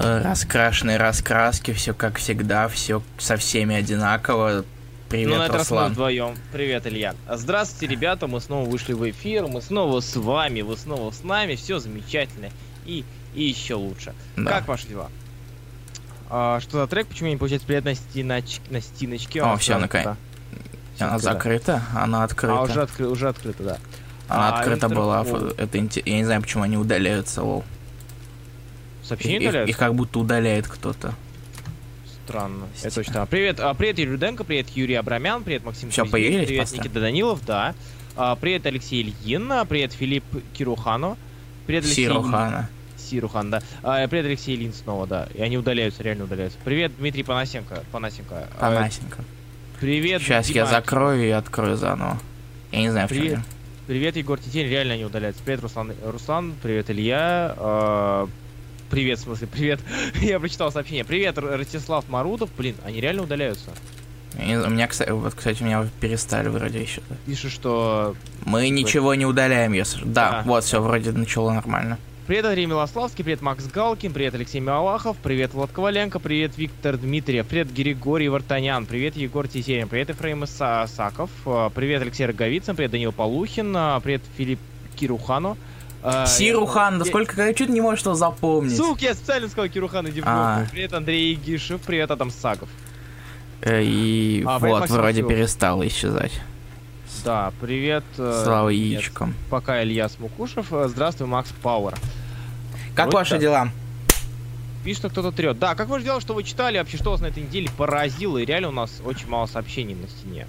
Э, Раскрашенные раскраски, все как всегда, все со всеми одинаково. Привет, ну, на этот раз мы вдвоем. Привет, Илья. Здравствуйте, ребята, мы снова вышли в эфир, мы снова с вами, вы снова с нами, все замечательно и, и еще лучше. Да. Как ваши дела? А, что за трек? Почему не получается привет на, стеноч... на стеночке? О, А, да, наконец. Она закрыта, она открыта. А, уже, откры... уже открыто, да. Она А, открыта была. Интерпол. Это Я не знаю, почему они удаляются, лол. Сообщение Их, их- удаляются? их как будто удаляет кто-то. Странно. Это странно. Привет, а, привет Юрий Руденко, привет Юрий Абрамян, привет Максим Всё, Кузьмин, появились привет просто? Никита Данилов, да. А, привет Алексей Ильин, а, привет Филипп Кирухано, привет Алексей Сирухана. Сирухан, да. А, привет Алексей Ильин снова, да. И они удаляются, реально удаляются. Привет Дмитрий Панасенко. Панасенко. А, Панасенко. привет. Сейчас я Дима закрою и открою заново. Я не знаю, в чем Привет. я. Привет, Егор Тетень, реально они удаляются. Привет, Руслан. Руслан, привет, Илья. А, Привет, в смысле, привет. Я прочитал сообщение. Привет, Ростислав Марудов. Блин, они реально удаляются. У меня, кстати, вот, кстати, меня перестали вроде еще. Пишет, что Мы ничего не удаляем, если... Да, А, вот, все, вроде начало нормально. Привет, Андрей Милославский, привет, Макс Галкин, привет, Алексей Милохов, привет, Влад Коваленко, привет, Виктор Дмитриев, привет, Григорий Вартанян, привет, Егор Тетерин, привет, Ефрейм Иса- Саков, а, привет, Алексей Роговицын, привет, Данил Полухин, а, привет, Филипп Кирухану. А, Сирухан, да сколько... Чуть не можешь что запомнить. Сука, я специально сказал Кирухан, иди в А. Привет, Андрей Гишев, привет, Адам Саков. Э, И А, вот, вроде перестало исчезать. Да, привет. э, Слава яичкам. Пока Илья Смукушев. э, Здравствуй, Макс Пауэр. Как ваши так. дела? Пишет, что кто-то трет. Да, как вы же делали, что вы читали, вообще, что вас на этой неделе поразило, и реально у нас очень мало сообщений на стене.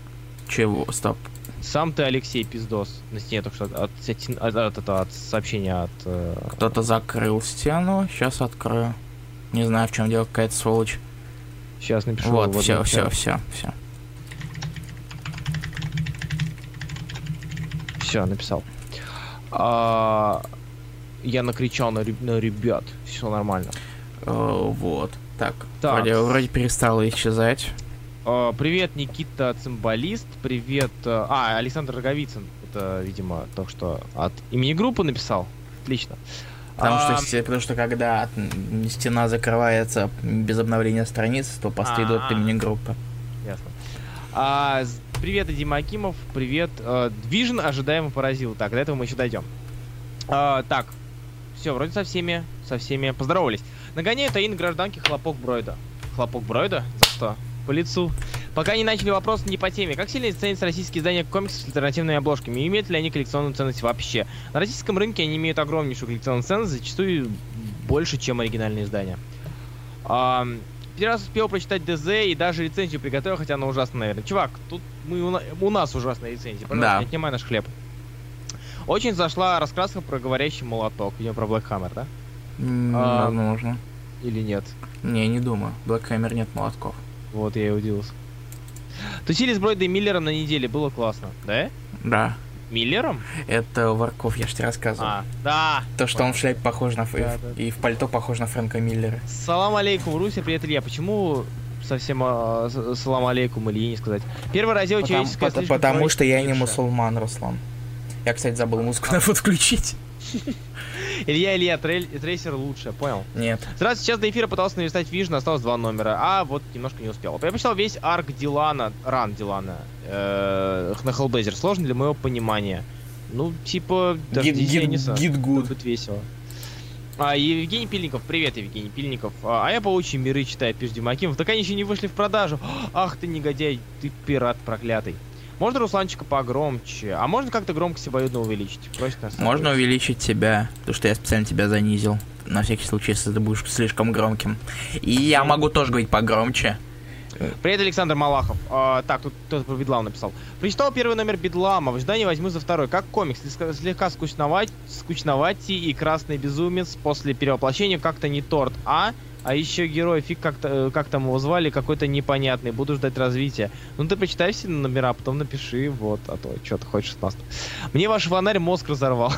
Чего? Стоп. Сам ты, Алексей, пиздос. На стене только что от, от, от, от, от- сообщения от... э, Кто-то закрыл стену, сейчас открою. Не знаю, в чем дело, какая-то сволочь. Сейчас напишу. Вот, все, все, все, все. Все, написал. А, я накричал на, на ребят. Все нормально. Э, Вот. Так, Так. Вроде, вроде перестало исчезать. А, привет, Никита Цимбалист. Привет. э, А, Александр Роговицын. Это, видимо, то, что от имени группы написал. Отлично. Потому, А, что, потому что когда стена закрывается без обновления страниц, то посты идут от А. имени группы. Ясно. А, привет, Дима Акимов. Привет. Движен ожидаемо поразил. Так, до этого мы еще дойдем. А, так, все, вроде со всеми, со всеми поздоровались. Нагоняют таин гражданки хлопок Бройда. Хлопок Бройда? За что? По лицу. Пока не начали вопрос не по теме. Как сильно ценятся российские издания комиксов с альтернативными обложками? И имеют ли они коллекционную ценность вообще? На российском рынке они имеют огромнейшую коллекционную ценность, зачастую больше, чем оригинальные издания. А, Первый раз успел прочитать ДЗ и даже рецензию приготовил, хотя она ужасная, наверное. Чувак, тут мы, у, на- у нас ужасная рецензия. Пожалуйста, Да. не отнимай наш хлеб. Очень зашла раскраска про говорящий молоток. Видимо, про Black Hammer, да? А. Возможно. Или нет? Не, не думаю. Black Hammer нет молотков. Вот, я и удивился. Тусили с Бройдой и Миллером на неделе, было классно. Да? Да. Миллером? Это Варков, я же тебе рассказывал. А, да. То, что он в шляпе похож на... Да, да. И в пальто похож на Фрэнка Миллера. Салам алейкум, Руся, привет, Илья. Почему совсем а, салам алейкум Ильи не сказать? Первый раздел Потому, человеческое пото- слишком потому что я не мусульман, Руслан. Я, кстати, забыл музыку надо вот включить. Илья, Илья, трейсер лучше, понял. Нет. Здравствуйте, сейчас до эфира пытался наверстать Вижн, осталось два номера, а вот немножко не успел. Я прочитал весь арк Дилана, ран Дилана э, на Hellblazer. Сложно для моего понимания. Ну, типа, дождись гид, good. Будет весело. А, Евгений Пильников, привет, Евгений Пильников. А, а я паучьи миры читаю, пишет Димакимов. Так они еще не вышли в продажу. Ах ты негодяй, ты пират проклятый. Можно Русланчика погромче? А можно как-то громкость обоюдно увеличить? Просит нас Можно такое. увеличить тебя, потому что я специально тебя занизил. На всякий случай, если ты будешь слишком громким. И я могу тоже говорить погромче. Привет, Александр Малахов. А, так, тут кто-то про Бедлам написал. Прочитал первый номер Бедлама. В ожидании возьму за второй. Как комикс. Слегка, скучновать, скучноватий и красный безумец после перевоплощения как-то не торт. А? А еще герой, фиг как, то как там его звали, какой-то непонятный. Буду ждать развития. Ну ты прочитай все номера, а потом напиши, вот, а то что ты хочешь от нас. Мне ваш фонарь мозг разорвал.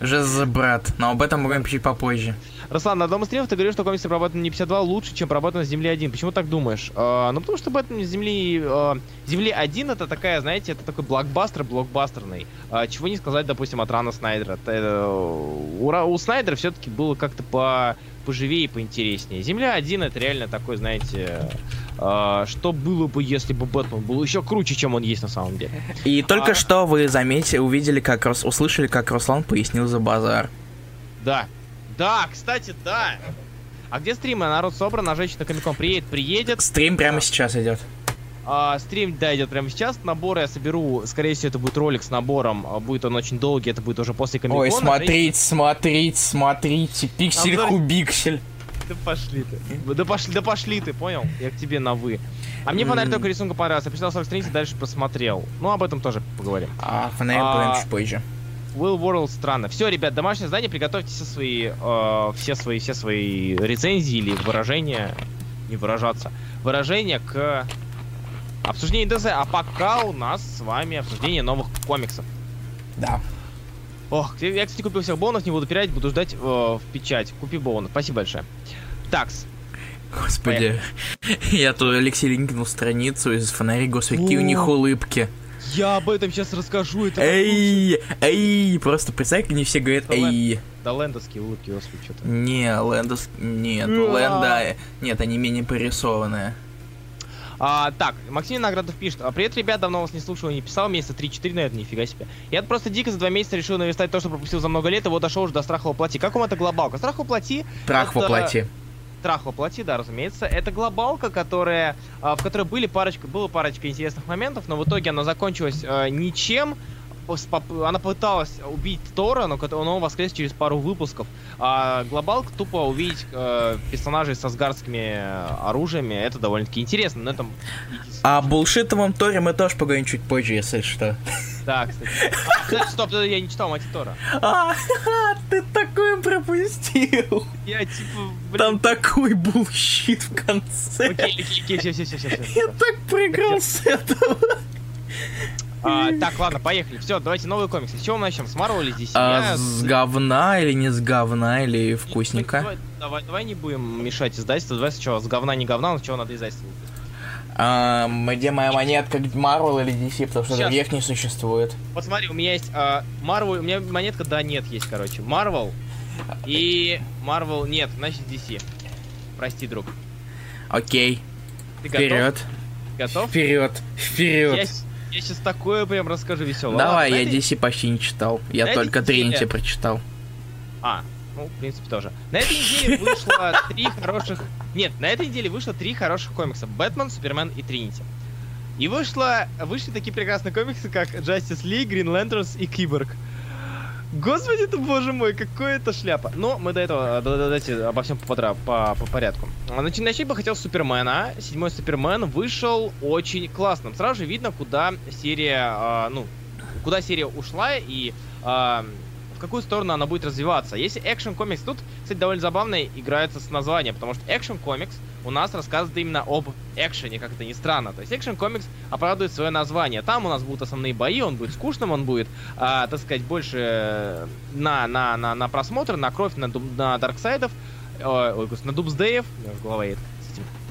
Жест, брат. Но об этом будем чуть попозже. Руслан, на одном из стримов ты говоришь, что комиксы про Бэтмена не 52 лучше, чем про Бэтмена с Земли 1. Почему так думаешь? А, ну, потому что Бэтмен с Земли... а, Земли 1 это такая, знаете, это такой блокбастер блокбастерный. А, чего не сказать, допустим, от Рана Снайдера. Это, э, у, у Снайдера все-таки было как-то по поживее и поинтереснее. Земля 1 это реально такой, знаете, э, что было бы, если бы Бэтмен был еще круче, чем он есть на самом деле. И только А. что вы заметили, увидели, как Рус- услышали, как Руслан пояснил за базар. Да. Да, кстати, да. А где стримы? Народ собран, на женщина Комикон приедет, приедет. Стрим прямо сейчас идет. А, стрим, да, идет прямо сейчас. Набор я соберу. Скорее всего, это будет ролик с набором. А, Будет он очень долгий, это будет уже после Комикона. Ой, смотрите, смотрите, смотрите, пиксель Обзор- кубиксель. Да пошли ты. Да пошли, да пошли ты, понял? Я к тебе на вы. А мне фонарь только рисунка понравился. Я прочитал 40 страниц и дальше просмотрел. Ну, об этом тоже поговорим. А, фонарь А. поговорим чуть позже. Will World странно. Все, ребят, домашнее задание, приготовьте все свои, э, все свои, все свои рецензии или выражения, не выражаться, выражения к обсуждению ДЗ. А пока у нас с вами обсуждение новых комиксов. Да. Ох, я, кстати, купил всех бонусов, не буду пирать, буду ждать э, в печать. Купи бонус. Спасибо большое. Такс. Господи. Я тут Алексей линкнул страницу из фонарей, господи, какие у них улыбки. Я об этом сейчас расскажу. Это Эй, эй, просто представь, они все говорят эй. Да лендовские улыбки, господи, что-то. Не, Лэндос... Нет, у Лэнда... Нет, они менее порисованные. А, так, Максим Наградов пишет. «А, Привет, ребят, давно вас не слушал и не писал. Месяца 3-4, наверное, нифига себе. Я просто дико за два месяца решил наверстать то, что пропустил за много лет, и вот дошел уже до страха воплоти. Как вам это глобалка? Страх воплоти Трах Это- воплоти. Страх воплоти, да, разумеется. Это глобалка, которая, а, в которой были парочка, было парочка интересных моментов, но в итоге она закончилась а, ничем. Она пыталась убить Тора, но он воскрес через пару выпусков. А глобалка тупо увидеть э, персонажей со сгарскими э, оружиями, это довольно-таки интересно. На этом А булшитовом Торе мы тоже поговорим чуть позже, если что. Да, кстати. А, кстати, стоп, я не читал Мати Тора. А, ты такое пропустил. Я типа, блин. Там такой bullshit в конце. Окей, окей, окей, все, все, все, все, Я так проиграл с этого. Так, ладно, поехали. Все, давайте новые комиксы. С чего мы начнем? С Marvel или DC? А, Я- с говна или не с говна, или Давай, вкусненько? давай, давай не будем мешать издательству. Давай сначала с говна, не говна, но сначала надо издательство. А, где моя монетка, Marvel или DC, потому что Щас. других не существует. Вот смотри, у меня есть а, Marvel, у меня монетка да нет есть, короче. Marvel и Marvel нет, значит DC. Прости, друг. Окей, Ты готов? вперед, Готов? вперед, Я, вперед. с- я сейчас такое прям расскажу веселое. Давай, Ладно, я этой- DC почти не читал. Я на только этой неделе- Тринити прочитал. А, ну, в принципе, тоже. На этой неделе вышло три хороших... Нет, на этой неделе вышло три хороших комикса. Бэтмен, Супермен и Тринити. И вышло... вышли такие прекрасные комиксы, как Justice League, Green Lanterns и Киборг. Господи ты, боже мой, какое это шляпа. Но мы до этого, да- да- давайте обо всем по, по, по порядку. А, Начать, начать бы хотел Супермена. Седьмой Супермен вышел очень классным. Сразу же видно, куда серия, а, ну, куда серия ушла и а, в какую сторону она будет развиваться. Если экшен комикс, тут, кстати, довольно забавно играется с названием, потому что экшен комикс у нас рассказывает именно об экшене, как это ни странно. То есть экшен комикс оправдывает свое название. Там у нас будут основные бои, он будет скучным, он будет, а, так сказать, больше э, на, на, на, на просмотр, на кровь, на, на дарксайдов, э, на дубсдеев, меня голова едет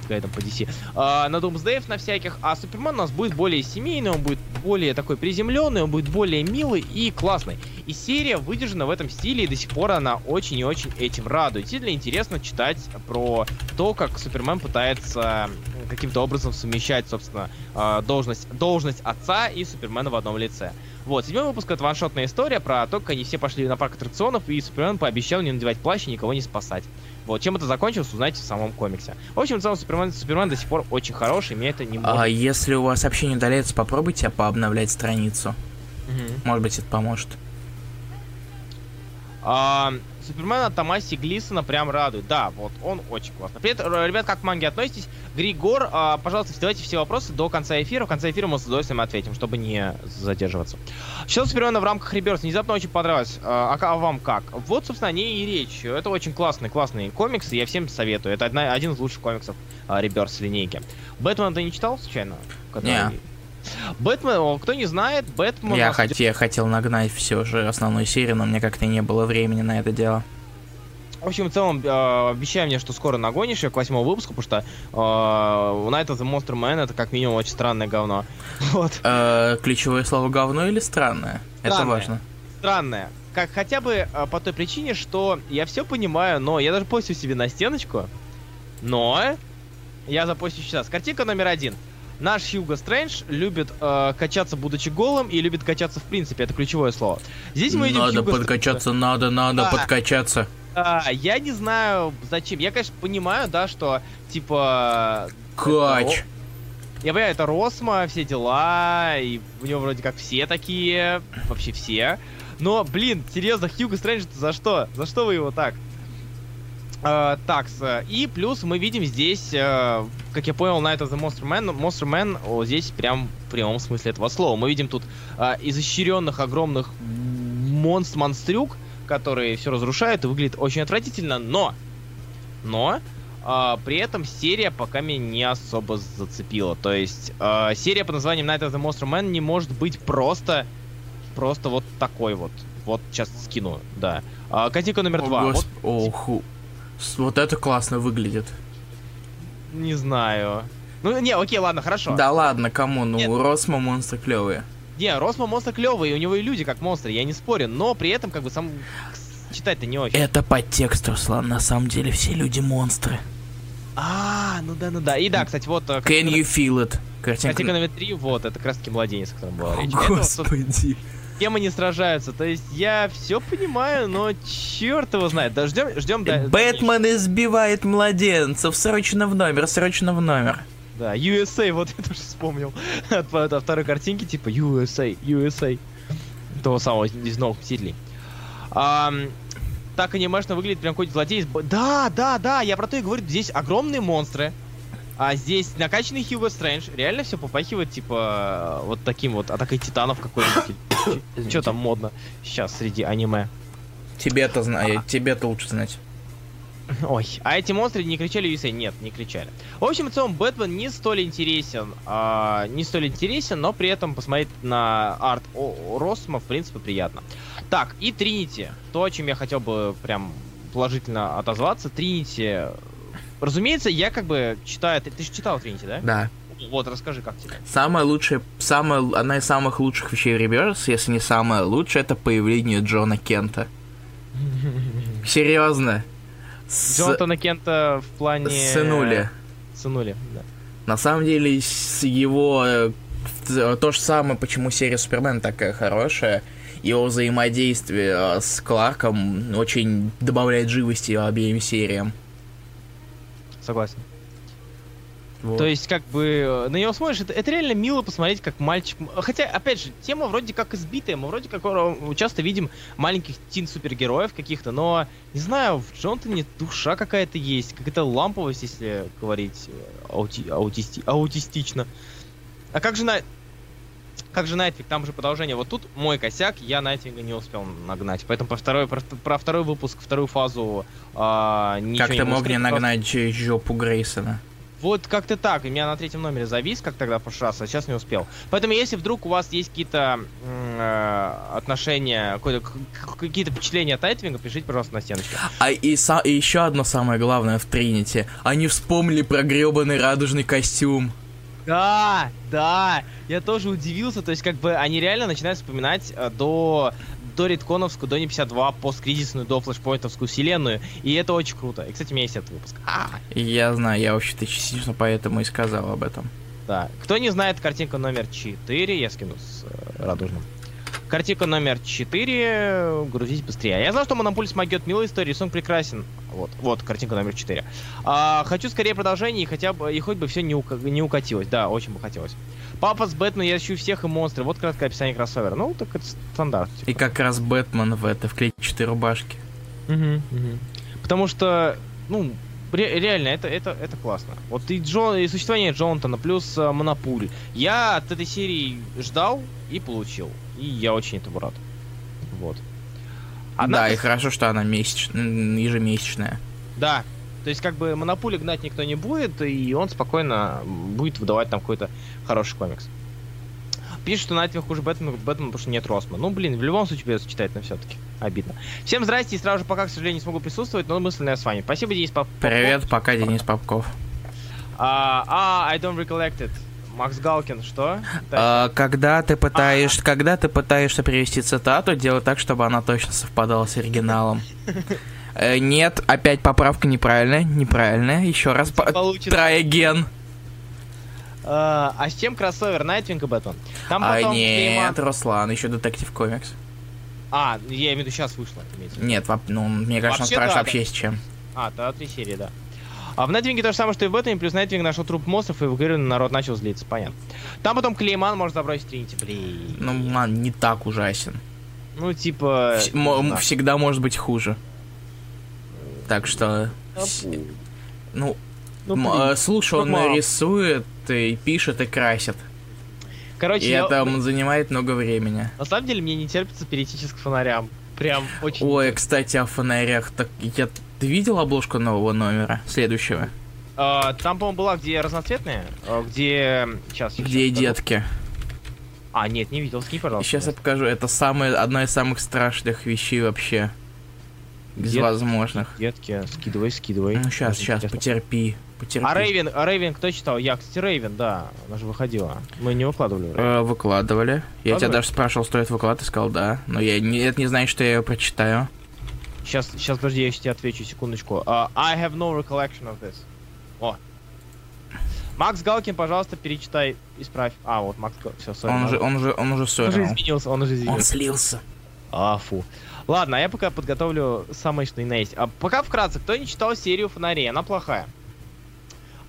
гайдом по DC, а, на Думсдеев на всяких, а Супермен у нас будет более семейный, он будет более такой приземленный, он будет более милый и классный. И серия выдержана в этом стиле, и до сих пор она очень и очень этим радует. Действительно интересно читать про то, как Супермен пытается каким-то образом совмещать, собственно, а, должность, должность отца и Супермена в одном лице. Вот, седьмой выпуск это ваншотная история про то, как они все пошли на парк аттракционов, и Супермен пообещал не надевать плащ и никого не спасать. Вот, чем это закончилось, узнаете в самом комиксе. В общем, в целом, Супермен, Супермен до сих пор очень хороший, мне это не может... А если у вас вообще не удаляется, попробуйте пообновлять страницу. Мгм. Может быть, это поможет. А, Супермен от Томаси Глисона прям радует. Да, вот, он очень классно. Привет, ребят, как к манге относитесь? Григор, а, пожалуйста, задавайте все вопросы до конца эфира. В конце эфира мы с удовольствием ответим, чтобы не задерживаться. Что Супермена в рамках Реберс внезапно очень понравилось. А, а а вам как? Вот, собственно, о ней и речь. Это очень классный, классный комикс, и я всем советую. Это одна, один из лучших комиксов Реберс линейки. Бэтмен ты не читал, случайно? Который- Не. Бэтмен, кто не знает, Бэтмен... Я, хот- я хотел нагнать все же основную серию, но мне как-то не было времени на это дело. В общем, в целом, э, обещай мне, что скоро нагонишь ее к восьмому выпуску, потому что э, Night of the Monster Man это как минимум очень странное говно. Вот. Э, ключевое слово говно или странное? Это Странное. важно. странное. Как хотя бы а, по той причине, что я все понимаю, но я даже постил себе на стеночку. Но я запостю сейчас. Картинка номер один. Наш Хьюго Стрэндж любит э, качаться, будучи голым, и любит качаться в принципе. Это ключевое слово. Здесь мы видим Надо Хьюго подкачаться, надо, надо Да. подкачаться. А, я не знаю, зачем. Я, конечно, понимаю, да, что, типа... Кач. Я понимаю, это Росма, все дела, и у него вроде как все такие, вообще все. Но, блин, серьезно, Хьюго Стрэндж за что? За что вы его так? А, так, и плюс мы видим здесь, э, как я понял, Night of the Monster Man, Monster Man о, здесь прям в прямом смысле этого слова. Мы видим тут а, изощренных огромных монст монстрюк, которые все разрушают и выглядит очень отвратительно, но, но, а, при этом серия пока меня не особо зацепила. То есть а, серия под названием Night of the Monster Man не может быть просто, просто вот такой вот. Вот сейчас скину, да. А, картинка номер О, два. Вот, гос- Ох, с- вот это классно выглядит. не знаю. Ну, не, окей, ладно, хорошо. Да ладно, кому? Ну, Нет. Росмо монстры клевые. Не, Росмо монстр клевый, и у него и люди как монстры, я не спорю, но при этом как бы сам читать-то не очень. Это подтекст, Руслан. На самом деле все люди монстры. А, ну да, ну да. И да, кстати, вот э, Can картинка, you feel it? картинка Картинка... номер три, вот, это как раз таки младенец, о котором была речь. Это Господи. с кем они сражаются. То есть я все понимаю, но черт его знает. Да, ждем, ждем, да. Бэтмен избивает младенцев. Срочно в номер, срочно в номер. Да, USA, вот я тоже вспомнил. От, от- от второй картинки, типа USA, USA. Того самого из новых Мстителей. Ам, так анимешно выглядит прям какой-то злодей. Да, да, да, я про то и говорю. Здесь огромные монстры. А здесь накачанный Хьюго Стрэндж. Реально все попахивает, типа, вот таким вот атакой титанов какой-нибудь. Что там модно сейчас среди аниме? Тебе-то знаю, тебе-то лучше знать. Ой, а эти монстры не кричали USA? Нет, не кричали. В общем и целом, Бэтмен не столь интересен, а, не столь интересен, но при этом посмотреть на арт Росма, в принципе, приятно. Так, и Тринити. То, о чем я хотел бы прям положительно отозваться. Тринити... Разумеется, я как бы читаю... Ты, ты же читал Тринити, да? Да. Вот, расскажи, как тебе. Самая лучшая, самая, одна из самых лучших вещей в Rebirth, если не самая лучшая, это появление Джона Кента. Серьезно. С- Джонатана Кента в плане... Сынули. Сынули, да. На самом деле, с его... э, То же самое, почему серия Супермен такая хорошая. Его взаимодействие э, с Кларком очень добавляет живости обеим сериям. Согласен. Вот. То есть, как бы, э, на него смотришь, это, это реально мило посмотреть, как мальчик... Хотя, опять же, тема вроде как избитая, мы вроде как э, часто видим маленьких тин-супергероев каких-то, но, не знаю, в Джонатане душа какая-то есть, какая-то ламповость, если говорить э, аути- аутисти- аутистично. А как же на... Как же Найтвик, там же продолжение. Вот тут мой косяк, я Найтвига не успел нагнать. Поэтому про второй, про, про второй выпуск, вторую фазу а, ничего Как ты могу мог не просто- нагнать ч- жопу Грейсона? вот как-то так. У меня на третьем номере завис, как тогда в прошлый раз, а сейчас не успел. Поэтому, если вдруг у вас есть какие-то э, отношения, какие-то впечатления от Найтвинга, пишите, пожалуйста, на стеночке. А и, и еще одно самое главное в Тринити. Они вспомнили про гребаный радужный костюм. Да, да, я тоже удивился. То есть, как бы, они реально начинают вспоминать э, до до ритконовскую, до не 52, посткризисную, до флешпоинтовскую вселенную. И это очень круто. И, кстати, у меня есть этот выпуск. А, Я знаю, я вообще-то частично поэтому и сказал об этом. Да. Кто не знает, картинка номер 4, я скину с э, радужным. Картинка номер 4, грузись быстрее. Я знаю, что Монопольс могет милая история, рисунок прекрасен. Вот, вот, картинка номер 4. А, хочу скорее продолжение, и хотя бы, и хоть бы все не, ука- не укатилось. Да, очень бы хотелось. Папа с Бэтмен, я ищу всех и монстры. Вот краткое описание кроссовера. Ну, так это стандарт. типа. И как раз Бэтмен в это, в клетчатой рубашке. Мгм, мгм. Потому что, ну, ре- реально, это, это, это классно. Вот и, Джон, и существование Джонатана плюс э, Монопуль. Я от этой серии ждал и получил. И я очень этому рад. Вот. Да, Однако- и хорошо, что она месячная, ежемесячная. Да. То есть, как бы, Монопули гнать никто не будет, и он спокойно будет выдавать там какой-то хороший комикс. Пишет, что Найтвинг хуже Бэтмена, Бэтмена, потому что нет Росма. Ну, блин, в любом случае придется читать, но все-таки обидно. Всем здрасте, и сразу же пока, к сожалению, не смогу присутствовать, но мысленно я с вами. Спасибо, Денис Поп- Привет, пока, Денис Попков. А, а, I don't recollect it. Макс Галкин, что? А, когда ты пытаешься, когда ты пытаешься привести цитату, делай так, чтобы она точно совпадала с оригиналом. Э, нет, опять поправка неправильная, неправильная. Еще раз. again. А, а с чем кроссовер Найтвинг и Бэтмен? Там А нет, Руслан, еще детектив комикс. А, я имею в виду, сейчас вышло. Нет, ну, мне кажется, он спрашивает вообще с чем. А, да, три серии, да. А в Найтвинге то же самое, что и в Бэтмене, плюс Найтвинг нашел труп монстров, и в игре народ начал злиться, понятно. Там потом Клейман может забросить Тринити, блин. Ну, ман, не так ужасен. Ну, типа... Вс- знаю. Всегда может быть хуже. Так что... с- Ну, Ну, э, слушай, он мало. рисует, и пишет, и красит. Короче, И я- это занимает много времени. на самом деле мне не терпится перейти сейчас к фонарям. Прям очень... Ой, кстати, о фонарях. Так, я... Ты видел обложку нового номера? Следующего? А, там, по-моему, была, где разноцветные, а, где... Сейчас, Где детки? А, нет, не видел, скинь, пожалуйста. Сейчас я покажу. Это самое, одно из самых страшных вещей вообще. Из Дет- возможных. Детки, скидывай, скидывай. Ну, сейчас, сейчас, потерпи. Потерпи. А Рейвен, а Рейвен кто читал? Я, кстати, Рейвен, да, она же выходила. Мы не выкладывали. Э, выкладывали. Я тебя даже спрашивал, стоит выклад, ты сказал да. Но я не, это не значит, что я ее прочитаю. Сейчас, сейчас, подожди, я еще тебе отвечу, секундочку. А, I have no recollection of this. О. Макс Галкин, пожалуйста, перечитай, исправь. А, вот Макс Галкин, все, сори. Он уже, он уже, он уже все. он уже изменился, он уже Он изменился. слился. А, фу. Ладно, а я пока подготовлю самое что ни на есть. А пока вкратце, кто не читал серию фонарей, она плохая.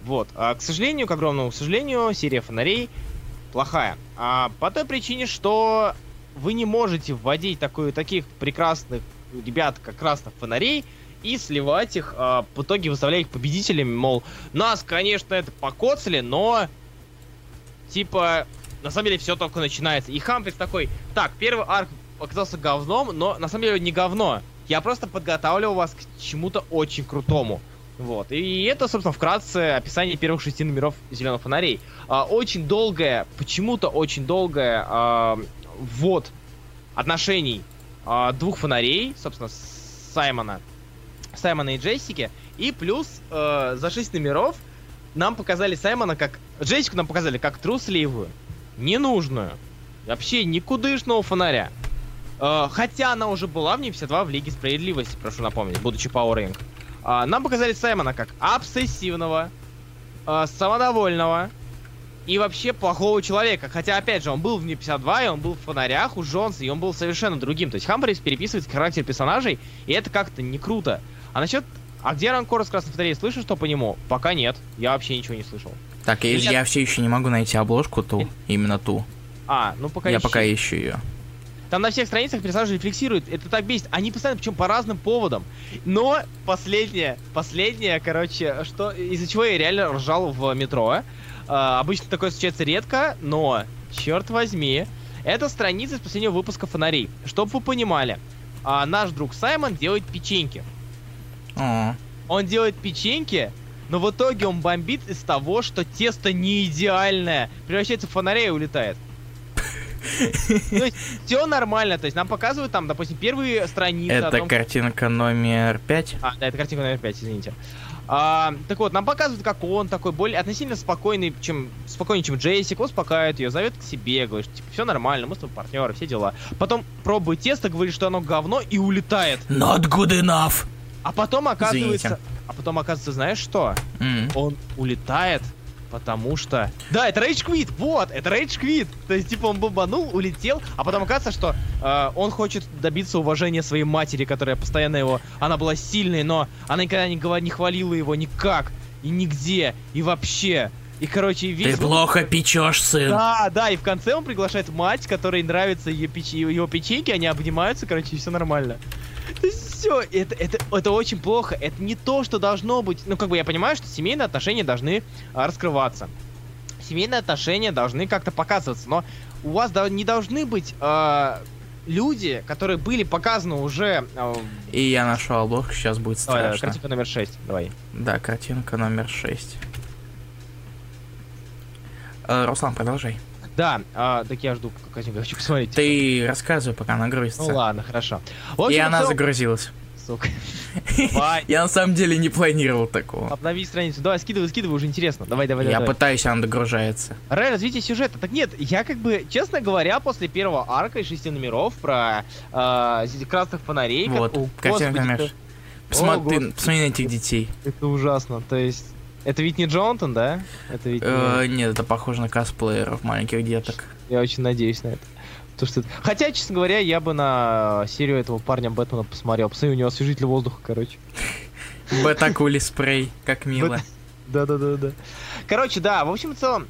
Вот. А, к сожалению, к огромному сожалению, серия фонарей плохая. А, по той причине, что вы не можете вводить такую, таких прекрасных ребят, как красных фонарей, и сливать их, а, в итоге выставлять их победителями, мол, нас, конечно, это покоцали, но типа, на самом деле все только начинается. И Хамфрис такой, так, первый арк оказался говном, но на самом деле не говно. Я просто подготавливал вас к чему-то очень крутому. Вот. И это, собственно, вкратце описание первых шести номеров зеленых фонарей. А, очень долгое, почему-то очень долгое а, ввод отношений а, двух фонарей, собственно, Саймона, Саймона и Джессики. И плюс э, за шесть номеров нам показали Саймона как... Джессику нам показали как трусливую, ненужную, вообще никудышного фонаря. Э, хотя она уже была в ней 52 в Лиге Справедливости, прошу напомнить, будучи Power Rank. А, нам показали Саймона как обсессивного, э, самодовольного и вообще плохого человека. Хотя, опять же, он был в ней 52, и он был в фонарях у Джонса, и он был совершенно другим. То есть Хамбрис переписывает характер персонажей, и это как-то не круто. А насчет... А где Ранкор из Красной Батареи? Слышишь что по нему? Пока нет. Я вообще ничего не слышал. Так, я, Меня- я все еще не могу найти обложку ту, именно ту. А, ну пока я ищи. пока ищу ее. Там на всех страницах персонажи рефлексируют. Это так бесит. Они постоянно, причем по разным поводам. Но последнее, последнее, короче, что из-за чего я реально ржал в метро. а, обычно такое случается редко, но, черт возьми, это страница из последнего выпуска фонарей. Чтоб вы понимали, а, наш друг Саймон делает печеньки. О, Он делает печеньки, но в итоге он бомбит из того, что тесто не идеальное. Превращается в фонаря и улетает. То есть все нормально, то есть нам показывают там, допустим, первые страницы. это том- картинка номер 5. А, да, это картинка номер 5, извините. А, так вот, нам показывают, как он такой более относительно спокойный, чем спокойнее, чем Джессик, успокаивает ее, зовет к себе, говорит, типа, все нормально, мы с тобой партнеры, все дела. Потом пробует тесто, говорит, что оно говно и улетает. Not good enough. А потом оказывается, Извините. а потом оказывается, знаешь что? М. Он улетает, потому что... Да, это Rage Quit, вот, это Rage Quit. То есть, типа, он бомбанул, улетел, а потом оказывается, что э, он хочет добиться уважения своей матери, которая постоянно его... Она была сильной, но она никогда не, говор- не хвалила его никак, и нигде, и вообще. И, короче, весь... Ты плохо печешь, сын. Да, да, и в конце он приглашает мать, которой нравятся ее, печ... его печеньки, они обнимаются, короче, и все нормально. Все, это, это, это очень плохо. Это не то, что должно быть. Ну, как бы я понимаю, что семейные отношения должны а, раскрываться. Семейные отношения должны как-то показываться, но у вас до- не должны быть а, люди, которые были показаны уже. а, И я нашел обложку, сейчас будет Давай, давай, страшно. картинка номер 6. Давай. Да, картинка номер 6. Руслан, продолжай. Да, а, так я жду картинку, хочу посмотреть. Ты рассказывай, пока она грузится. Ну ладно, хорошо. В И общем, она в целом- загрузилась. Сука. Я на самом деле не планировал такого. Обнови страницу. Давай, скидывай, скидывай, уже интересно. Давай, давай, Я пытаюсь, она догружается. Рэй, развитие сюжета. Так нет, я как бы, честно говоря, после первого арка и шести номеров про э, красных фонарей... как- Вот, картинка. Посмотри, на этих детей. Это ужасно. То есть, это ведь не Джонатан, да? Это ведь не- Э, Нет, это похоже на косплееров маленьких деток. Я очень надеюсь на это. То, что... Хотя, честно говоря, я бы на серию этого парня Бэтмена посмотрел. Посмотри, у него освежитель воздуха, короче. Бетакули спрей, как мило. Да-да-да-да. Короче, да, в общем и целом,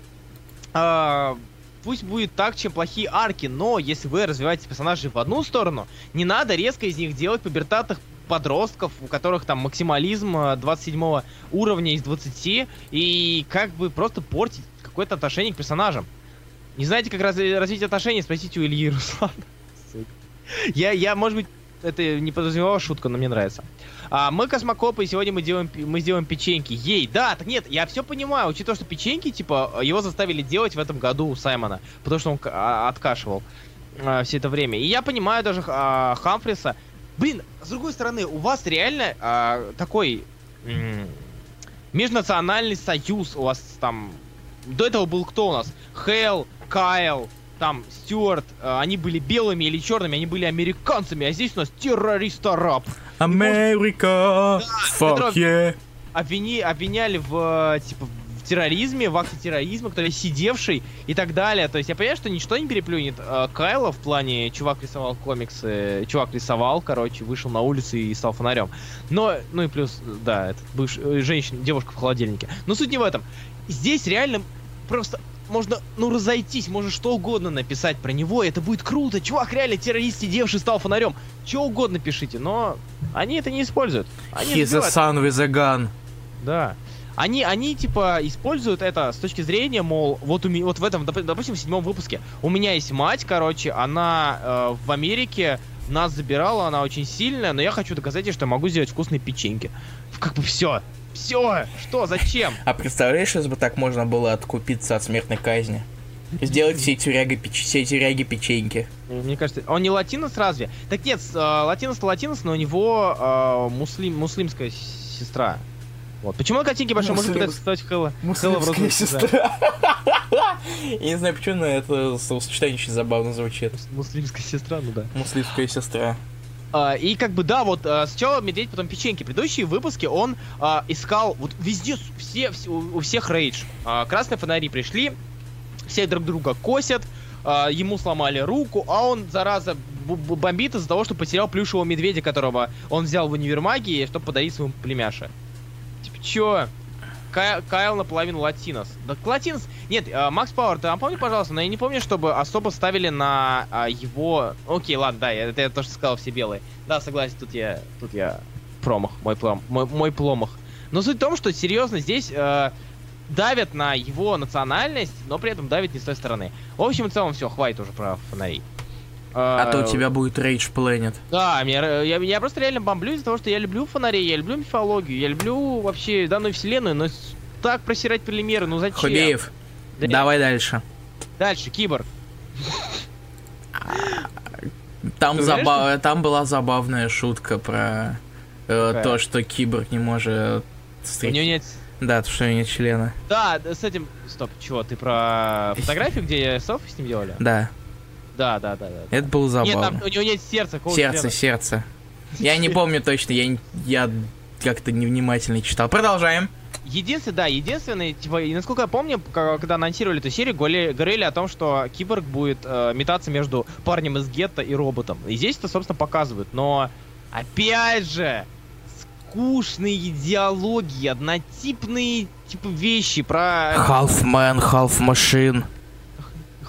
а, пусть будет так, чем плохие арки, но если вы развиваете персонажей в одну сторону, не надо резко из них делать пубертатных подростков, у которых там максимализм а, 27 уровня из 20, и как бы просто портить какое-то отношение к персонажам. Не знаете, как раз- развить отношения, спросите у Ильи Руслана. Я, я, может быть, это не подразумевала шутка, но мне нравится. А, мы космокопы, и сегодня мы делаем, мы сделаем печеньки. Ей, да, так нет, я все понимаю, учитывая, что печеньки, типа, его заставили делать в этом году у Саймона, потому что он а, откашивал а, все это время. И я понимаю даже а, Хамфриса. Блин, с другой стороны, у вас реально а, такой межнациональный союз у вас там. До этого был кто у нас? Хейл, Кайл, там, Стюарт, а, они были белыми или черными, они были американцами, а здесь у нас террорист-араб. Америка, Петров- fuck yeah. обвини, обвиняли в, типа, терроризме, в акте терроризма, кто-то сидевший и так далее. То есть я понимаю, что ничто не переплюнет э, Кайла в плане чувак рисовал комиксы, чувак рисовал, короче, вышел на улицу и стал фонарем. Но, ну и плюс, да, это бывшая женщина, девушка в холодильнике. Но суть не в этом. Здесь реально просто можно, ну, разойтись, можно что угодно написать про него, и это будет круто. Чувак реально террорист, сидевший, стал фонарем. Что угодно пишите, но они это не используют. Они He's a забивают. son with a gun. Да. Они, они, типа, используют это с точки зрения, мол, вот, у меня, вот в этом, доп- допустим, в седьмом выпуске. У меня есть мать, короче, она э, в Америке нас забирала, она очень сильная, но я хочу доказать ей, что я могу сделать вкусные печеньки. Как бы все. Все. Что? Зачем? А представляешь, если бы так можно было откупиться от смертной казни? Сделать все тюряги, печ... все тюряги печеньки. Мне кажется, он не латинос разве? Так нет, э, латинос латинос, но у него э, муслим, муслимская сестра. Вот. Почему картинки большой может Муслим- стать Хэлла? Розовом цвете? Я не знаю, почему, но это словосочетание очень забавно звучит. Муслимская сестра, ну да. Муслимская сестра. А, и как бы да, вот а, сначала медведь, потом печеньки. Предыдущие выпуски он а, искал вот везде все, все- у всех рейдж. А, красные фонари пришли, все друг друга косят, а, ему сломали руку, а он, зараза, бомбит из-за того, что потерял плюшевого медведя, которого он взял в универмаге, чтобы подарить своему племяше. Типа, чё? Кай- Кайл наполовину латинос. Да латинос... Нет, а, Макс Пауэр, ты напомни, пожалуйста, но я не помню, чтобы особо ставили на а, его... Окей, ладно, да, это я тоже сказал, все белые. Да, согласен, тут я... Тут я... Промах, мой, плом, мой, мой пломах. Но суть в том, что, серьезно, здесь э, давят на его национальность, но при этом давят не с той стороны. В общем и целом, все, хватит уже про фонарей. А то у тебя будет Rage Planet. да, р- я, я просто реально бомблю из-за того, что я люблю фонарей, я люблю мифологию, я люблю вообще данную вселенную, но так просирать примеры, ну зачем? Хубеев, Да. давай дальше. Дальше, киборг. Там, Ты уверен, заба- там была забавная шутка про э, то, что киборг не может У него нет... Да, то, что у него нет члена. Да, да, с этим... Стоп, чего, ты про фотографию, где селфи с ним делали? Да, Да, да, да, да. это было Нет, забавно. там у него нет сердца, Сердце, сердце. Я не помню точно, я, я как-то невнимательно читал. Продолжаем. Единственный, да, единственный, типа, и насколько я помню, когда анонсировали эту серию, говорили, говорили о том, что киборг будет э, метаться между парнем из гетто и роботом. И здесь это, собственно, показывают. Но, опять же, скучные диалоги, однотипные, типа, вещи про... Half man,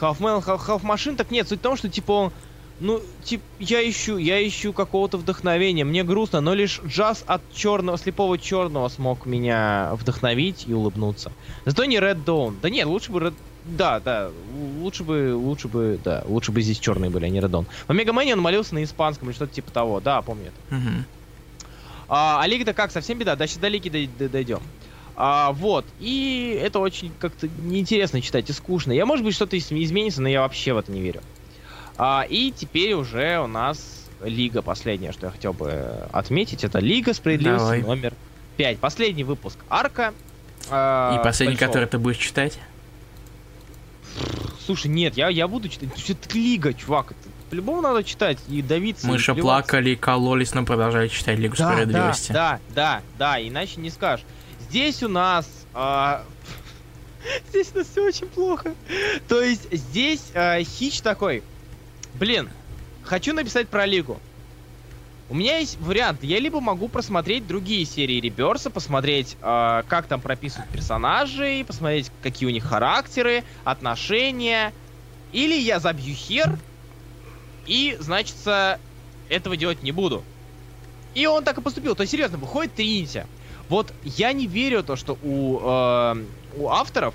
half machine. Халфмен, халф машин, так нет, суть в том, что типа он, ну, типа, я ищу, я ищу какого-то вдохновения, мне грустно, но лишь джаз от черного, слепого черного смог меня вдохновить и улыбнуться. Зато не Red Dawn. Да нет, лучше бы Red... Да, да, лучше бы, лучше бы, да, лучше бы здесь черные были, а не Red Dawn. В Омега Мэне он молился на испанском или что-то типа того, да, помню это. Мгм. А, а Лига-то как, совсем беда, да, сейчас до Лиги дой- дой- дойдем. А, вот, и это очень как-то неинтересно читать и скучно. Я, может быть, что-то из- изменится, но я вообще в это не верю. А, и теперь уже у нас Лига последняя, что я хотел бы отметить, это Лига справедливости Давай. номер 5. Последний выпуск Арка. э, И последний, большого. который ты будешь читать? Слушай, нет, я, я буду читать. Это Лига, чувак. Это по-любому надо читать и давиться. Мы же плакали, кололись, но продолжали читать Лигу Да, Справедливости. Да, да, да, да, иначе не скажешь. Здесь у нас... а, Здесь у нас все очень плохо. То есть здесь а, Хич такой, блин, хочу написать про Лигу. У меня есть вариант. Я либо могу просмотреть другие серии Реберса, посмотреть, а, как там прописывают персонажей, посмотреть, какие у них характеры, отношения. Или я забью хер, и, значится, этого делать не буду. И он так и поступил. То есть, серьезно, выходит Тринити. Вот я не верю то, что у, э, у авторов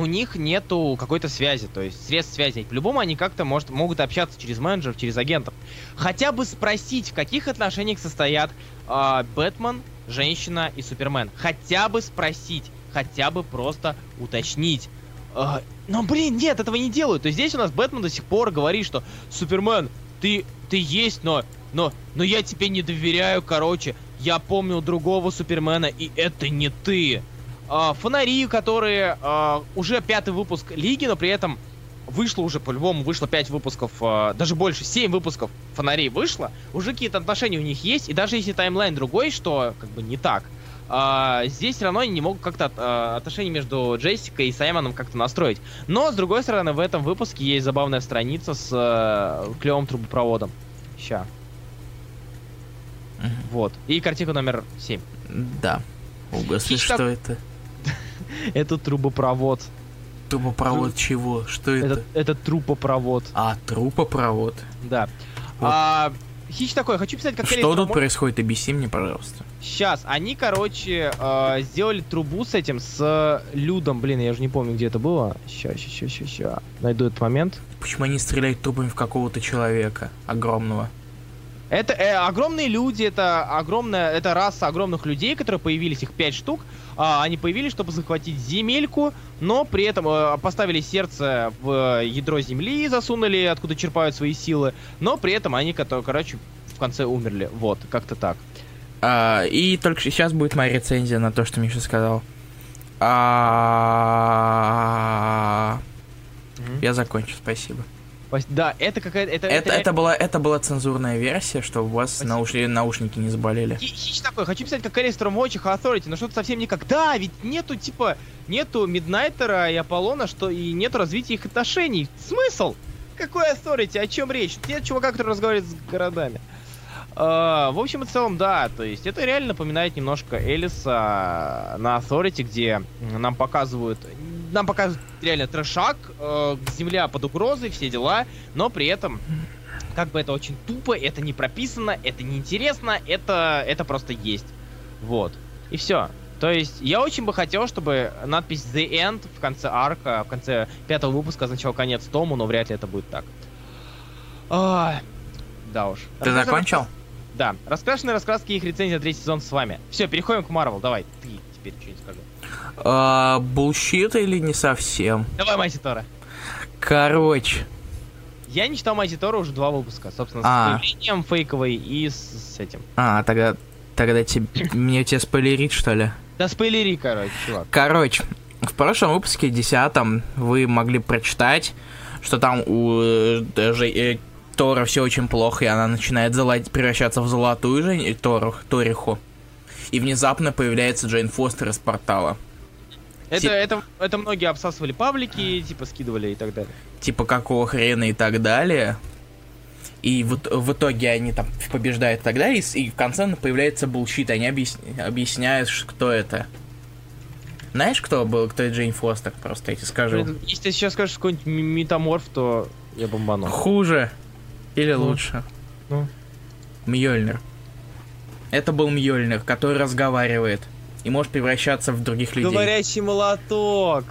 у них нету какой-то связи, то есть средств связи. По-любому они как-то может, могут общаться через менеджеров, через агентов. Хотя бы спросить, в каких отношениях состоят э, Бэтмен, женщина и Супермен. Хотя бы спросить, хотя бы просто уточнить. Э, но, блин, нет, этого не делают. То есть здесь у нас Бэтмен до сих пор говорит, что Супермен, ты, ты есть, но, но, но я тебе не доверяю, короче. Я помнил другого Супермена, и это не ты. А, фонари, которые а, уже пятый выпуск Лиги, но при этом вышло уже по-любому, вышло 5 выпусков, а, даже больше, 7 выпусков фонарей вышло, уже какие-то отношения у них есть, и даже если таймлайн другой, что как бы не так, здесь все равно они не могут как-то отношения между Джессикой и Саймоном как-то настроить. Но, с другой стороны, в этом выпуске есть забавная страница с э, клевым трубопроводом. Ща. Мгм. Вот. И картинка номер 7. Да. Господи, Хищ что это? Это трубопровод. Трубопровод чего? Что это? Это, это трубопровод. А, трупопровод. Да. Вот. А, Хищ такой, хочу писать как Что тут происходит? Объясни мне, пожалуйста. Сейчас, они, короче, э, сделали трубу с этим, с Людом. Блин, я уже не помню, где это было. Ща, ща, ща, ща. Найду этот момент. Почему они стреляют трупами в какого-то человека огромного? Это э, огромные люди, это огромная, это раса огромных людей, которые появились, их пять штук. А, они появились, чтобы захватить земельку, но при этом э, поставили сердце в ядро земли, засунули, откуда черпают свои силы, но при этом они, короче, в конце умерли. Вот, как-то так. А, и только сейчас будет моя рецензия на то, что Миша сказал. А, Я закончу, спасибо. Да, это какая-то... Это, Это, это, была, это была цензурная версия, чтобы у вас Спасибо. наушники, наушники не заболели. Хи- Хищ такой, хочу писать как в Watch Authority, но что-то совсем никак. Да, ведь нету, типа, нету Миднайтера и Аполлона, что и нету развития их отношений. Смысл? Какой Authority? О чем речь? Нет чувака, который разговаривает с городами. А, в общем и целом, да, то есть это реально напоминает немножко Элиса на Authority, где нам показывают, нам показывают реально трешак, э, земля под угрозой, все дела, но при этом как бы это очень тупо, это не прописано, это не интересно, это, это просто есть. Вот. И все. То есть я очень бы хотел, чтобы надпись The End в конце арка, в конце пятого выпуска означал конец тому, но вряд ли это будет так. Ай, да уж. Ты закончил? Да. Раскрашенные раскраски и их рецензия третий сезон с вами. Все, переходим к Марвел. Давай, ты теперь что-нибудь скажи. А, Bullshit или не совсем? Давай, Mighty Тора. Короче, Я не читал Mighty Тора уже два выпуска, собственно, А. с появлением фейковой и с, с этим. а, тогда, тогда тебе, мне тебе спойлерить, что ли? Да спойлери, короче, чувак. Короче, в прошлом выпуске, десятом, вы могли прочитать, что там у э, даже, э, Тора все очень плохо, и она начинает золотить, превращаться в золотую Жень, Тору, Ториху. И внезапно появляется Джейн Фостер из портала. Это, Тип- это, это многие обсасывали паблики, типа скидывали и так далее. Типа, какого хрена и так далее. И в, ит- в итоге они там побеждают и так далее, и, и в конце появляется bullshit, они объясня- объясняют, кто это. Знаешь, кто был, кто Джейн Фостер, просто я тебе скажу. Если ты сейчас скажешь какой-нибудь метаморф, то я бомбану. Хуже или Ну. лучше? Ну. Мьёльнир. Это был Мьёльнир, который разговаривает и может превращаться в других людей. Говорящий молоток.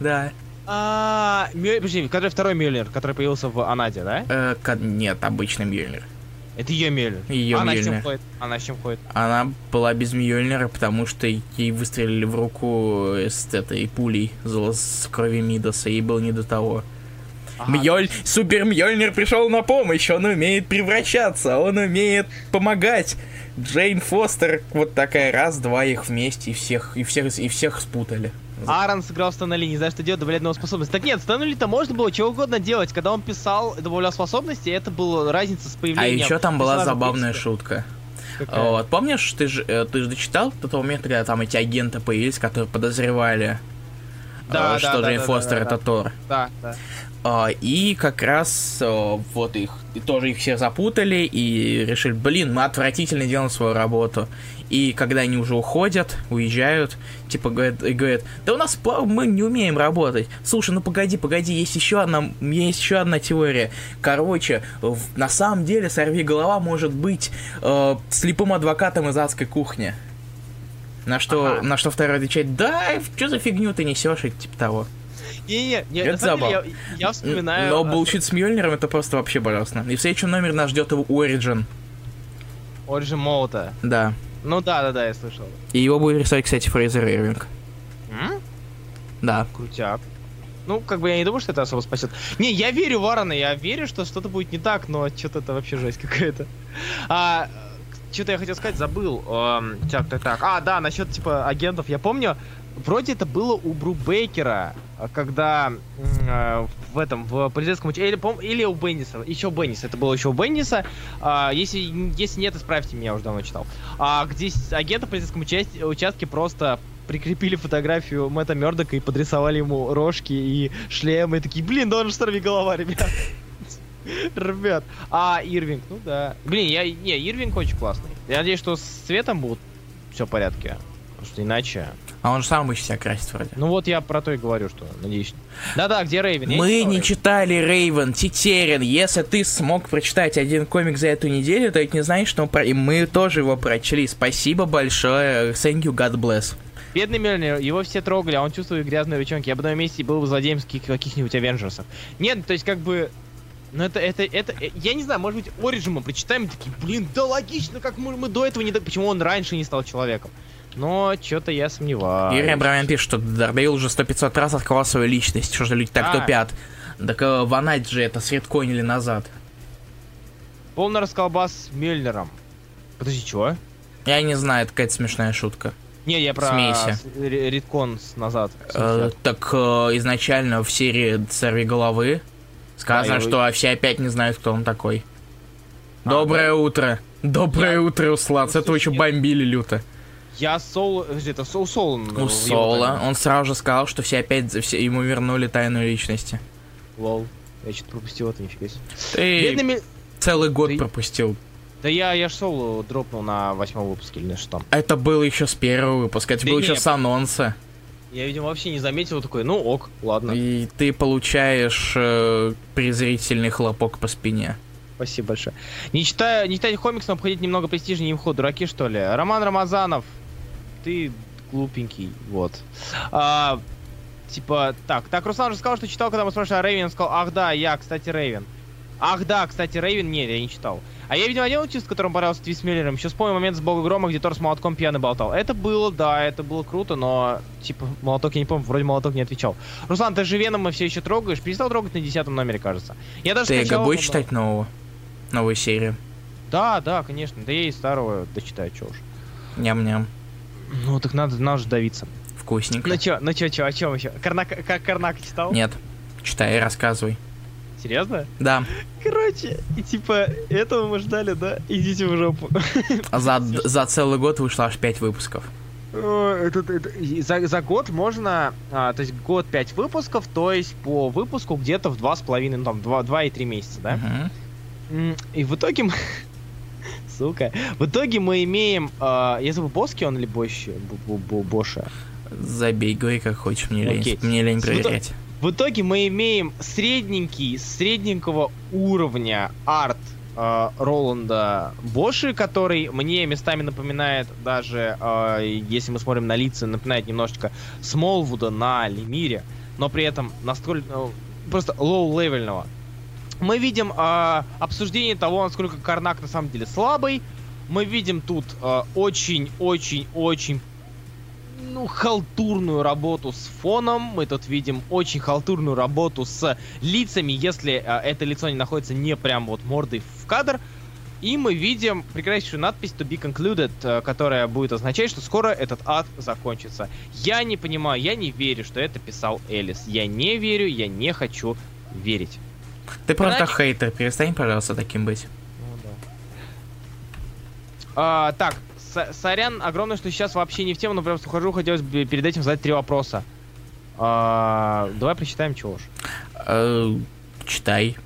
Да. А, подожди, который второй Мюллер, который появился в Анаде, да? Э, нет, обычный Мьёльнир. Это ее Мюллер. Её Она с чем ходит? Она с чем ходит? Она была без Мьёльнира, потому что ей выстрелили в руку с этой пулей с крови Мидаса, ей было не до того. Мьёль... Супер Мьёльнир пришел на помощь, он умеет превращаться, он умеет помогать. Джейн Фостер, вот такая, раз-два их вместе, и всех, и всех, и всех спутали. Аарон сыграл Стэна Ли, не знаю, что делать, добавлять новую способность. Так нет, Стэну Ли-то можно было чего угодно делать. Когда он писал, добавлял способности, это была разница с А появлением... еще там была забавная шутка. Какая? Вот, помнишь, ты же, э, ты же дочитал до того момента, когда там эти агенты появились, которые подозревали, Да, э, что да, да, Джейн да, Фостер да, это да. Тор. Да, да. А, И как раз э, вот их тоже их всех запутали и решили, блин, мы отвратительно делаем свою работу. И когда они уже уходят, уезжают, типа говорят, и говорят, да у нас мы не умеем работать. Слушай, ну погоди, погоди, есть еще одна, есть еще одна теория. Короче, на самом деле сорви голова может быть э, слепым адвокатом из адской кухни. На что, Ага. на что второй отвечает, да, что за фигню ты несешь, и типа того. Не-не-не, не, Это забавно. я, я вспоминаю... Но bullshit с Мьёльниром это просто вообще божественно. И в следующем номере нас ждет его Origin. Origin Молота. Да. Ну да, да, да, я слышал. И его будет рисовать, кстати, Фрейзер Ирвинг. М? Да. Крутяк. Ну, как бы я не думаю, что это особо спасет. Не, я верю в Аарона, я верю, что что-то будет не так, но что-то это вообще жесть какая-то. А, что-то я хотел сказать, забыл. Эм, так, так, так. А, да, насчет типа агентов. Я помню, вроде это было у Брубейкера, когда э, в этом, в уч- или, или у Бенниса, еще Бенниса, это было еще у Бенниса. А, если, если нет, исправьте меня, я уже давно читал. А, где агенты в полицейском участ- участке просто прикрепили фотографию Мэтта Мёрдока и подрисовали ему рожки и шлемы. И такие, блин, да он же сорви голова, ребят. Ребят. А, Ирвинг, ну да. Блин, я, не, Ирвинг очень классный. Я надеюсь, что с цветом будет все в порядке. Потому что иначе... А он же сам обычно себя красит вроде. Ну вот я про то и говорю, что надеюсь. Да-да, где Рейвен? Мы читал не Рейвен. читали Рейвен, Тетерин. Если ты смог прочитать один комик за эту неделю, то это не значит, что мы про- и мы тоже его прочли. Спасибо большое. Thank you, God bless. Бедный Мельнер, его все трогали, а он чувствует грязные ручонки. Я бы на его месте был бы злодеем каких-нибудь Авенджерсов. Нет, то есть как бы... Ну это, это, это, э, я не знаю, может быть, Ориджин мы прочитаем и такие, блин, да логично, как мы, мы до этого не... Почему он раньше не стал человеком? Но что-то я сомневаюсь. Юрий Абрамян пишет, что Дарбейл уже сто 500 раз открывал свою личность. Что же люди так А. тупят? Так э, Ванать же это средконили назад. Полный расколбас с Мельнером. Подожди, чего? Я не знаю, это какая-то смешная шутка. Не, я про Смейся. редкон с назад. Э, так э, изначально в серии «Сорви головы» сказано, Да, я- что все опять не знают, кто он такой. А, Доброе утро. Доброе Я- утро, Руслан. С этого еще бомбили люто. Я Соул... Подожди, это Соул Соул. У Соло. Он сразу же сказал, что все опять за- все, ему вернули тайную личности. Лол. Я что-то пропустил это, нифига себе. Ты Бедный Мель- целый год Ты- пропустил. Да я, я ж Соулу дропнул на восьмом выпуске или на шестом. Это было еще с первого выпуска, это Да было не, еще с анонса. Я, видимо, вообще не заметил, такой, ну ок, ладно. И ты получаешь э, презрительный хлопок по спине. Спасибо большое. Не читая, не читать комикс, но обходить немного престижнее не вход, дураки что ли? Роман Рамазанов, ты глупенький, вот. А, типа, так, так, Руслан уже сказал, что читал, когда мы спрашивали о Рейвен, он сказал, ах да, я, кстати, Рейвен. Ах да, кстати, Рейвен, нет, я не читал. А я, видимо, один чувств, которым понравился твист с Миллером. Еще вспомнил момент с Бога Грома, где Тор с молотком пьяный болтал. Это было, да, это было круто, но, типа, молоток, я не помню, вроде молоток не отвечал. Руслан, ты же Венома все еще трогаешь? Перестал трогать на десятом номере, кажется. Я даже Ты скачал, будешь но- читать нового? Новую серию? да, да, конечно. Да я и старого дочитаю, чё уж. Ням-ням. Ну, так надо, надо же давиться. Вкусненько. Ну чё, ну чё, чё, о чем еще? Карнак, как Карнак читал? Нет. Читай, рассказывай. Серьезно? Да. Короче, и типа, этого мы ждали, да? Идите в жопу. За, за целый год вышло аж 5 выпусков. О, это- это- и за, за год можно, а, то есть год 5 выпусков, то есть по выпуску где-то в два с половиной, ну там, два, два и три месяца, да? М, И в итоге мы... Сука. В итоге мы имеем... а, я забыл, Боски он или бу- Боша? Забей, говори как хочешь, мне лень, Окей. мне лень проверять. В итоге мы имеем средненький, средненького уровня арт э, Роланда Боши, который мне местами напоминает даже, э, если мы смотрим на лица, напоминает немножечко Смолвуда на Лемире, но при этом настолько ну, просто low-level ного. Мы видим э, обсуждение того, насколько Карнак на самом деле слабый. Мы видим тут очень-очень-очень ну, халтурную работу с фоном. Мы тут видим очень халтурную работу с лицами, если э, это лицо не находится не прям вот мордой в кадр. И мы видим прекраснейшую надпись To be concluded, которая будет означать, что скоро этот ад закончится. Я не понимаю, я не верю, что это писал Элис. Я не верю, я не хочу верить. Ты просто Иначе... хейтер, перестань, пожалуйста, таким быть. Ну, да. а, так, сорян огромное, что сейчас вообще не в тему, но просто хожу, хотелось бы перед этим задать три вопроса. А, давай прочитаем, чего уж. Э, читай.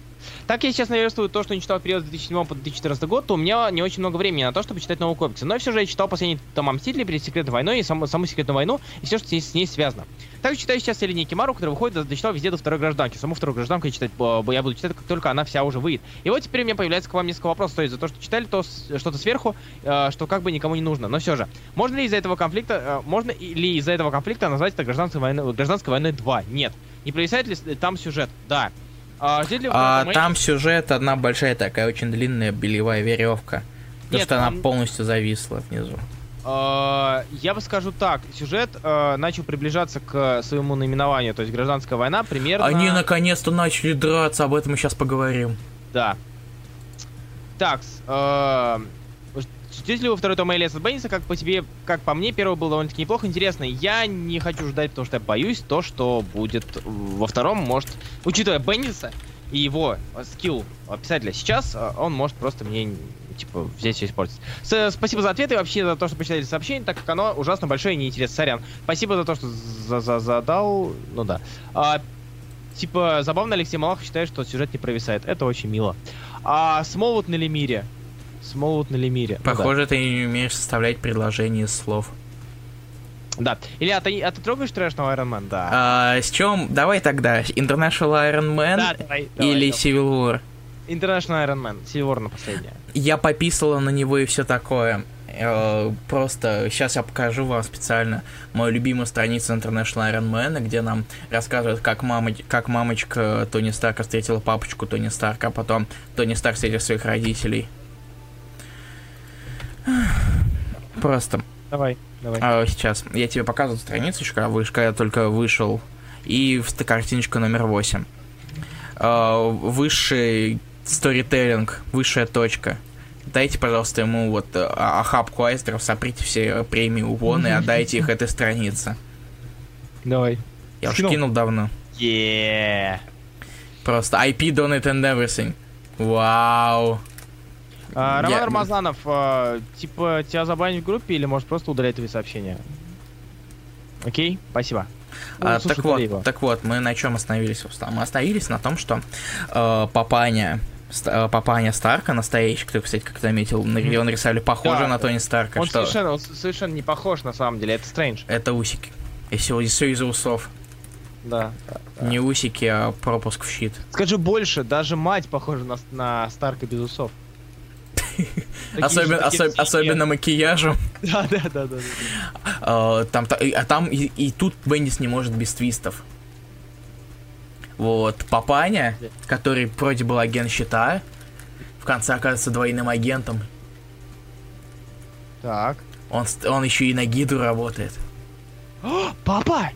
Так я сейчас наверстываю то, что не читал в период с 2007 по 2014 год, то у меня не очень много времени на то, чтобы читать новые комиксы. Но все же я читал последний тома Мстителей перед Секретной войной и саму, саму Секретную войну и все, что с ней связано. Также читаю сейчас линии Кимару, который выходит, дочитал везде до второй гражданки. Саму вторую гражданку я читать я буду читать, как только она вся уже выйдет. И вот теперь у меня появляется к вам несколько вопросов. То есть за то, что читали, то что-то сверху, э, что как бы никому не нужно. Но все же, можно ли из-за этого конфликта, э, можно ли из-за этого конфликта назвать это гражданской войной, гражданской войной 2? Нет. Не провисает ли там сюжет? Да. А, а там сюжет одна большая такая очень длинная белевая веревка. Потому что там... она полностью зависла внизу. Uh, я бы скажу так, сюжет uh, начал приближаться к своему наименованию, то есть гражданская война примерно... Они наконец-то начали драться, об этом мы сейчас поговорим. Да. Так, uh, Ждете ли вы второй том Элиаса Бенниса? Как по тебе, как по мне, первый был довольно-таки неплохо, интересно. Я не хочу ждать, потому что я боюсь то, что будет во втором, может, учитывая Бенниса и его скилл писателя сейчас, а, он может просто мне типа, взять все испортить. С спасибо за ответ и вообще за то, что почитали сообщение, так как оно ужасно большое и неинтересно. Сорян. Спасибо за то, что за за задал. Ну да. А, типа, забавно Алексей Малахов считает, что сюжет не провисает. Это очень мило. А Смолвуд на Лемире. Смолвуд на Лемире. Похоже, ну, да. ты не умеешь составлять предложения из слов. Да. Или а ты, а ты трогаешь трэшного Iron Man? Да. А, с чем? Давай тогда. International Iron Man да, давай, давай, или давай. Civil War? International Iron Man. Civil War на последнее. Я пописала на него и все такое. Э, просто сейчас я покажу вам специально мою любимую страницу International Iron Man, где нам рассказывают, как, мама, как мамочка Тони Старка встретила папочку Тони Старка, а потом Тони Старк встретил своих родителей. Просто. Давай, давай. А, сейчас. Я тебе показываю страницочку, а когда я только вышел. И картиночка номер 8. А, высший сторителлинг, высшая точка. Дайте, пожалуйста, ему вот а, охапку айстеров, соприте все премии Увон и отдайте их этой странице. Давай. Я уж кинул давно. Yeah. Просто IP donate and everything. Вау. А, Роман я... Рамазанов, а, типа, тебя забанить в группе или может просто удалять твои сообщения? Окей, спасибо. А, ну, так вот, так вот, мы на чем остановились, Мы остановились на том, что э, Папаня, э, Папаня Старка, настоящий, кто, кстати, как заметил, mm-hmm. он рисовали похоже да, на Тони Старка. Он, что... совершенно, он совершенно не похож, на самом деле, это Стрэндж. Это усики. И все, все из-за усов. Да, да. Не усики, а пропуск в щит. Скажи больше, даже мать похожа на, на Старка без усов. Особенно, особ, особенно макияжем. Да, да, да, да. А, там, а там и, и тут Бендис не может без твистов. Вот, Папаня, который вроде был агент щита, в конце оказывается двойным агентом. Так. Он, он еще и на гиду работает. О, папа!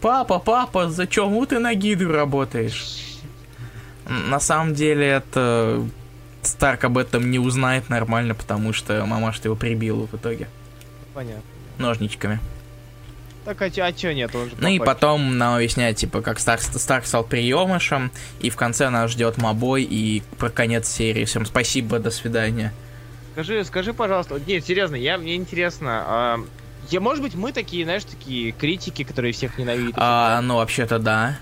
Папа, папа, зачем ты на гиду работаешь? На самом деле это Старк об этом не узнает нормально, потому что мамаш его прибила в итоге. Понятно. Ножничками. Так а, а чё нет? Он же ну и потом нам объясняет, типа, как Старк, Старк стал приемышем, и в конце нас ждет мобой и про конец серии. Всем спасибо, до свидания. Скажи, скажи, пожалуйста, нет, серьезно, я, мне интересно, а, я, может быть, мы такие, знаешь, такие критики, которые всех ненавидят? А, ну, вообще-то да.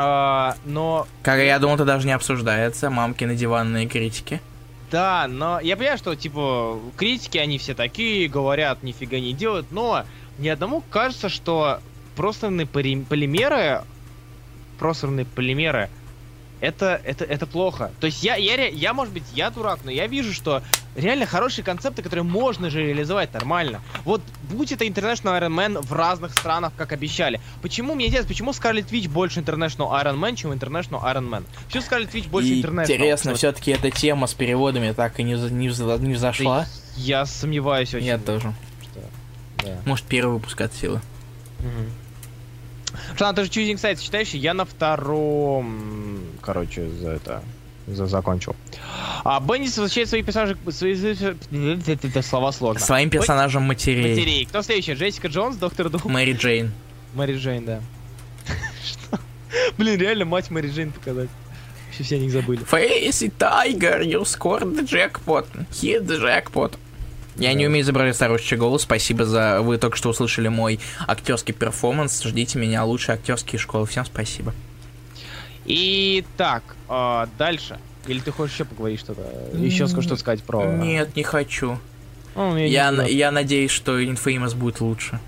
А, но... Как я думал, это даже не обсуждается, мамкины диванные критики. Да, но я понимаю, что, типа, критики, они все такие, говорят, нифига не делают, но ни одному кажется, что просранные полимеры, просранные полимеры это, это, это плохо. То есть я, я, я, может быть, я дурак, но я вижу, что реально хорошие концепты, которые можно же реализовать нормально. Вот будь это International Iron Man в разных странах, как обещали. Почему, мне интересно, почему Scarlet Witch больше International Iron Man, чем International Iron Man? Почему Scarlet Witch больше и International? Интересно, все-таки эта тема с переводами так и не, не, не взошла. Я сомневаюсь очень. Я тоже. Да. Может, первый выпуск от силы. Угу. Шан, ты же Choosing Sides читаешь? Я на втором, короче, за это за закончил. А Беннис возвращает своих персонажей... Свои... Это слова сложно. Своим персонажем матерей. Матерей. Кто следующий? Джессика Джонс, Доктор Дум? Мэри Джейн. Мэри Джейн, да. Что? Блин, реально мать Мэри Джейн показать. Вообще все о них забыли. Фейси Тайгер, you scored the jackpot. Hit the jackpot. Я не умею изображать старушечий голос. Спасибо за... Вы только что услышали мой актерский перформанс. Ждите меня, лучшие актерские школы. Всем спасибо. И так, а, дальше. Или ты хочешь еще поговорить что-то? Еще что-то сказать про... Нет, не хочу. Ну, я, не я, я надеюсь, что Infamous будет лучше.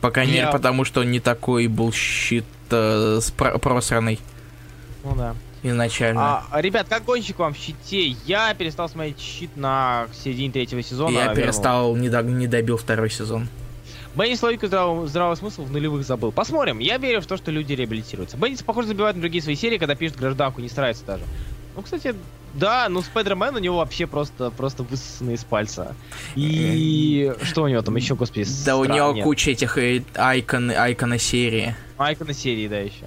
По крайней Я- мере, потому что он не такой bullshit э, спро- просранный Ну да. Изначально. А, ребят, как гонщик вам в щите? Я перестал смотреть щит на середине третьего сезона. я вернул. перестал, не, до- не добил второй сезон. Бендис логику здравого, здравого смысла в нулевых забыл. Посмотрим. Я верю в то, что люди реабилитируются. Бендис, похоже, забивает на другие свои серии, когда пишет гражданку, не старается даже. Ну, кстати, да, ну Спайдермен у него вообще просто, просто высосанный из пальца. И что у него там еще, господи, Да у него нет. куча этих э, айкон, айкона серии. Айкона серии, да, еще.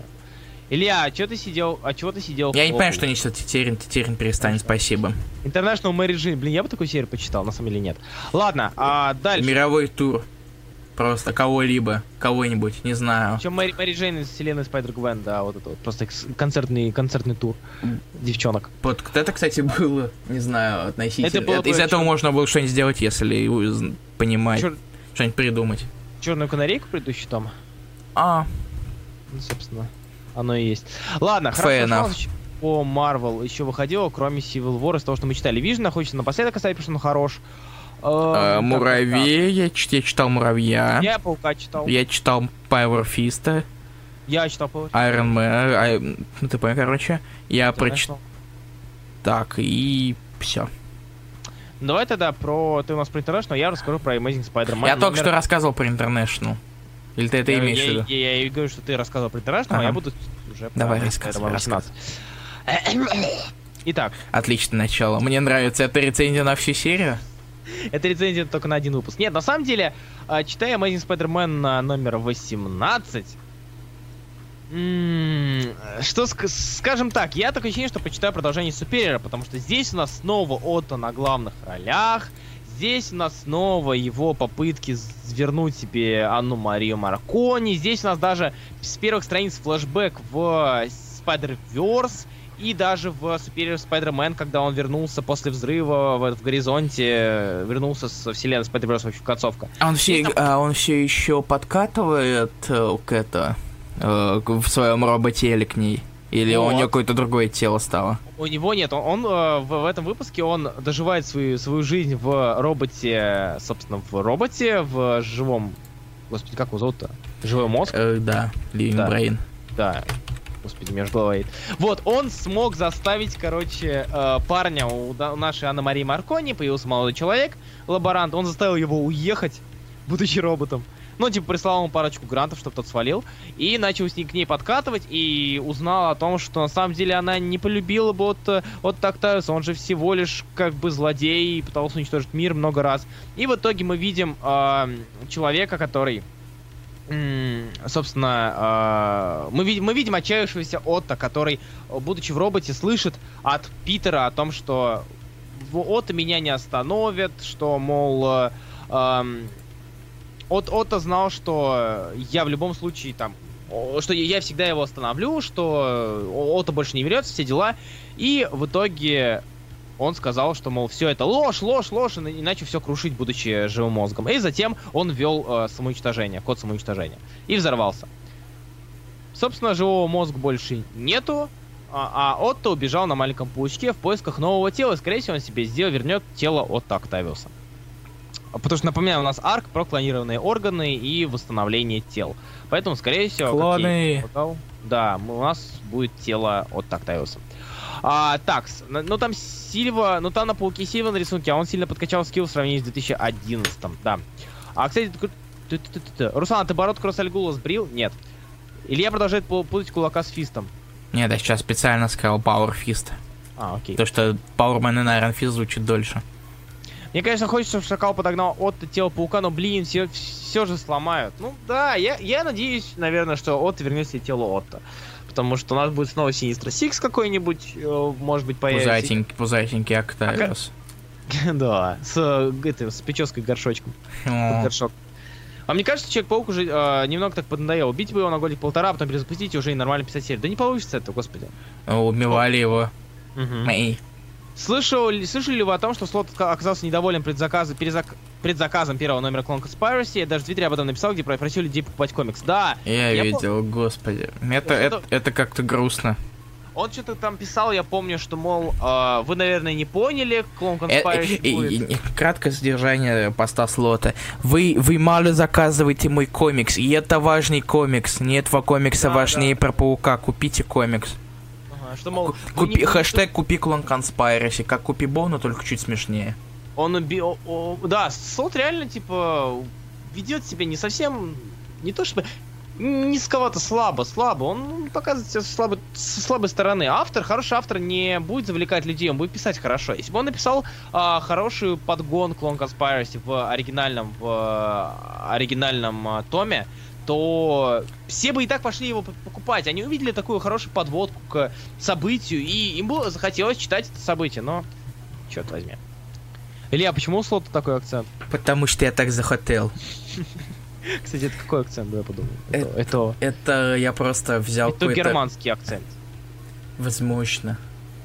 Илья, а чё ты сидел, а чего ты сидел? Я не понимаю, что несет Тетерин, Тетерин перестань, спасибо. International Mary Jane. Блин, я бы такую серию почитал, на самом деле нет. Ладно, а дальше. Мировой тур. Просто кого-либо, кого-нибудь, не знаю. Причем Мэри, Мэри Джейн из вселенной Спайдер Гвен, да, вот это вот. Просто концертный, концертный тур девчонок. Вот это, кстати, было, не знаю, относительно. Это было из бы этого чё- можно было что-нибудь сделать, если понимать, Чёр- что-нибудь придумать. Черную канарейку предыдущий том. А, Ну, собственно, оно и есть. Ладно, хорошо, по Marvel еще выходило, кроме Civil War, из того, что мы читали. Vision, хочется напоследок оставить, потому что он хорош. э, Эм, Муравей, я, чит- я читал Муравья. Я Паука читал. Я, Я читал Power Fist, читал Паука. Iron Man, ай, ну ты понял, короче. Я прочитал так, и все. Давай тогда про... Ты у нас про International, я расскажу про Amazing Spider-Man. Я только что рассказывал про International. Или ты это Я- имеешь в я, виду? Я, я и говорю, что ты рассказывал про International, а я буду уже Давай, рассказывай, 18. Итак, Отличное начало. Мне нравится. Это рецензия на всю серию? это рецензия только на один выпуск. Нет, на самом деле, а, читая Amazing Spider-Man номер 18, м, что ск- скажем так, я такое ощущение, что почитаю продолжение Супериора, потому что здесь у нас снова Отто на главных ролях, здесь у нас снова его попытки з- вернуть себе Анну Марию Маркони, здесь у нас даже с первых страниц флешбэк в Spider-Verse, и даже в Superior Spider-Man, когда он вернулся после взрыва в, в горизонте, э, вернулся со вселенной Spider-Verse, в общем, концовка. А он все, а он все еще подкатывает э, к это э, в своем роботе или к ней? Или у Вот. него какое-то другое тело стало? У него нет, он, он, э, в, в этом выпуске он доживает свою, свою жизнь в роботе, собственно, в роботе, в живом... Господи, как его зовут-то? Живой мозг? Э, да, Living Да. Brain. Да. Господи, между головой. Вот, он смог заставить, короче, э, парня у, у нашей Анны Марии Маркони, появился молодой человек, лаборант, он заставил его уехать, будучи роботом. Ну, типа, прислал ему парочку грантов, чтобы тот свалил, и начал с ней к ней подкатывать, и узнал о том, что на самом деле она не полюбила бы вот, вот Тактариуса, он же всего лишь как бы злодей, пытался уничтожить мир много раз. И в итоге мы видим э, человека, который собственно, э, мы, видим, мы видим отчаявшегося Отто, который, будучи в роботе, слышит от Питера о том, что Отто меня не остановит, что, мол, эм, От, Отто знал, что я в любом случае там, что я всегда его остановлю, что э, Отто больше не вернется, все дела. И в итоге он сказал, что, мол, все это ложь, ложь, ложь, иначе все крушить, будучи живым мозгом. И затем он ввел э, самоуничтожение, код самоуничтожения. И взорвался. Собственно, живого мозга больше нету, а, а Отто убежал на маленьком паучке в поисках нового тела. И, скорее всего, он себе сделал, вернет тело Отто Октавиуса. Потому что, напоминаю, у нас арк про клонированные органы и восстановление тел. Поэтому, скорее всего... Клоны. предполагал, Да, у нас будет тело от Октавиуса. А, так, ну там Сильва, ну там на Пауке Сильва на рисунке, а он сильно подкачал скилл в сравнении с 2011, да. А, кстати. Руслан, а ты бородку Росальгула сбрил? Нет. Илья продолжает пу- путать кулака с фистом. Нет, я сейчас специально сказал Power Fist. А, окей. То, что Power Man и Iron Fist звучит дольше. Мне, конечно, хочется, чтобы Шакал подогнал Отто тело паука, но, блин, все, все же сломают. Ну да, я, я надеюсь, наверное, что Отто вернет себе тело Отто. Потому что у нас будет снова Синистра Сикс какой-нибудь, э, может быть, появится. Пузатенький, пузатенький Октавиус. Да, с, э, этой, с прической горшочком. горшок. А мне кажется, Человек-паук уже э, немного так поднадоел. Убить бы его на годик-полтора, а потом перезапустить и уже и нормально писать серию. Да не получится это, господи. Убивали его. Мгм. Эй. Слышал, ли- слышали ли вы о том, что Слот ока- оказался недоволен предзаказа, перезак- предзаказом первого номера Clone Conspiracy? Я даже в Твиттере об этом написал, где просил людей покупать комикс. Да, Я, Я видел, господи. Это, это, это- это как-то грустно. он что-то там писал, я помню, что, мол, э, вы, наверное, не поняли, Clone Э, Conspiracy э, будет. э, э, Краткое содержание поста слота. Вы, вы мало заказываете мой комикс, и это важный комикс. Не этого комикса Да, важнее да. про паука. Купите комикс. Что, мол, вы Купи, не- хэштег купи клон Conspiracy, как купи Бо, но только чуть смешнее. Он уби- о- о- Да, Слот реально, типа, ведет себя не совсем... Не то чтобы... Низковато, слабо, слабо. Он показывает себя со слабой, со слабой стороны. Автор, хороший автор, не будет завлекать людей, он будет писать хорошо. Если бы он написал а, хорошую подгон Clone Conspiracy в оригинальном, в а, оригинальном а, томе, то все бы и так пошли его покупать. Они увидели такую хорошую подводку к событию, и им было захотелось читать это событие, но... Черт возьми. Илья, почему у слота такой акцент? Потому что я так захотел. Кстати, это какой акцент, да, я подумал? Это- Это, это, Это я просто взял это германский акцент. Возможно.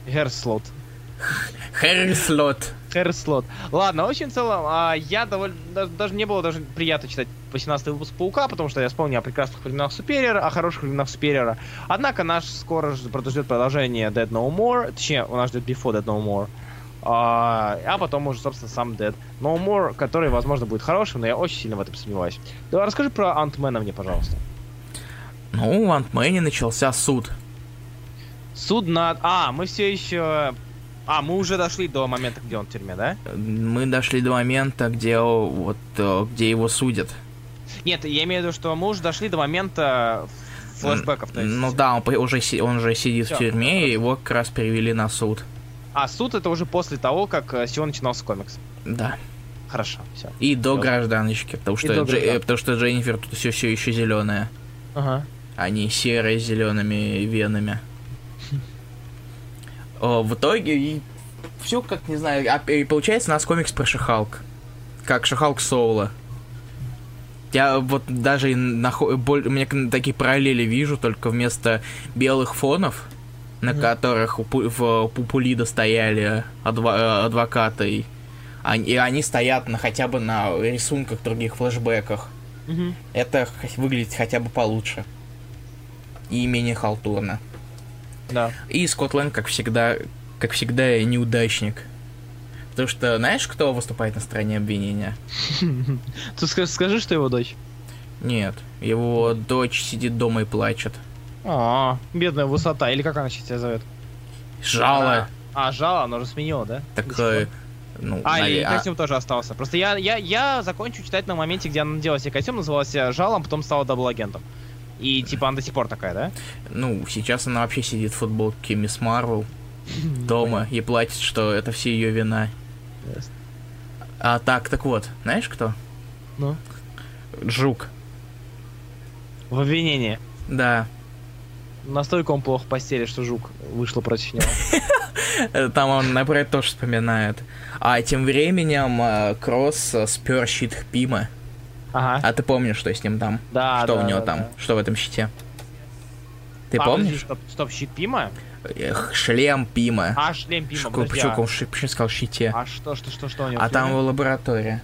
Герслот. Харри Слот. Херслот. Ладно, в общем, в целом, а, я довольно... да- Даже не было даже приятно читать 18 выпуск Паука, потому что я вспомнил о прекрасных временах Супериора, о хороших временах Супериора. Однако нас скоро ждет продолжение Dead No More, точнее, у нас ждет Before Dead No More. А, а потом уже, собственно, сам Dead No More, который, возможно, будет хорошим, но я очень сильно в этом сомневаюсь. Давай расскажи про Антмена мне, пожалуйста. Ну, в Антмене начался суд. Суд над... А, мы все еще... А, мы уже дошли до момента, где он в тюрьме, да? Мы дошли до момента, где, вот, э, где его судят. Нет, я имею в виду, что мы уже дошли до момента флешбеков. То есть... Ну да, он уже, он уже сидит Всё, в тюрьме, и его как раз перевели на суд. А суд это уже после того, как э, с чего начинался комикс. Да. Хорошо, все. И до гражданочки, потому что, до Дже- граждан. э, потому что Дженнифер тут все, все еще зеленая, Ага. не серая с зелеными венами. О, в итоге и все как не знаю. а, и получается у нас комикс про Шихалк. Как Шихалк Соула. Я вот даже и нахо- боль- у меня к- такие параллели вижу, только вместо белых фонов, на Мгм. которых у в Пупулида стояли адва- э, адвокаты, и они, и они стоят на хотя бы на рисунках других флешбеках. Мгм. Это выглядит хотя бы получше. И менее халтурно. Да. И Скотланд, как всегда, как всегда, неудачник. Потому что, знаешь, кто выступает на стороне обвинения? Ты скажи, скажи, что его дочь. Нет, его дочь сидит дома и плачет. А, бедная высота. Или как она сейчас тебя зовет? Жало. А, жало, она уже сменила, да? Так, э, ну, А, и а, костюм тоже остался. Просто я, я, я закончу читать на моменте, где она надела себе костюм, назывался жалом, потом стала double agent ом. И типа она до сих пор такая, да? ну, сейчас она вообще сидит в футболке Мисс Марвел дома и плачет, что это все ее вина. А так, так вот, знаешь кто? Ну? Жук. В обвинении. Да. Настолько он плохо в постели, что жук вышла против него. Там он на про это тоже вспоминает. А тем временем э, Кросс э, спер щит Пима. Ага. А ты помнишь, что с ним там? Да, что да, у него да, там? да. Что в этом щите? Ты А, подожди, помнишь? Стоп, стоп, щит Пима? Эх, шлем Пима. А, шлем Пима, Ш- подожди, Почему а- он ши- почему сказал щите? А что, что, что, что у него? А там его лаборатория.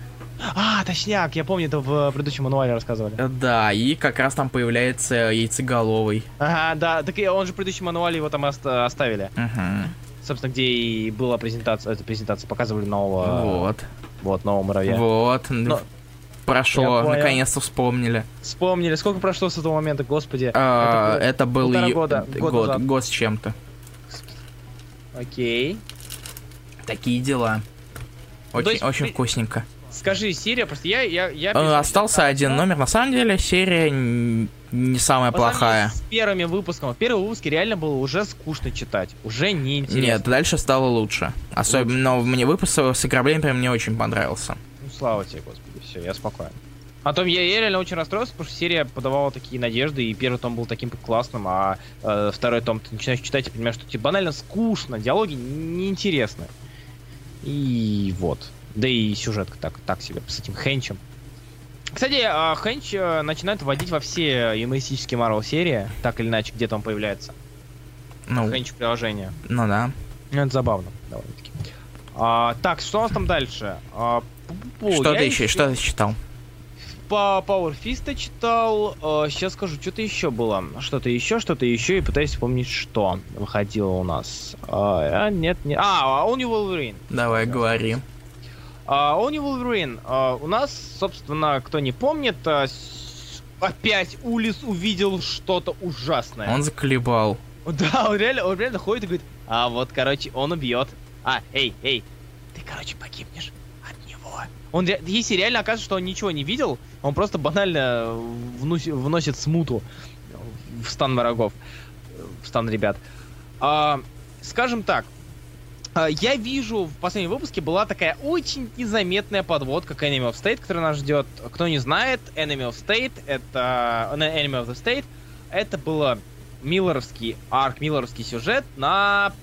А, точняк, я помню, это в предыдущем мануале рассказывали. Э, Да, и как раз там появляется яйцеголовый. Ага, да, так и он же в предыдущем мануале его там оста- оставили. Мгм. Собственно, где и была презентация, эта презентация, показывали нового, Вот. вот, нового муравья. Вот. Но- Прошло, наконец-то вспомнили. Вспомнили, сколько прошло с этого момента, господи. А, было Это был ию- года, год год, год с чем-то. Окей. Такие дела. Очень, есть, очень ты- вкусненько. Скажи, Сирия, просто я, я, я... Э, пересмотрел- Остался один номер. На самом деле серия не самая По плохая. С первыми выпусками. В первом выпуске реально было уже скучно читать. Уже неинтересно. Нет, дальше стало лучше. Особенно мне выпуск с ограблением прям мне очень понравился. Слава тебе, господи, все, я спокоен. А то я, я реально очень расстроился, потому что серия подавала такие надежды, и первый том был таким классным, а э, второй том ты начинаешь читать и понимаешь, что тебе банально скучно, диалоги неинтересны. И вот. Да и сюжетка так, так себе, с этим Хенчем. Кстати, а, Хенч э, начинает вводить во все юмористические Марвел серии, так или иначе, где-то он появляется. Ну, Хенч приложение. ну да. Ну, это забавно, довольно-таки. А, так, что у нас там дальше? А, Что ты еще? Что ты читал? По Power Fist читал. а, сейчас скажу, что-то еще было. Что-то еще, что-то еще, и пытаюсь вспомнить, что выходило у нас. А, а, нет, нет. А, Only Wolverine. Давай, говори. А, Only Wolverine. а, у нас, собственно, кто не помнит, а, с- опять Улис увидел что-то ужасное. Он заколебал. Да, он реально, он реально ходит и говорит, а вот, короче, он убьет. А, эй, эй, ты, короче, погибнешь. Он, если реально окажется, что он ничего не видел, он просто банально внуси- вносит смуту в стан врагов, в стан ребят. А, скажем так, а, я вижу, в последнем выпуске была такая очень незаметная подводка к Enemy of State, которая нас ждет. Кто не знает, Enemy of State, это... Enemy of the State, это было миллеровский арк, миллеровский сюжет на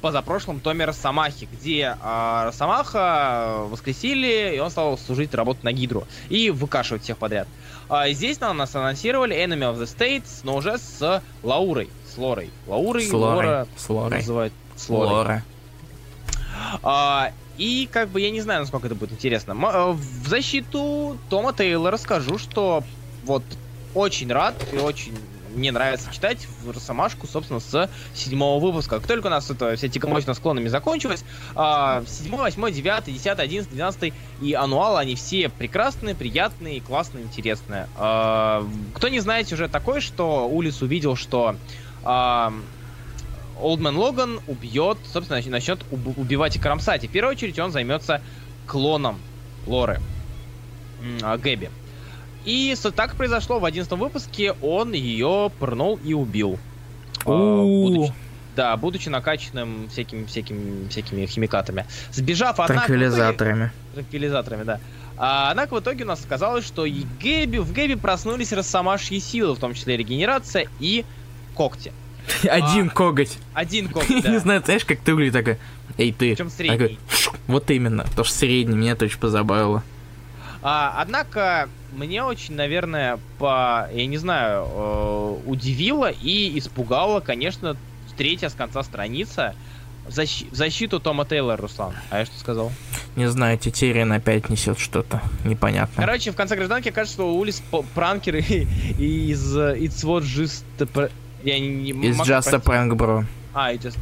позапрошлом томе Росомахи, где а, Росомаха воскресили, и он стал служить, работать на Гидру и выкашивать всех подряд. А здесь нам нас анонсировали Enemy of the States, но уже с Лаурой, с Лорой. Лаурой, С Лорой. Лора С Лорой. называют с Лорой. Лора. А, и как бы я не знаю, насколько это будет интересно. М- э, В защиту Тома Тейлора скажу, что вот очень рад и очень мне нравится читать в Росомашку, собственно, с седьмого выпуска. Как только у нас это вся тягомотина с клонами закончилась, а, седьмой, восьмой, девятый, десятый, одиннадцатый, двенадцатый и ануал, они все прекрасные, приятные, классные, интересные. А, кто не знает сюжет такой, что Улис увидел, что а, Олдмен Логан убьет, собственно, нач- начнет уб- убивать и кромсать. И в первую очередь он займется клоном Лоры. А, Гэби. И так произошло в одиннадцатом выпуске, он ее пырнул и убил. А, будучи- да, будучи накачанным всякими, всякими, всякими химикатами. Сбежав, однако... в итоге- Транквилизаторами. транквилизаторами, да. А, однако в итоге у нас оказалось, что и Гэби, в Гэби проснулись росомашьи силы, в том числе регенерация и когти. Один коготь. Один коготь, да. не знаю, знаешь, как ты выглядит такая. Эй, ты. Причем средний. Вот именно. Потому что средний меня это очень позабавило. А, однако, мне очень, наверное, по, я не знаю, э, удивило и испугало, конечно, третья с конца страница в, в защиту Тома Тейлора, Руслан. А я что сказал? Не знаю, Тетерин опять несет что-то непонятное. Короче, в конце гражданки кажется, что Улис пранкер и, и из э, It's what just a я не, не могу Just a простить. Prank Bro. А, it, just,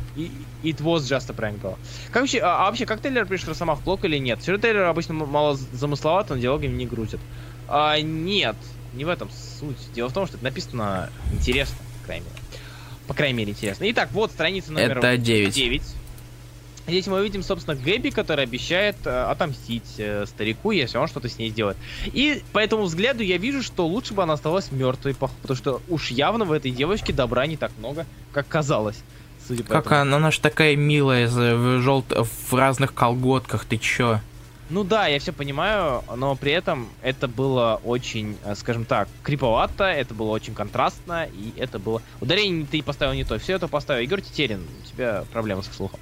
it was just a prank было. Как вообще, а, а вообще, как Тейлор пишет Росомах, плохо или нет? Сюжет Тейлора обычно мало замысловат, он диалогами не грузит. А, нет, не в этом суть. Дело в том, что это написано интересно, по крайней мере. По крайней мере, интересно. Итак, вот страница номер Это 9. 9. Здесь мы видим, собственно, Гэби, который обещает э, отомстить э, старику, если он что-то с ней сделает. И по этому взгляду я вижу, что лучше бы она осталась мертвой, потому что уж явно в этой девочке добра не так много, как казалось. Судя по Как этому. она, она ж такая милая, в, желт... в разных колготках, ты чё? Ну да, я все понимаю, но при этом это было очень, э, скажем так, криповато, это было очень контрастно, и это было... Ударение ты поставил не то, все это поставил. Егор Тетерин, у тебя проблемы со слухом.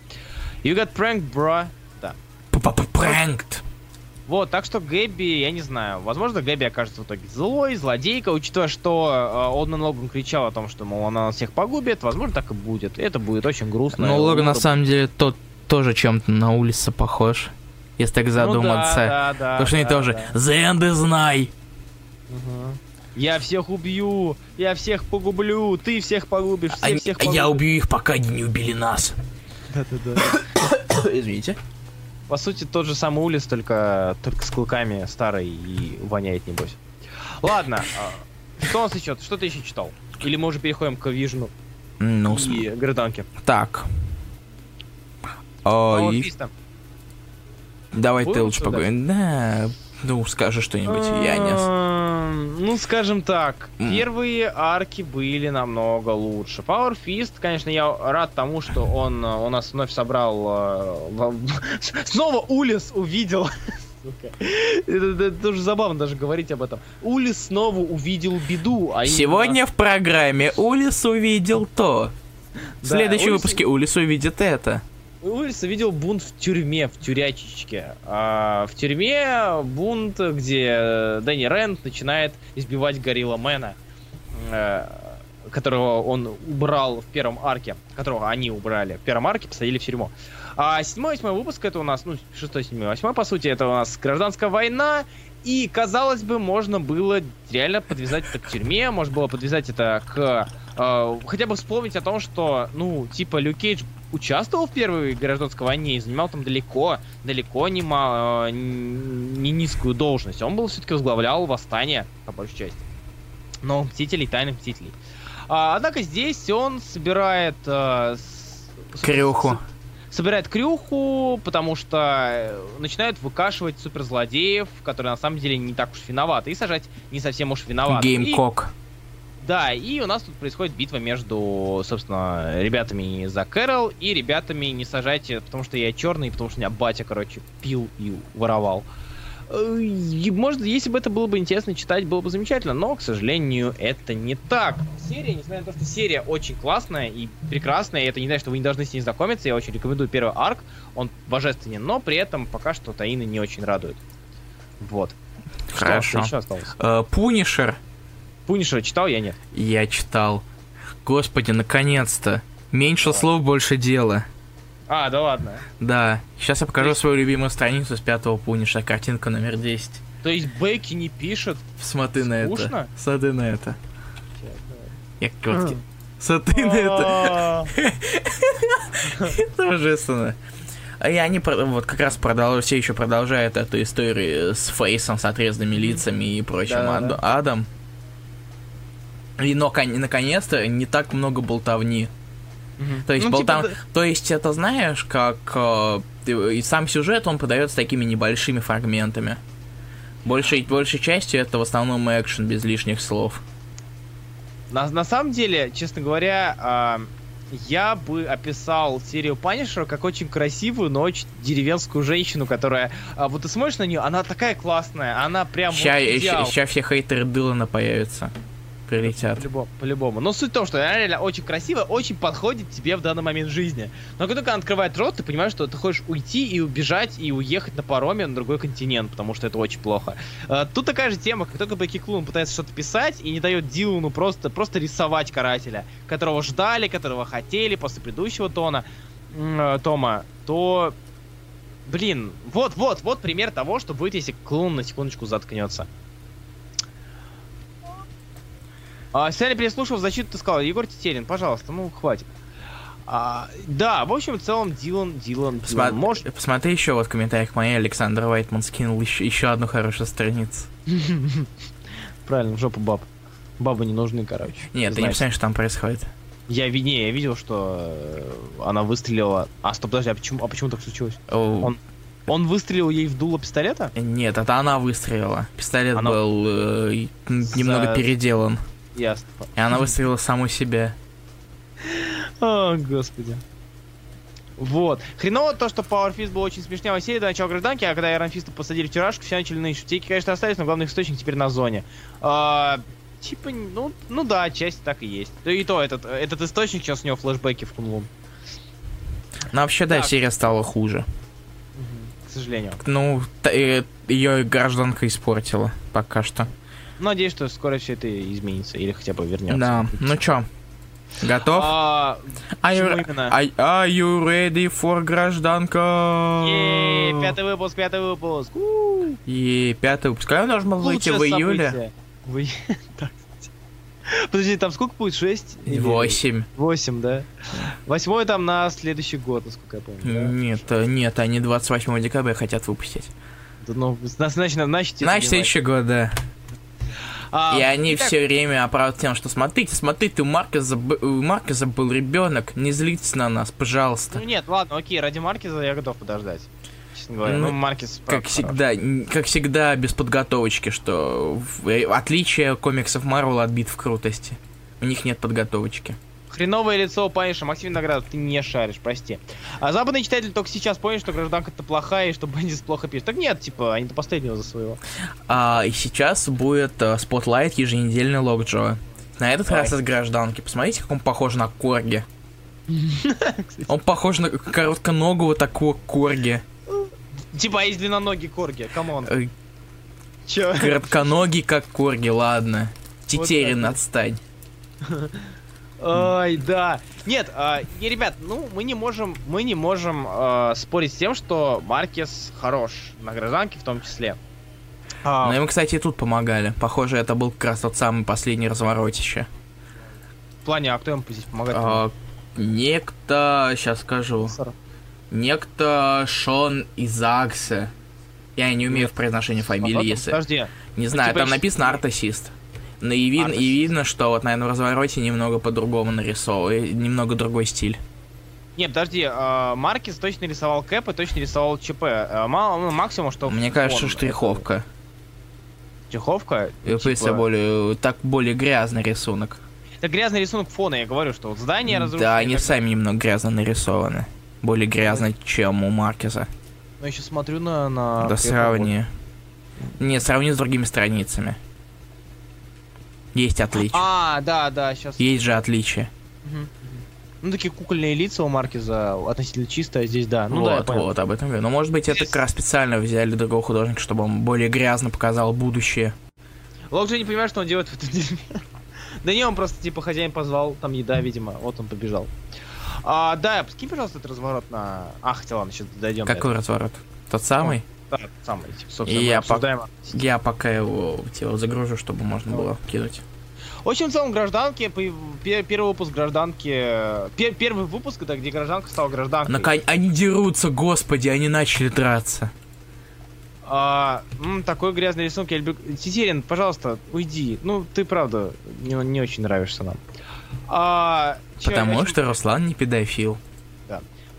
You got pranked, bro. Да. Пранкт. Вот, так что Гэби, я не знаю, возможно, Гэби окажется в итоге злой, злодейка, учитывая, что э, Олдман Логан кричал о том, что, мол, она нас всех погубит, возможно, так и будет. И это будет очень грустно. Ну, Логан на самом деле тот тоже чем-то на улице похож. Если так Ну задуматься. да, да, да, Потому что они да, тоже да. The end is nigh. Мгм. Я всех убью, я всех погублю, ты всех погубишь, все Они- всех я погубят. убью их, пока они не убили нас. Да-да-да. Извините. По сути, тот же самый улиц, только, только с клыками старый и воняет, небось. Ладно, а, что у нас еще? Что ты еще читал? Или мы уже переходим к Вижну Ну, см- и Гражданке? так. Power Ой, Fist. Давай ты лучше поговорим. Да, ну скажи что-нибудь, А, Янис. Ну, скажем так, первые арки были намного лучше. Power Fist, конечно, я рад тому, что он э, у нас вновь собрал... э, Снова Улис увидел... Сука. Это, это тоже забавно даже говорить об этом. Улис снова увидел беду, а именно- Сегодня в программе Улис увидел то. В Да, следующем Улис- выпуске Улис увидит это. Улис увидел бунт в тюрьме, в тюрячечке. А, в тюрьме бунт, где Дэнни Рэнд начинает избивать Горилла Мэна, э, которого он убрал в первом арке, которого они убрали в первом арке, посадили в тюрьму. А седьмой, восьмой выпуск это у нас, ну, шестой, седьмой, восьмой, по сути, это у нас гражданская война, и, казалось бы, можно было реально подвязать это к тюрьме, можно было подвязать это к... э, хотя бы вспомнить о том, что, ну, типа, Люк участвовал в первой гражданской войне и занимал там далеко, далеко не, ма- э, не низкую должность. Он был все-таки возглавлял восстание, по большей части. Но Мстителей, тайных Мстителей. А, однако здесь он собирает... э, с- Крюху. собирает крюху, потому что э, начинают выкашивать суперзлодеев, которые на самом деле не так уж виноваты, и сажать не совсем уж виноваты. И- Геймкок. Да, и у нас тут происходит битва между, собственно, ребятами за Кэрол и ребятами не сажайте, потому что я черный, потому что у меня батя, короче, пил и воровал. Э, и, может, если бы это было бы интересно читать, было бы замечательно, но, к сожалению, это не так. Серия, несмотря на то, что серия очень классная и прекрасная, и это не значит, что вы не должны с ней знакомиться, я очень рекомендую первый arc, он божественен, но при этом пока что Таины не очень радует. Вот. Что, Хорошо. еще осталось? Э, Пунишер Пунишера читал я, нет? я читал. Господи, наконец-то. Меньше слов, больше дела. А, да ладно. Да, сейчас я покажу есть- свою любимую страницу с пятого Пуниша, картинка номер 10. То есть Бейки не пишет? Смотри на это. Смотри на это. Я коротко. Смотри на это. А, Это божественно. А И они про- вот как раз продолжают, все еще продолжают эту историю с Фейсом, с отрезанными лицами и прочим Да-да-да. ад- адом. И но кон- наконец-то не так много болтовни. мгм. То есть Ну, болтав- типа. То есть это знаешь, как э, и сам сюжет он подается такими небольшими фрагментами. Большей, большей частью это в основном экшен без лишних слов. На, на самом деле, честно говоря, а, я бы описал серию Панишера как очень красивую, но очень деревенскую женщину, которая... а, вот ты смотришь на нее, она такая классная, она прям вот идеал. Сейчас все хейтеры Дылана появятся. Прилетят. По-любому, по-любому. Но суть в том, что она реально очень красивая, очень подходит тебе в данный момент жизни. Но когда она открывает рот, ты понимаешь, что ты хочешь уйти и убежать, и уехать на пароме на другой континент, потому что это очень плохо. Э, Тут такая же тема, как только Бекки Клун пытается что-то писать и не дает Дилану просто, просто рисовать карателя, которого ждали, которого хотели после предыдущего тона, э, Тома, то... Блин, вот, вот, вот пример того, что будет, если Клун на секундочку заткнется. А, Сяли переслушал защиту, ты сказал, Егор Тетерин, пожалуйста, ну хватит. А, да, в общем, в целом, Дилан, Дилан, Дилан. Посма- Может, Посмотри еще вот в комментариях моей Александр Вайтман скинул еще, еще одну хорошую страницу. правильно, в жопу баб. Бабы не нужны, короче. Нет, ты не представляешь, что там происходит. Я, ви- не, я видел, что э, она выстрелила... А, стоп, подожди, а почему, а почему так случилось? Он- Он выстрелил ей в дуло пистолета? Нет, это она выстрелила. Пистолет Она- был э, немного За- переделан. Ясно. И она выстрелила саму себя. О, господи. Вот. Хреново то, что Power Fist был очень смешнявой серией до начала гражданки, а когда Iron Fist посадили в тюрашку, все начали ныть. Шутейки, конечно, остались, но главный источник теперь на зоне. А, типа, ну, ну да, часть так и есть. Да и то, этот, этот источник сейчас у него флешбеки в Кунлун. Но вообще, да, Так. серия стала хуже. К сожалению. Ну, ее гражданка испортила пока что. Надеюсь, что скоро все это изменится или хотя бы вернется. Да, ну чё, готов? А, Are you, именно? are, you ready for гражданка? Е, пятый выпуск, пятый выпуск. И пятый выпуск. Когда он должен был выйти в июле? В ию- Так, кстати. Подожди, там сколько будет? 6? Восемь. 8, да? Восьмой там на следующий год, насколько я помню. да? Нет, э, нет, они 28 декабря хотят выпустить. Да, Ну, значит, значит, значит, Значит, следующий год, да. А, И они итак, все время оправдывают тем, что смотрите, смотрите, у Маркеза, у Маркеза был ребенок, не злитесь на нас, пожалуйста. Ну нет, ладно, окей, ради Маркиза я готов подождать. говоря. Ну, Ну, Маркес Как правда всегда, как всегда, без подготовочки, что в- э, отличие комиксов Марвел от битв крутости. У них нет подготовочки. Хреновое лицо Паниша. Максим Виноградов, ты не шаришь, прости. А западные читатели только сейчас поняли, что гражданка-то плохая, и что Бендис плохо пишет. Так нет, типа, они-то последнего за своего. А и сейчас будет э, Spotlight еженедельный лог Джо. На этот Давай. раз из гражданки. Посмотрите, как он похож на Корги. Он похож на коротконогого такого Корги. Типа, а есть длинноногий корги, come on. Э? Коротконогий, как Корги, ладно. Тетерин, отстань. Ай, да. Нет, а, и, ребят, ну, мы не можем, мы не можем а, спорить с тем, что Маркес хорош на гражданке в том числе. А, Но ему, кстати, и тут помогали. Похоже, это был как раз тот самый последний разворотище. в плане, а кто ему здесь помогает? А, некто, сейчас скажу, некто Шон Изаксе. Я не умею в произношении фамилии, если... Подожди. Не знаю, типа там написано артасист. Но и, вид- и видно, что вот, наверное, в развороте немного по-другому нарисован, немного другой стиль. Не, подожди, а, Маркес точно рисовал Кэп и точно рисовал ЧП. А, мало- ну, максимум, что... Мне кажется, это штриховка. Штриховка? И типа, более, так более грязный рисунок. Это грязный рисунок фона, я говорю, что вот здание разрушено. Да, они так сами немного грязно нарисованы. Более грязно, чем у далее. Но я сейчас смотрю на... на До Кэпа, сравнения. Не, сравни с другими страницами. Есть вот. отличия. А, да, да, сейчас... Есть же отличия. Ну, такие кукольные лица у Маркиза относительно чистые, здесь да. Ну да, я вот, понял. вот, об этом говорю. Но может быть это Здесь- как раз специально взяли другого художника, чтобы он более грязно показал будущее. Лок же не понимает, что он делает в этом дерьме. Да не, он просто типа хозяин позвал, там еда, видимо, вот он побежал. А, да, скинь, пожалуйста, этот разворот на... А, хотя ладно, сейчас дойдем. до Какой разворот? Тот самый? этого. Да, самый, собственно, я обсуждаем. Я пока его типа, загружу, чтобы можно было кинуть. В общем, в целом, гражданки, по- пе- первый выпуск гражданки... пе- Первый выпуск, да, где гражданка стала гражданкой. Наконец, они дерутся, господи, они начали драться. А, м, такой грязный рисунок я люблю. Тетерин, пожалуйста, уйди. Ну, ты правда не, не очень нравишься нам. А, чё, Потому я- что Руслан не педофил.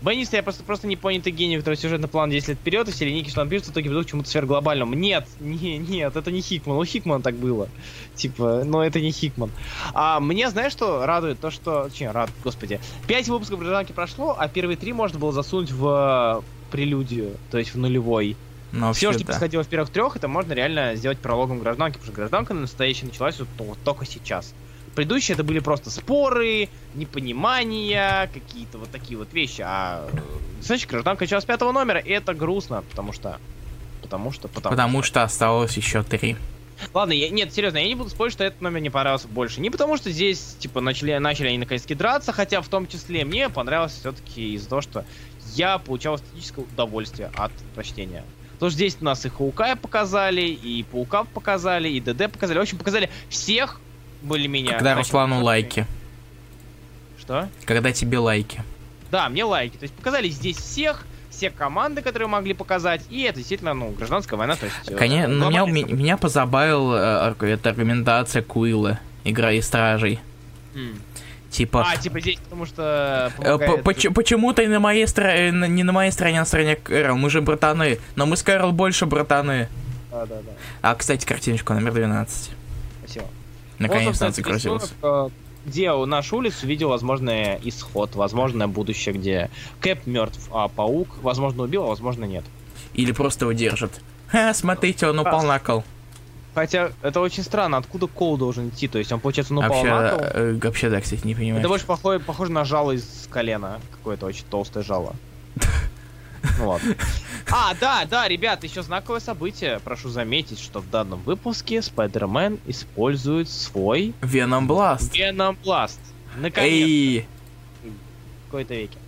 Бенниста я просто, просто не понятый гений, который сюжетный план 10 лет вперед, и все линейки, что он пишет, в итоге ведут к чему-то сверхглобальному. Нет, не, нет, это не Хикман. У Хикмана так было. Типа, но это не Хикман. А мне, знаешь, что радует? То, что... Че, рад, господи. Пять выпусков гражданки прошло, а первые три можно было засунуть в прелюдию, то есть в нулевой. Но Все, вообще, что да. происходило в первых трех, это можно реально сделать прологом гражданки, потому что гражданка настоящая началась вот только сейчас. Предыдущие это были просто споры, непонимания, какие-то вот такие вот вещи. А э, значит, гражданка началась пятого номера, и это грустно, потому что. Потому что. Потому, Потому что осталось еще три. Ладно, я, нет, серьезно, я не буду спорить, что этот номер не понравился больше. Не потому, что здесь, типа, начали, начали они наконец-таки драться, хотя в том числе мне понравилось все-таки из-за того, что я получал эстетическое удовольствие от прочтения. Потому что здесь у нас и Хаука показали, и Паука показали, и ДД показали. В общем, показали всех более-менее. Когда значит, Руслану лайки. Что? Когда тебе лайки. Да, мне лайки. То есть показали здесь всех, все команды, которые могли показать, и это действительно, ну, гражданская война, то есть... э, Конечно, меня, глобальное меня, меня позабавила э, эта аргументация Куилла, игра и стражей. М. Типа, А, типа здесь, потому что... э, по- помогает- поч- почему ты на моей стороне, не на моей стороне, а на стороне Кэрол? Мы же братаны, но мы с Кэрол больше братаны. Да, да, да. А, кстати, картиночку номер 12. Спасибо. Наконец-то загрузился. рисунок, э, где у наш улиц увидел возможный исход, возможное будущее, где Кэп мертв, а паук, возможно, убил, а возможно, нет. Или просто его держат. Ха, смотрите, он упал на кол. Хотя это очень странно, откуда Кол должен идти? То есть он, получается, он упал Вообще, на кол? э, вообще, да, кстати, не понимаю. Это больше похоже, похоже на жало из колена. Какое-то очень толстое жало. Ну ладно. А, да, да, ребят, еще знаковое событие. Прошу заметить, что в данном выпуске Спайдермен использует свой Веном Бласт. Venom Blast. Наконец. Эй, в какой-то веке.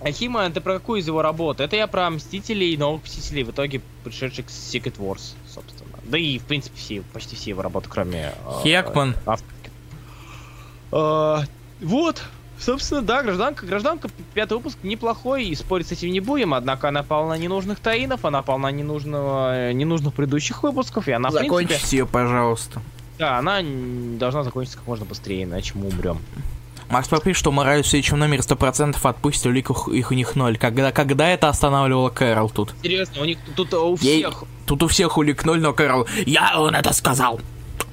Ахима, это про какую из его работ? Это я про Мстителей и Новых Мстителей, в итоге пришедших с Secret Wars, собственно. Да и, в принципе, все, почти все его работы, кроме... э, Хекман. авторских. Э, вот, собственно, да, гражданка. Гражданка, пятый выпуск неплохой, и спорить с этим не будем, однако она полна ненужных таинов, она полна ненужного, э, ненужных предыдущих выпусков, и она, в принципе, закончите ее, пожалуйста. да, она должна закончиться как можно быстрее, иначе мы умрем. Макс Попри, что мораль в следующем номере 100% отпустит, улик их у них ноль. Когда, когда это останавливала Кэрол тут? Серьезно, у них тут у Ей- всех... Тут у всех улик ноль, но Кэрол... Я он это сказал!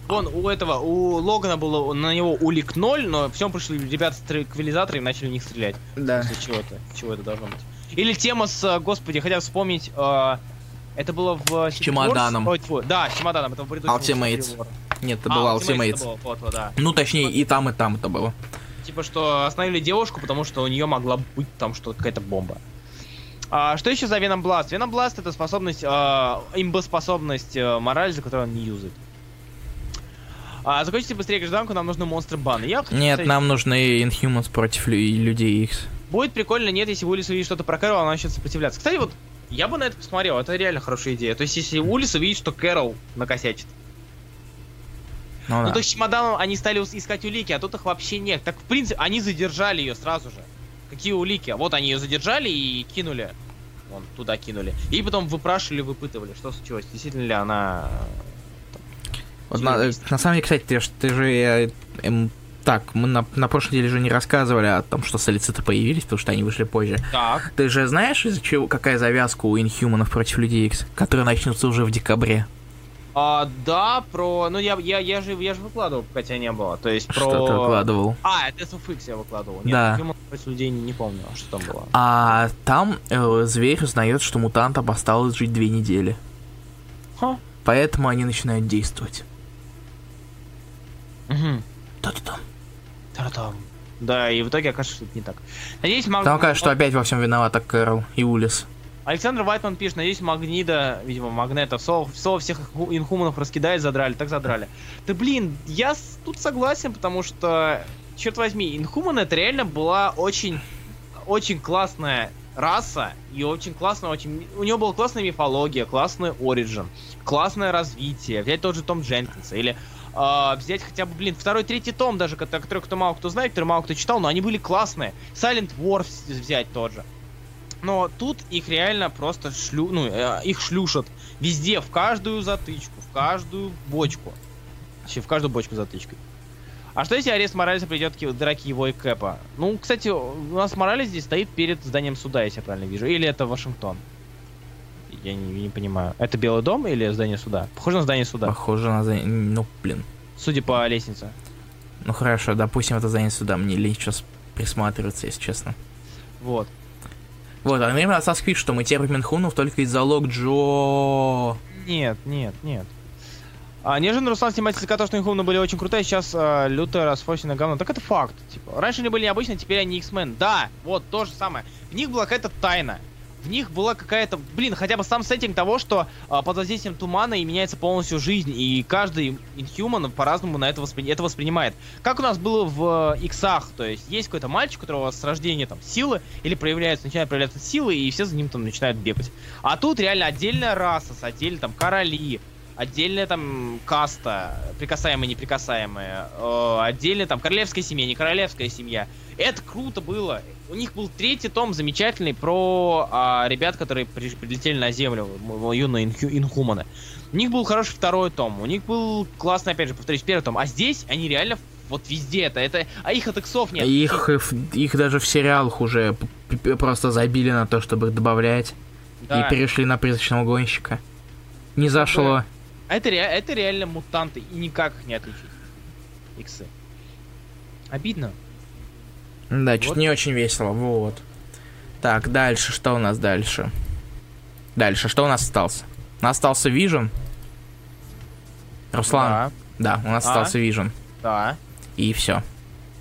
Вон, у этого, у Логана было на него улик 0, но всем пришли ребята с транквилизатором и начали в них стрелять. Да. С чего это? С чего это должно быть? Или тема с, э, господи, хотя вспомнить, э, это было в... Secret Wars? чемоданом. Ой, тьфу, да, с чемоданом, это в War. Нет, это А, был Ultimates Ultimates. это было, вот, вот, да. Ну, точнее, и там, и там это было. Типа, что остановили девушку, потому что у нее могла быть там что какая-то бомба. А, что еще за Веном Бласт? Веном Бласт это способность, э, имбоспособность э, Моральза, которую он не юзает. А, закончите быстрее гражданку, нам нужны монстры баны. Я, Нет, кстати, нам нужны Inhumans против лю- людей X. Будет прикольно, нет, если Улис увидит что-то про Кэрол, она начнет сопротивляться. Кстати, вот я бы на это посмотрел, это реально хорошая идея. То есть, если Улис увидит, что Кэрол накосячит. Ну, Ну, да. то есть, с чемоданом они стали искать улики, а тут их вообще нет. Так, в принципе, они задержали ее сразу же. Какие улики? Вот они ее задержали и кинули. Вон, туда кинули. И потом выпрашивали, выпытывали, что случилось. Действительно ли она... Вот на, на самом деле, кстати, ты, ты же... э, эм, так, мы на, на прошлой неделе же не рассказывали о том, что солициты появились, потому что они вышли позже. Так. Ты же знаешь, из-за чего, какая завязка у Инхуманов против Людей X, которая начнется уже в декабре? А, да, про... Ну, я, я, я, же, я же выкладывал, тебя не было. То есть, про... Что ты выкладывал? А, это SFX я выкладывал. Нет, Да. Human людей не, не помню, что там было. А там э, зверь узнает, что мутантам осталось жить две недели. Ха. Поэтому они начинают действовать. Угу. Та-та-та. Та-та-там. Да, и в итоге окажется, что это не так. Надеюсь, Маг... Там кажется, что опять во всем виновата Кэрол и Улис. Александр Вайтман пишет, надеюсь, Магнида, видимо, Магнета, Сол, Сол всех инху- инхуманов раскидает, задрали, так задрали. Да блин, я тут согласен, потому что, черт возьми, Инхуман это реально была очень, очень классная раса, и очень классно, очень... У него была классная мифология, классный оригин, классное развитие. Взять тот же Том Дженкинса, или а, взять хотя бы, блин, второй, третий том даже, который, который кто мало кто знает, который мало кто читал, но они были классные. Silent War вз- взять тот же. Но тут их реально просто шлю, ну, э, их шлюшат везде, в каждую затычку, в каждую бочку. Вообще, в каждую бочку затычкой. А что если арест Моралеса придет к драке его и Кэпа? Ну, кстати, у нас Моралес здесь стоит перед зданием суда, если я правильно вижу. Или это Вашингтон? Я не, не понимаю. Это Белый дом или здание суда? Похоже на здание суда. Похоже на... за- Ну, блин. Судя по лестнице. Ну хорошо, допустим, это занятие сюда. Мне лень сейчас присматриваться, если честно. Вот. Вот, а время Assassin's Creed, что мы терпим Инхунов только из-за лог Джо... Нет, нет, нет. А, неожиданно Руслан сниматель сказал, что Инхумны были очень крутые, сейчас а, лютое расфорсено говно. Так это факт. Типа, раньше они были необычные, теперь они X-Men. Да, вот, то же самое. В них была какая-то тайна. В них была какая-то, блин, хотя бы сам сеттинг того, что а, под воздействием тумана и меняется полностью жизнь, и каждый Inhuman по-разному на это, воспри- это воспринимает. Как у нас было в э, иксах, то есть есть какой-то мальчик, у которого с рождения там силы, или проявляются, начинают проявляться силы, и все за ним там начинают бегать. А тут реально отдельная раса с отдельно там короли, отдельная там каста, прикасаемые, неприкасаемые, э, отдельно там королевская семья, не королевская семья. Это круто было. У них был третий том замечательный про а, ребят, которые при- прилетели на Землю, юные инхю- инхуманы. У них был хороший второй том, у них был классный, опять же, повторюсь, первый том. А здесь они реально вот везде это, это, а их от иксов нет. Их, э, их даже в сериалах уже просто забили на то, чтобы их добавлять. Да. И перешли на призрачного гонщика. Не зашло. А это, ре- это реально мутанты, и никак их не отличить. Иксы. Обидно. Да, Вот. что-то не очень весело. Вот. Так, дальше, что у нас дальше? Дальше, что у нас остался? У нас остался Vision. Руслан. Да, у нас А? остался Vision. Да. И все.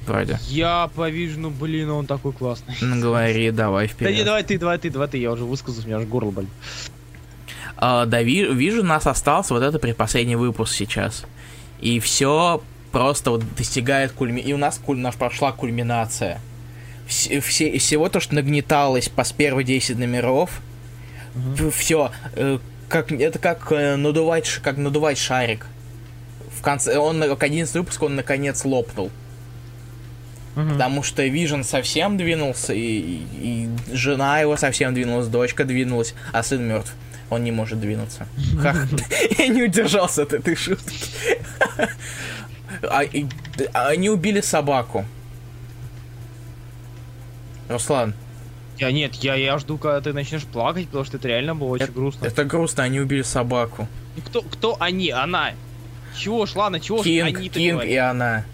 Вроде. Я повижу, ну блин, он такой классный. Ну, говори, давай Да вперед. не, давай ты, давай ты, давай ты, я уже высказался, у меня аж горло болит. А, да, ви- вижу, у нас остался вот это предпоследний выпуск сейчас. И все просто вот достигает кульми... И у нас куль... наш прошла кульминация. Вс- все... Всего то, что нагнеталось по с первые 10 номеров, все, как... это как э, надувать, как надувать шарик. В конце, он, к 11 выпуску он наконец лопнул. Потому что Вижен совсем двинулся, и, и- и жена его совсем двинулась, дочка двинулась, а сын мертв. Он не может двинуться. Ха. Я не удержался от этой шутки. А, а Они убили собаку. Руслан, Я нет, я, я жду, когда ты начнешь плакать, потому что это реально было очень Это- грустно. это грустно, они убили собаку. И Кто, кто они? Она. Чего ж, ладно, чего Кинг, они Кинг и она.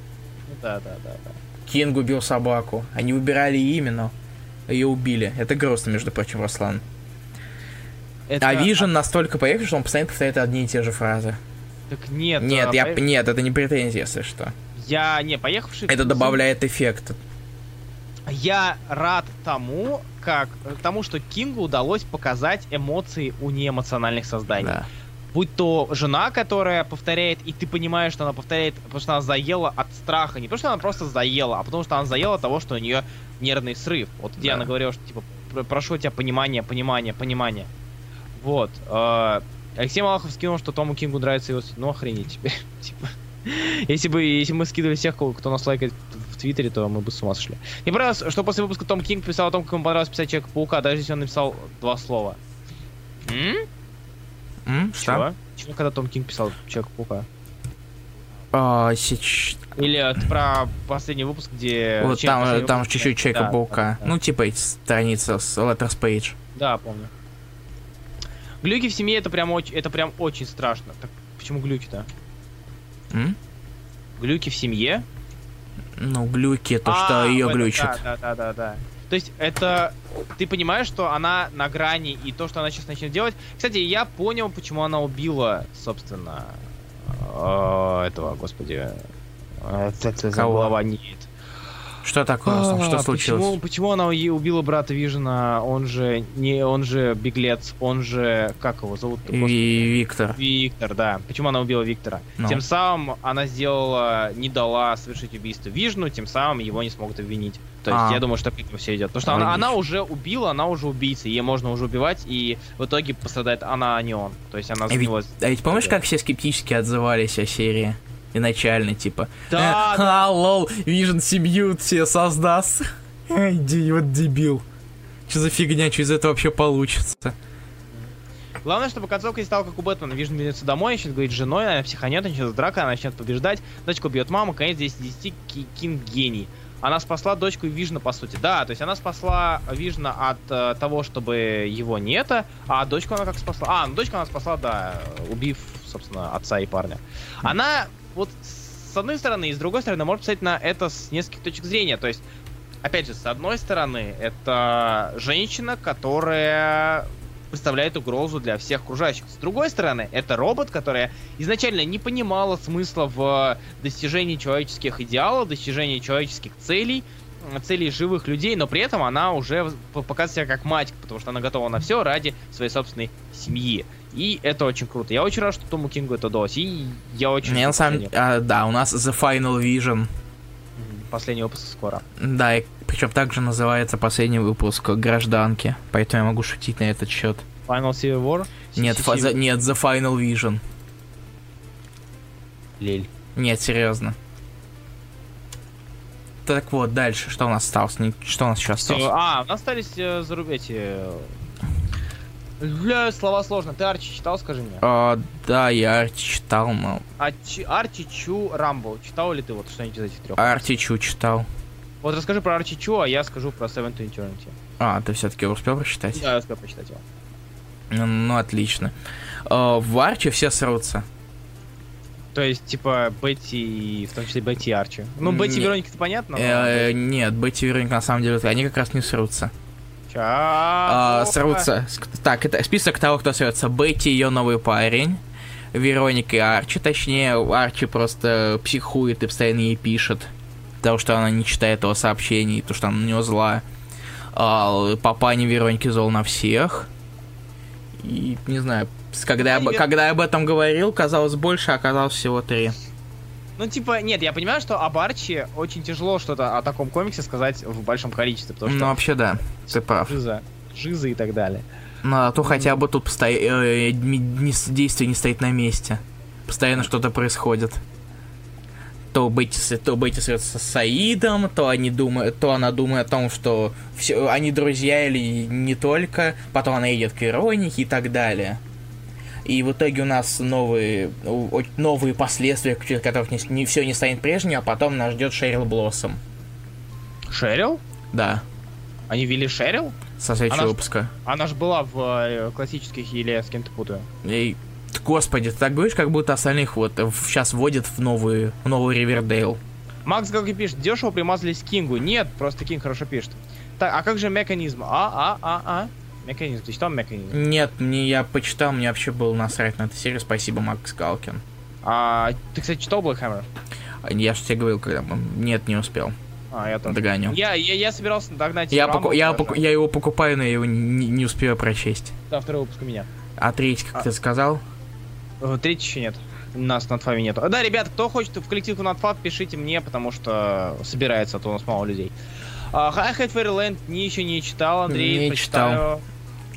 Да, да, да, да. Кинг убил собаку. Они убирали имя, но ее убили. Это грустно, между прочим, Руслан. Это... А Вижен настолько поехал, что он постоянно повторяет одни и те же фразы. Так нет. Нет, а, я, по- нет, это не претензия, если что. Я, не, поехавший... Это добавляет эффект. Я рад тому, как тому, что Кингу удалось показать эмоции у неэмоциональных созданий. Да. Будь то жена, которая повторяет, и ты понимаешь, что она повторяет, потому что она заела от страха. Не потому что она просто заела, а потому что она заела от того, что у нее нервный срыв. Вот где Да. она говорила, что типа «Пр- прошу тебя понимания, понимания, понимания. Вот. э, Алексей Малахов скинул, что Тому Кингу нравится его... Ну, охренеть. Типа, если бы если мы скидывали всех, кто нас лайкает в Твиттере, то мы бы с ума сошли. Мне понравилось, что после выпуска Том Кинг писал о том, как ему понравилось писать Человека-паука, даже если он написал два слова. М? М, что? Чего? Чего, когда Том Кинг писал Человека-паука? А, сеч- Или про последний выпуск, где... Вот там, там чуть-чуть Человека-паука. да, да. Ну, типа страница с Letters Page. Да, помню. Глюки в семье это прям очень, это прям очень страшно. Так почему глюки-то? Глюки в семье? Ну, глюки, то, А, что ее глючит. Да, да, да, да. То есть это ты понимаешь, что она на грани и то, что она сейчас начнет делать. Кстати, я понял, почему она убила, собственно, э, этого, господи, э, ц- Кого? голова нет. Что такое? А, Что случилось? Почему, почему она убила брата Вижена? Он же не, он же беглец, он же как его зовут? И Виктор. Виктор, да. Почему она убила Виктора? Ну. Тем самым она сделала, не дала совершить убийство Вижну, тем самым его не смогут обвинить. То есть А. я думаю, что к этому все идет. Потому что она, Логично. она уже убила, она уже убийца, ей можно уже убивать, и в итоге пострадает она, а не он. То есть она за А ведь- него... А ведь помнишь, как все скептически отзывались о серии? Изначально, типа. Да, «Э, а, lol, Вижен семью все создаст. Эй, ди- вот дебил. Что за фигня, что из этого вообще получится? Главное, чтобы концовка не стала как у Бэтмена. Вижн вернется домой, начнет говорить с женой, она психанет, начнется драка, она начнет побеждать, дочку бьет маму, конец 10 из 10, Ки- Кинг гений. Она спасла дочку Вижна, по сути. Да, то есть она спасла Вижна от э, того, чтобы его не это, а дочку она как спасла? А, ну дочку она спасла, да, убив, собственно, отца и парня. Она вот с одной стороны и с другой стороны может посмотреть на это с нескольких точек зрения. То есть, опять же, с одной стороны, это женщина, которая представляет угрозу для всех окружающих. С другой стороны, это робот, которая изначально не понимала смысла в достижении человеческих идеалов, достижении человеческих целей, целей живых людей, но при этом она уже показывает себя как мать, потому что она готова на все ради своей собственной семьи. И это очень круто. Я очень рад, что Тому Кингу это удалось. И я очень... Не, на самом а, да, у нас The Final Vision. Последний выпуск скоро. Да, и причем также называется последний выпуск гражданки. Поэтому я могу шутить на этот счет. Final Civil War? Нет, фа- за- нет, The Final Vision. Лель. Нет, серьезно. Так вот, дальше, что у нас осталось? Что у нас еще осталось? А, у нас остались э, заруб- эти... э, Бля, слова сложно. Ты Арчи читал, скажи мне? А, да, я Арти читал, но... Арчи, Арчи Чу Рамбо. Читал ли ты вот что-нибудь из этих трех? Арти Чу читал. Вот расскажи про Арчи Чу, а я скажу про Seven to Eternity. А, ты все-таки успел прочитать? Да, я успел почитать его. Ну, ну, отлично. А, в Арчи все срутся. То есть, типа, Бетти, в том числе Бетти и Арчи. Ну, Бетти и Вероника, это понятно, но... Э, нет, Бетти и Вероника на самом деле, они как раз не срутся. Ча- А, срутся. Так, это список того, кто срется. Бетти, ее новый парень. Вероника и Арчи, точнее, Арчи просто психует и постоянно ей пишет. Потому что она не читает его сообщений, то что она на него зла. А, папаня Вероники зол на всех. И, не знаю, когда я, когда я об этом говорил, казалось больше, а оказалось всего три. Ну, типа, нет, я понимаю, что об Арчи очень тяжело что-то о таком комиксе сказать в большом количестве, потому Ну, что вообще, да, ты прав. жиза, жиза и так далее. Ну, а то хотя бы тут посто- э, с- действие не стоит на месте. Постоянно что-то происходит. То Бетти, то Бетти срется с Саидом, то они думают, то она думает о том, что все, они друзья или не только, потом она идет к Иронике и так далее. И в итоге у нас новые, новые последствия, в которых не, все не станет прежним, а потом нас ждет Шерил Блоссом. Шерил? Да. Они ввели Шерил? Со следующего Она ж- выпуска. Она же была в э, классических или я с кем-то путаю. Эй, т- господи, ты так говоришь, как будто остальных вот сейчас вводят в новую, в новый Ривердейл. Макс как и пишет, дешево примазались к Кингу. Нет, просто Кинг хорошо пишет. Так, а как же механизм? А, а, а, а. Механизм. Ты читал механизм? Нет, мне я почитал, мне вообще было насрать на эту серию. Спасибо, Макс Галкин. А, ты, кстати, читал Black Hammer? Я же тебе говорил, когда мы... Нет, не успел. А, я тоже. Догоню. Я, я, я собирался догнать Я, поку- я, поку- я его покупаю, но я его не, не успею прочесть. Да, второй выпуск у меня. А третий, как А. ты сказал? Э, Третий еще нет. У нас на Фаве нету. А, Да, ребят, кто хочет в коллективку на Фав, пишите мне, потому что собирается, а то у нас мало людей. А, Hi Hat Fairyland не еще не читал, Андрей, Не почитаю.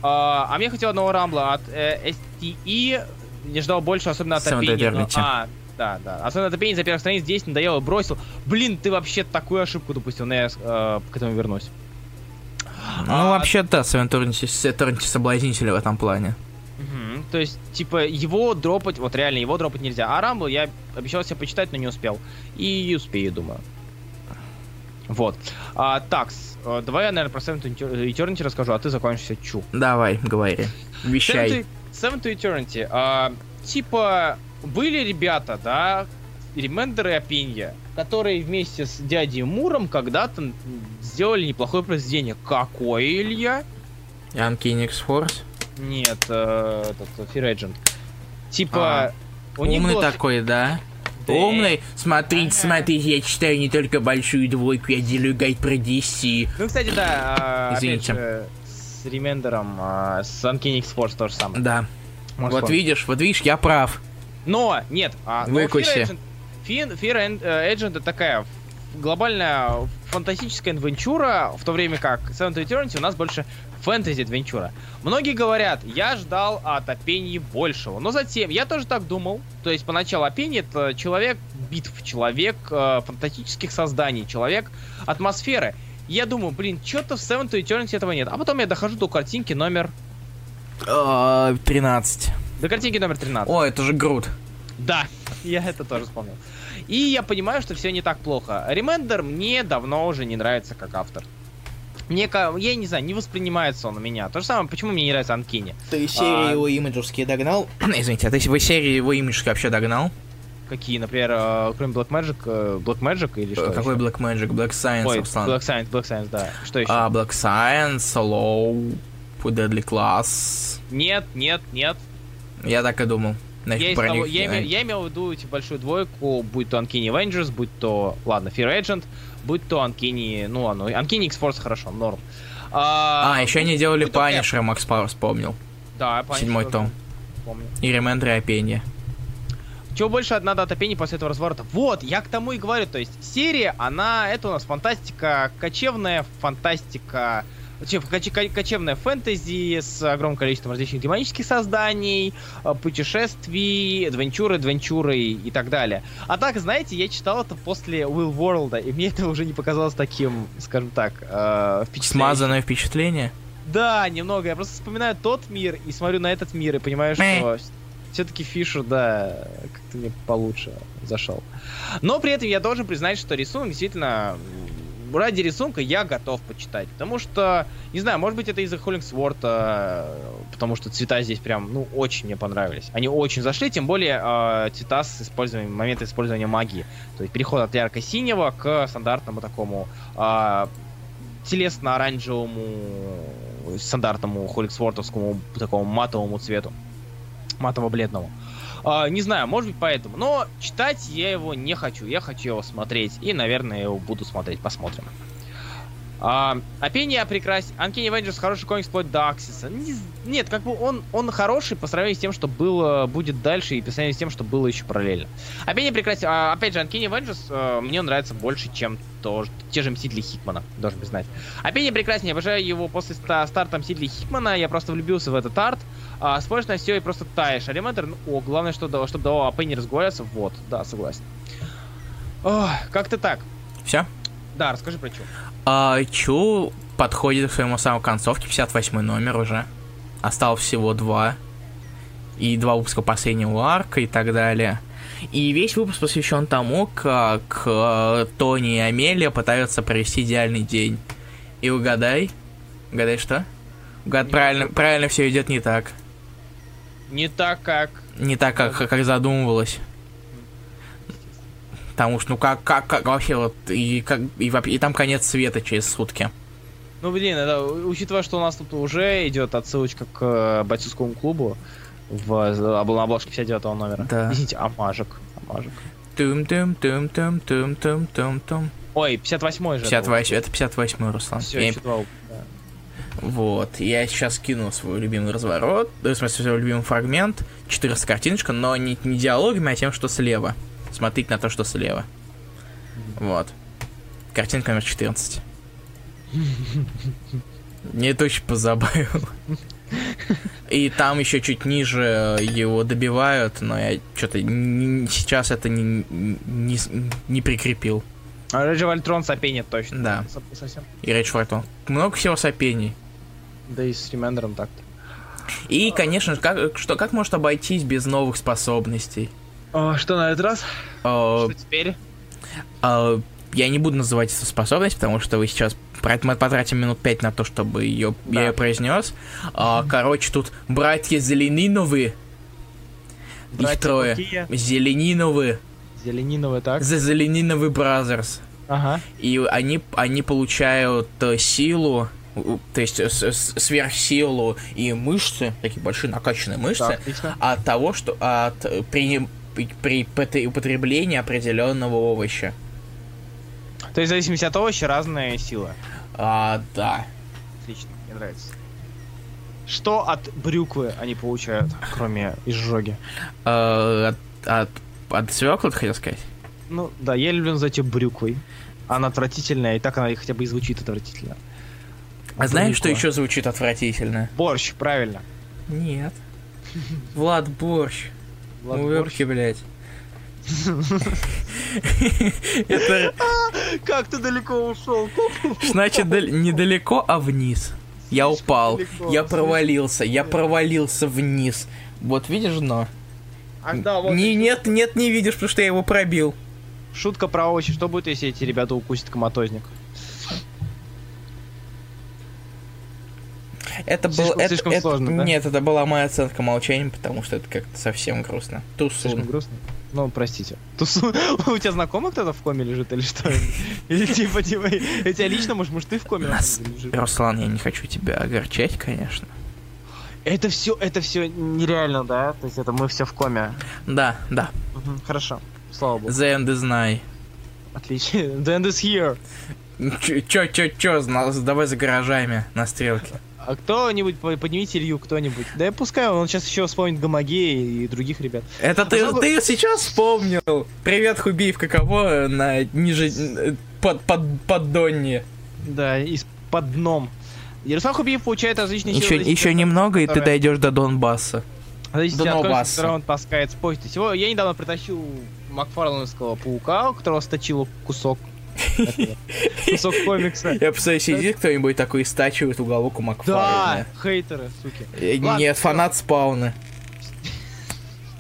А, а мне хотел одного рамбла от э, STE. Не ждал больше, особенно от Опени. но-. А, да, да. Особенно от Опени за первых страниц 10 надоело, бросил. Блин, ты вообще такую ошибку допустил, но я э, к этому вернусь. Ну, А, вообще, да, Севен Торнти соблазнитель в этом плане. Мгм. То есть, типа, его дропать, вот реально, его дропать нельзя. А Рамбл я обещал себе почитать, но не успел. И успею, думаю. Вот. А, такс, э, давай я, наверное, про Seven to Eternity расскажу, а ты закончишься чу. Давай, говори. Вещай. Seven to, Seven to Eternity. а, типа, были ребята, да, Ремендер и Опинья, которые вместе с дядей Муром когда-то сделали неплохое произведение. Какое, Илья? Uncanny X-Force. Нет, э, этот, Fear Agent. Типа, у них Умный было- такой, да? Умный? Смотрите, Ага. смотрите, я читаю не только большую двойку, я делаю гайд про DC. Ну, кстати, да, а, Извините. же, с Ремендером, а, с Uncanny X-Force то же самое. Да. Можешь вот вспомнить. видишь, вот видишь, я прав. Но, нет, а, Выкуси. Fear Agent, Fear, Ag- э, Agent это такая глобальная фантастическая адвенчура, в то время как Seven to Eternity у нас больше фэнтези-адвенчура. Многие говорят, я ждал от Опении большего, но затем, я тоже так думал, то есть поначалу Опении это человек битв, человек э, фантастических созданий, человек атмосферы. И Я думаю, блин, что-то в Seven to Eternity этого нет. А потом я дохожу до картинки номер... Э, 13. До картинки номер 13. О, это же Грут. Да, я это тоже вспомнил. И я понимаю, что все не так плохо. Ремендер мне давно уже не нравится как автор. Мне, я не знаю, не воспринимается он у меня. То же самое, почему мне не нравится Анкини. Ты серии его имиджевские догнал? Извините, а ты вы серии его имиджевские вообще догнал? Какие, например, э, кроме Black Magic, э, Black Magic или что? Какой еще? Black Magic? Black Science, Ой, Руслан. Black Science, Black Science, да. Что еще? А, Black Science, Low, Deadly Class. Нет, нет, нет. Я так и думал. Я, того- я, не- име- я имел в виду типа, большую двойку, будь то Uncanny Avengers, будь то, ладно, Fear Agent, будь то Uncanny, ну ладно, Uncanny X-Force хорошо, норм. А, еще они делали. Punisher, Макс Пауэр вспомнил. Да, Punisher Седьмой том. Помню. И Ремендер и Опенья. Чего больше надо от опений после этого разворота? Вот, я к тому и говорю, то есть серия, она, это у нас фантастика, кочевная фантастика, че- коч- ко- кочевная фэнтези с огромным количеством различных демонических созданий, э, путешествий, адвенчуры, адвенчуры и так далее. А так, знаете, я читал это после Will World, и мне это уже не показалось таким, скажем так, э, впечатляющим. Смазанное впечатление. Да, немного. Я просто вспоминаю тот мир и смотрю на этот мир и понимаю, что все-таки Фишер, да, как-то мне получше зашел. Но при этом я должен признать, что рисунок действительно ради рисунка я готов почитать. Потому что, не знаю, может быть это из-за Холлингсворта, потому что цвета здесь прям, ну, очень мне понравились. Они очень зашли, тем более э, цвета с использованием, момент использования магии. То есть переход от ярко-синего к стандартному такому э, телесно-оранжевому, стандартному холликсвортовскому такому матовому цвету. Матово-бледному. А, не знаю, может быть поэтому. Но читать я его не хочу. Я хочу его смотреть. И, наверное, его буду смотреть. Посмотрим. А, Опения прекрасен. Uncanny Avengers хороший комикс вплоть до Аксиса. Не нет, как бы он, он хороший по сравнению с тем, что было, будет дальше, и по сравнению с тем, что было еще параллельно. Опения прекрасен. А, опять же, Uncanny Avengers э, мне нравится больше, чем то, те же Мстители Хикмана, должен признать. Опения прекрасен. Я обожаю его после ста- старта Мстителей Хикмана. Я просто влюбился в этот арт. А, смотришь на все и просто таешь. А Ремендер, ну, о, главное, что, дало- чтобы давал АП не разговариваться. Вот, да, согласен. Как-то так. Все? Да, расскажи про что. А, Чу подходит к своему самому концовке, 58 номер уже. Осталось всего два. И два выпуска последнего арка и так далее. И весь выпуск посвящен тому, как э, Тони и Амелия пытаются провести идеальный день. И угадай, Угадай что? Угад, правильно, правильно все идет не так. Не так, как... Не так, как, как задумывалось. Потому что, ну как, как, как вообще вот, и, как, и, и там конец света через сутки. Ну, блин, это, учитывая, что у нас тут уже идет отсылочка к э, бойцовскому клубу в на обложке 59 номера. Да. Извините, амажик. Амажик. тум тум тум тум тум тум тум тум Ой, 58 же. 58, это 58 Руслан. Все, Я- да. Вот, я сейчас кину свой любимый разворот, э, в смысле, свой любимый фрагмент, 14 картиночка, но не, не диалогами, а тем, что слева. Смотрите на то, что слева. Вот. Картинка номер 14. Мне это очень позабавило. И там еще чуть ниже его добивают, но я что-то сейчас это не, не, не прикрепил. А Реджи Вольтрон сопенит точно. Да. Со- Совсем. И Рейдж Фортон. Много всего сопений. Да и с Ремендером так. И, конечно, же, как, что, как может обойтись без новых способностей? что на этот раз? Э, Что теперь? э, я не буду называть эту способность, потому что вы сейчас мы потратим минут пять на то, чтобы ее, Да. я ее произнес. А, короче, тут братья Зелениновы. Их Братья трое. какие? Зелениновы. Зелениновый, так? The Зелениновы Brothers. Ага. И они, они получают э, силу, то есть с- сверхсилу и мышцы, такие большие накачанные мышцы, отлично. от того, что от э, при, при пот- употреблении определенного овоща. То есть в зависимости от овоща разная сила. А, да. Отлично, мне нравится. Что от брюквы они получают, кроме изжоги? Э, от, от, от свекла, ты хотел сказать? Ну, да, я люблю называть ее брюквой. Она отвратительная, и так она хотя бы и звучит отвратительно. А знаешь, что еще звучит отвратительно? Борщ, правильно. Нет. Влад Борщ. Влад ёпки, блядь. Это Как ты далеко ушел? значит дал- недалеко, а вниз. Я упал, я провалился, я провалился вниз. Вот видишь дно? А, Не, нет, нет, не видишь, потому что я его пробил. Шутка про овощи. Что будет, если эти ребята укусят коматозник? Это был, Слишком- это, слишком это- сложно, да? Нет, это была моя оценка молчанием, потому что это как-то совсем грустно. Слишком Тусун. грустно. Ну, простите. Тусу... У тебя знакомый кто-то в коме лежит или что? Или типа, типа, у тебя лично, может, может, ты в коме на Нас-? Руслан, я не хочу тебя огорчать, конечно. Это все, это все нереально, да? То есть это мы все в коме. Да, да. Хорошо. Слава богу. The end is nigh. Отлично. The end is here. Чё, чё, чё, давай за гаражами на стрелке. А кто-нибудь, по- поднимите Илью, кто-нибудь. Да я пускай, он сейчас еще вспомнит Гамагея и других ребят. Это ты, Особо- ты сейчас вспомнил. Привет, Хубиев, каково на ниже... э, под, под, поддонье. Да, из-под дном. Ярослав Хубиев получает различные Еще, силы, еще немного, и ты дойдешь до Донбасса. Зависит До Донбасса. комикса, который он таскает с почты. Всего я недавно притащил Макфарлановского паука, у которого сточил кусок. Кусок комикса. Я представляю, сидит кто-нибудь такой и стачивает уголок у Да, Макфарлена. хейтеры, суки. Э, Нет, фанат спауна.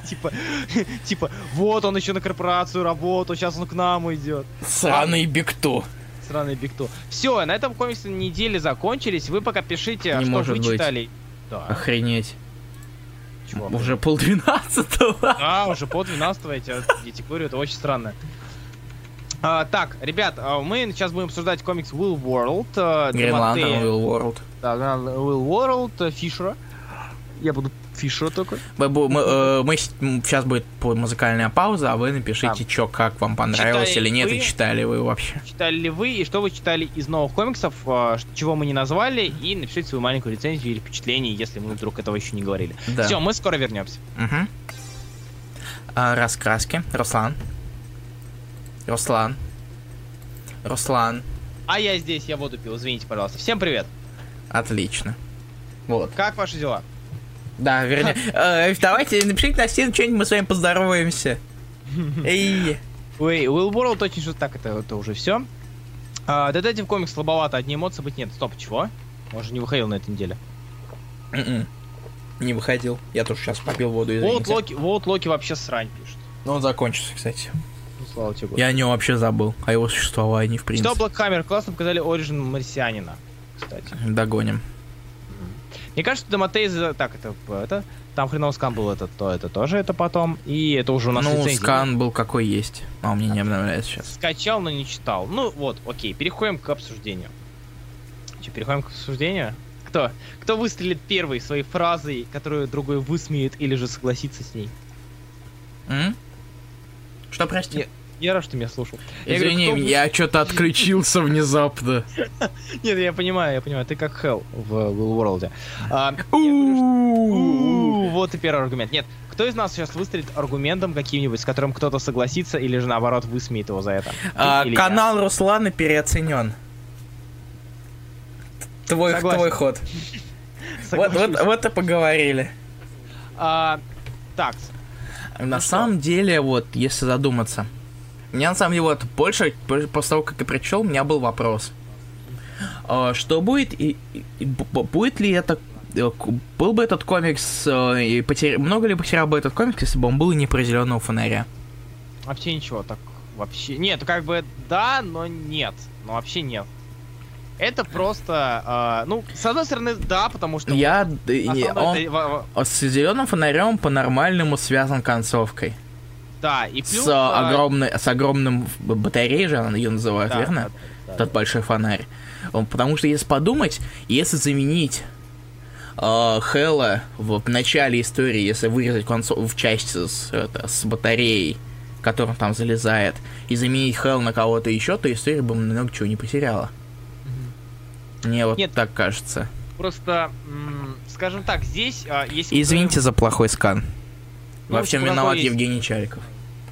Типа, типа, вот он еще на корпорацию работал, сейчас он к нам идет. Сраный Бигту. Сраный Бигту. Все, на этом комиксы недели закончились. Вы пока пишите, Не что может вы быть. читали. Да, Охренеть. чего? Уже полдвенадцатого. А, уже по 12 я тебе, я тебе говорю, это очень странно. А, так, ребят, а, мы сейчас будем обсуждать комикс Will World. а, Green Lantern Демонтея. Will World. Да, Will World, э, Фишера. Я буду Фишера только. Мы, мы, э, мы сейчас будет музыкальная пауза, а вы напишите, Да. чё, как вам понравилось Читали или нет, вы? и читали вы вообще. Читали ли вы и что вы читали из новых комиксов, а, ш- чего мы не назвали, и напишите свою маленькую рецензию или впечатление, если мы вдруг этого еще не говорили. Да. Все, мы скоро вернемся. Мгм. А, раскраски. Руслан. Руслан. Руслан. А я здесь, я воду пил, извините, пожалуйста. Всем привет. Отлично. Вот. Как ваши дела? Да, вернее. э, давайте напишите на стену что-нибудь, мы с вами поздороваемся. Эй. Ой, Will World очень что так, это, это уже все. А, Детектив комикс слабовато, одни эмоции быть нет. Стоп, чего? Он же не выходил на этой неделе. М-м. Не выходил. Я тоже сейчас попил воду и Волт Локи, Волт Локи вообще срань пишет. Но он закончился, кстати. Слава тебе. Я о нем вообще забыл. О его существовании, в принципе. Что Блэкхаммер? Классно показали Оригин Марсианина. кстати. Догоним. Мне кажется, Доматей... за- Так, это... это там хреновый скан был, это, то, это тоже это потом. И это уже у нас ну, лицензия. скан был какой есть. А у меня не обновляется сейчас. Скачал, но не читал. Ну вот, окей, переходим к обсуждению. Че, переходим к обсуждению? Кто? Кто выстрелит первой своей фразой, которую другой высмеет или же согласится с ней? М? Что, прости? Я рад, что ты меня слушал. Я говорю, Извини, вы- я что-то отключился внезапно. Нет, я понимаю, я понимаю. Ты как Hell в Will World. А, говорю, Вот и первый аргумент. Нет, кто из нас сейчас выстрелит аргументом каким-нибудь, с которым кто-то согласится или же наоборот высмеет его за это? А, я? Канал Руслана переоценен. Твой, Согласен. твой ход. Вот, вот, вот и поговорили. А, так, На что? самом деле, вот, если задуматься, у меня на самом деле вот больше, после того, как я прочел, у меня был вопрос. А, Что будет, и, и- будет ли это, э, был бы этот комикс, э, и потер- много ли потерял бы этот комикс, если бы он был не про зеленого фонаря? вообще ничего, так вообще... Нет, как бы да, но нет. Но вообще нет. Это просто, а, ну, с одной стороны, да, потому что... Я, основной он это- с зеленым фонарем по-нормальному связан концовкой. Да, и плюс... с, а, огромной, с огромным батареей же ее называют, да, верно? да, да. Этот большой фонарь. Он- Потому что если подумать, если заменить э, Хэлла в, в начале истории, если вырезать концов в часть с, это, с батареей, которым там залезает, и заменить Хэлл на кого-то еще, то история бы много чего не потеряла. Мне вот Нет. так кажется. Просто, скажем так, здесь, а, если... мы Извините за плохой скан. Ну, Во всем виноват есть. Евгений Чариков,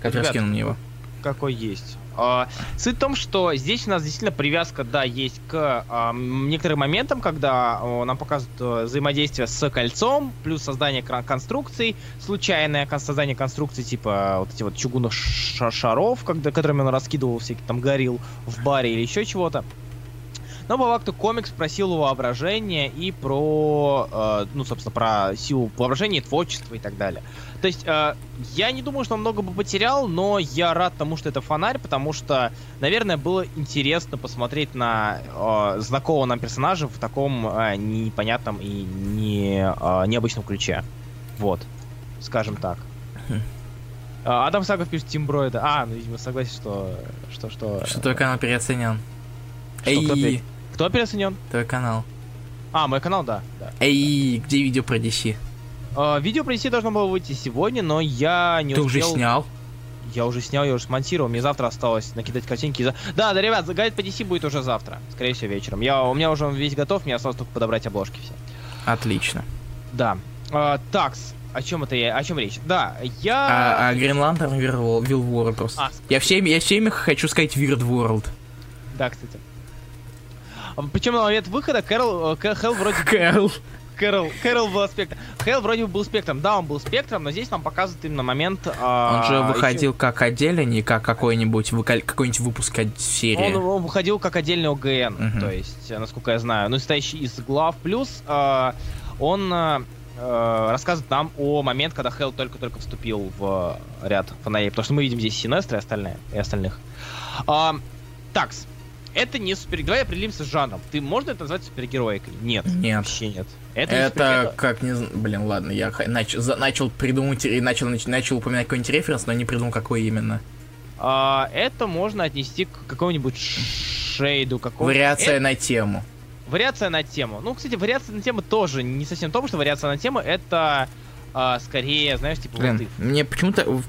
который Ребят, скинул мне его. какой есть. А, суть в том, что здесь у нас действительно привязка, да, есть к а, некоторым моментам, когда о, нам показывают э, взаимодействие с кольцом, плюс создание конструкций, случайное создание конструкций, типа вот эти вот чугунных ша- шаров, когда, которыми он раскидывал всякие там горил в баре или еще чего-то. Но по факту комикс про силу воображения и про, э, ну, собственно, про силу воображения, творчества и так далее. То есть, э, я не думаю, что он много бы потерял, но я рад тому, что это фонарь, потому что, наверное, было интересно посмотреть на э, знакомого нам персонажа в таком э, непонятном и не, э, необычном ключе. Вот, скажем так. Хм. А, Адам Сагов пишет Тимброида. А, ну, видимо, согласен, что... Что, что... Что твой канал переоценен. Что, кто Эй, Кто переоценен? твой канал. А, мой канал, да. да. Эй, где видео про DC? Э, видео про DC должно было выйти сегодня, но я не Ты уже успел... снял? Я уже снял, я уже смонтировал. Мне завтра осталось накидать картинки. за- Да, да, ребят, гайд по DC будет уже завтра. Скорее всего, вечером. Я, у меня уже он весь готов, мне осталось только подобрать обложки все. Отлично. Да. А, такс. О чем это я? О чем речь? Да, я. А, а Green Lantern Will World просто. А, Я всеми, я всеми хочу сказать Weird World. Да, кстати. Причем на момент выхода Кэрол, э, Хелл вроде Кэрол. Кэрол, Кэрол был спектром. Хелл вроде бы был спектром. Да, он был спектром, но здесь нам показывают именно момент. а, Он же выходил как отдельно, не как какой-нибудь выкаль- какой-нибудь выпуск от серии. Он, он выходил как отдельный ОГН, Мгм. то есть, э, насколько я знаю, ну, состоящий из глав. Плюс э, он э, рассказывает нам о момент, когда Хелл только-только вступил в ряд фонарей. Потому что мы видим здесь Синестра и, остальные, и остальных. А, такс. Это не супер... Давай определимся с жанром. Ты можно это назвать супергероикой? Нет. Нет. Вообще нет. Это, Это супергеро- как не Блин, ладно, я нач- за- начал придумать и начал, нач- начал упоминать какой-нибудь референс, но не придумал, какой именно. А, это можно отнести к какому-нибудь шейду, какому Вариация на тему. Вариация на тему. Ну, кстати, вариация на тему тоже не совсем то, потому что вариация на тему это а, скорее, знаешь, типа Блин, вот ты. мне почему-то...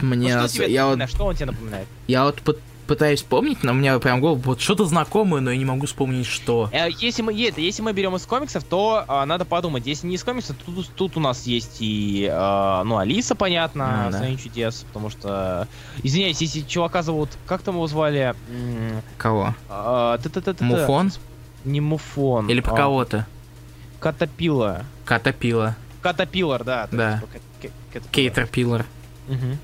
Мне... Ну, что тебе я, вот? Что он тебе напоминает? я вот пы- пытаюсь вспомнить, но у меня прям голову вот что-то знакомое, но я не могу вспомнить, что. Э, Если мы, е- если мы берем из комиксов, то а, надо подумать. Если не из комиксов, то тут, тут у нас есть и, а, ну, Алиса, понятно, Ну, да. «Страна чудес, потому что, извиняюсь, если чувака зовут, как там его звали? Кого? а. Муфон? Не Муфон. Или про а, кого-то? Катапила. Катапила. Катапилар, да. Да. Мгм.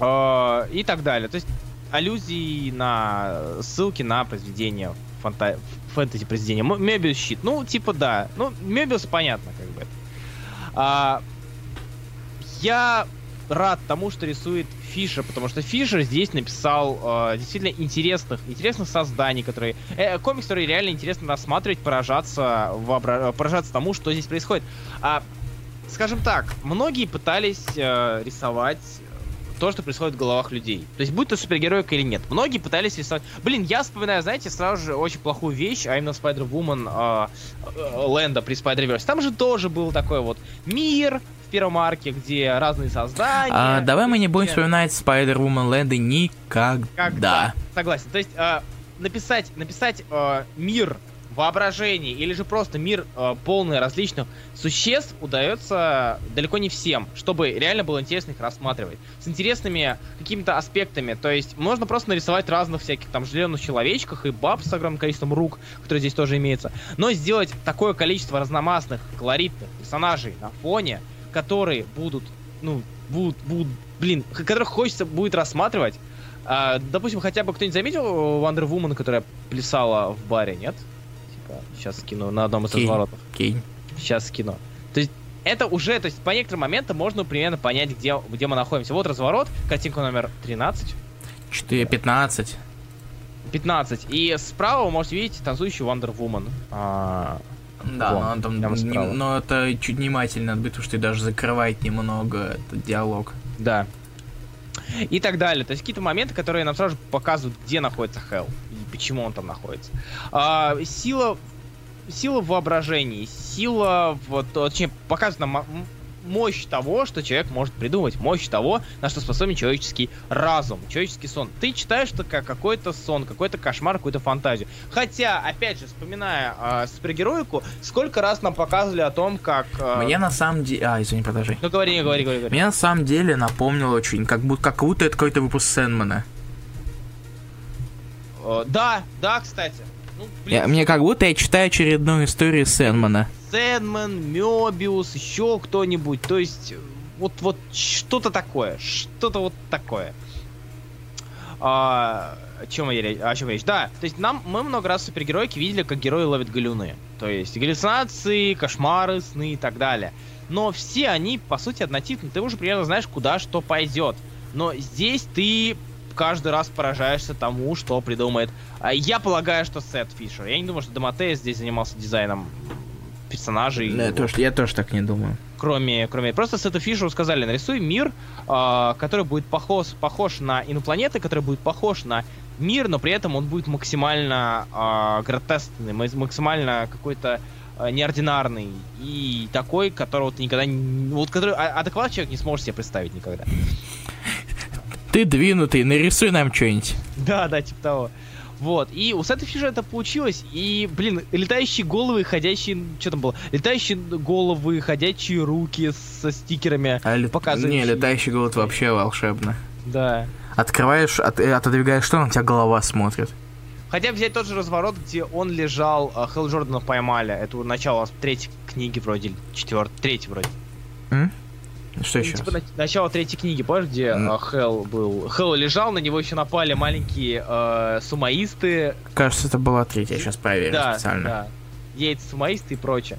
А, И так далее. То есть аллюзии на ссылки на произведения фанта... фэнтези произведения. Мебиус щит. Ну, типа, да. Ну, Мебиус понятно, как бы. А, я рад тому, что рисует Фишер, потому что Фишер здесь написал э, действительно интересных, интересных созданий, которые... Э, комикс, который реально интересно рассматривать, поражаться, вообра... поражаться тому, что здесь происходит. А, скажем так, многие пытались э, рисовать то, что происходит в головах людей. То есть, будь то супергероика или нет. Многие пытались рисовать... Блин, я вспоминаю, знаете, сразу же очень плохую вещь, а именно Spider-Woman э, э, Лэнда при Spider-Verse. Там же тоже был такой вот мир, в первом арке, где разные создания. А, давай мы не будем вспоминать Spider-Woman Лэнды никогда. Когда? Согласен. То есть э, написать, написать э, мир воображение или же просто мир э, полный различных существ удается далеко не всем, чтобы реально было интересно их рассматривать. С интересными какими-то аспектами. То есть можно просто нарисовать разных всяких там зеленых человечках и баб с огромным количеством рук, которые здесь тоже имеются. Но сделать такое количество разномастных, колоритных персонажей на фоне, которые будут, ну, будут, будут, блин, которых хочется будет рассматривать, а, допустим, хотя бы кто-нибудь заметил Wonder Woman, которая плясала в баре, нет? Сейчас скину на одном из разворотов. Сейчас скину. То есть это уже, то есть по некоторым моментам можно примерно понять, где, где мы находимся. Вот разворот, картинка номер 13. 4, 15. 15. И справа вы можете видеть танцующий Wonder Woman. А, да, вон, но, там, не, но это чуть внимательно, потому что даже закрывает немного этот диалог. Да. И так далее. То есть какие-то моменты, которые нам сразу показывают, где находится Хелл почему он там находится. А, сила, сила в воображении, сила, вот, точнее, показывает нам мощь того, что человек может придумать, мощь того, на что способен человеческий разум, человеческий сон. Ты читаешь это как какой-то сон, какой-то кошмар, какую-то фантазию. Хотя, опять же, вспоминая э, супергероику, сколько раз нам показывали о том, как... Э... Мне на самом деле... А, извини, продолжай. Ну, говори, не говори, говори, говори. Мне на самом деле напомнило очень, как будто, как будто это какой-то выпуск Сэндмана. Э, да, да, кстати. Ну, блин. Я, мне как будто я читаю очередную историю Сэндмана. Сэндман, Мёбиус, еще кто-нибудь. То есть, вот, вот что-то такое. Что-то вот такое. А, о чем я о чем речь? Да, то есть нам мы много раз супергероики видели, как герои ловят галюны. То есть галлюцинации, кошмары, сны и так далее. Но все они, по сути, однотипны. Ты уже примерно знаешь, куда что пойдет. Но здесь ты каждый раз поражаешься тому, что придумает. А я полагаю, что Сет Фишер. Я не думаю, что Доматея здесь занимался дизайном персонажей. Да, я тоже, я тоже так не думаю. Кроме, кроме просто Сету Фишеру сказали, нарисуй мир, э, который будет похож, похож на инопланеты, который будет похож на мир, но при этом он будет максимально э, гротескный, максимально какой-то э, неординарный и такой, которого ты никогда не... Вот который адекватный человек не сможет себе представить никогда. Ты двинутый, нарисуй нам что-нибудь. Да, да, типа того. Вот, и у Фишера это получилось, и, блин, летающие головы, ходящие, что там было, летающие головы, ходячие руки со стикерами а лет... показывающие... Не, летающий голод вообще волшебно. Да. Открываешь, от, э, отодвигаешь что, на тебя голова смотрит. Хотя взять тот же разворот, где он лежал, а, Хелл Джордана поймали, это начало третьей книги вроде, четвертой, третьей вроде. М? Что еще? Типа начало третьей книги, помнишь, где mm. Хелл был? Хелл лежал, на него еще напали маленькие э, сумаисты. Кажется, это была третья, я сейчас проверю да, специально. Да. Яйца сумаисты и прочее.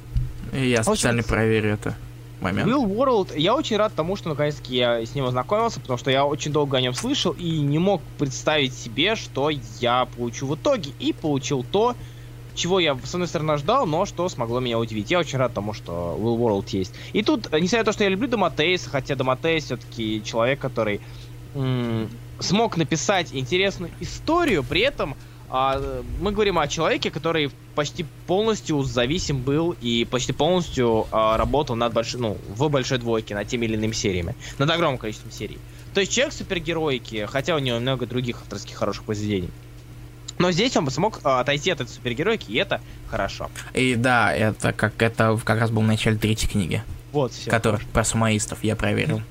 И я специально общем, проверю это момент. Will World, я очень рад тому, что наконец-таки я с ним ознакомился, потому что я очень долго о нем слышал и не мог представить себе, что я получу в итоге. И получил то, чего я, с одной стороны, ждал, но что смогло меня удивить. Я очень рад тому, что Will World есть. И тут, несмотря на то, что я люблю Доматейса, хотя Доматейс все-таки человек, который м- смог написать интересную историю, при этом а, мы говорим о человеке, который почти полностью зависим был и почти полностью а, работал над больш... ну, в большой двойке над теми или иными сериями, над огромным количеством серий. То есть человек супергеройки, хотя у него много других авторских хороших произведений. Но здесь он смог а, отойти от этой супергеройки, и это хорошо. И да, это как это как раз был в начале третьей книги. Вот, все. Который про сумаистов я проверил.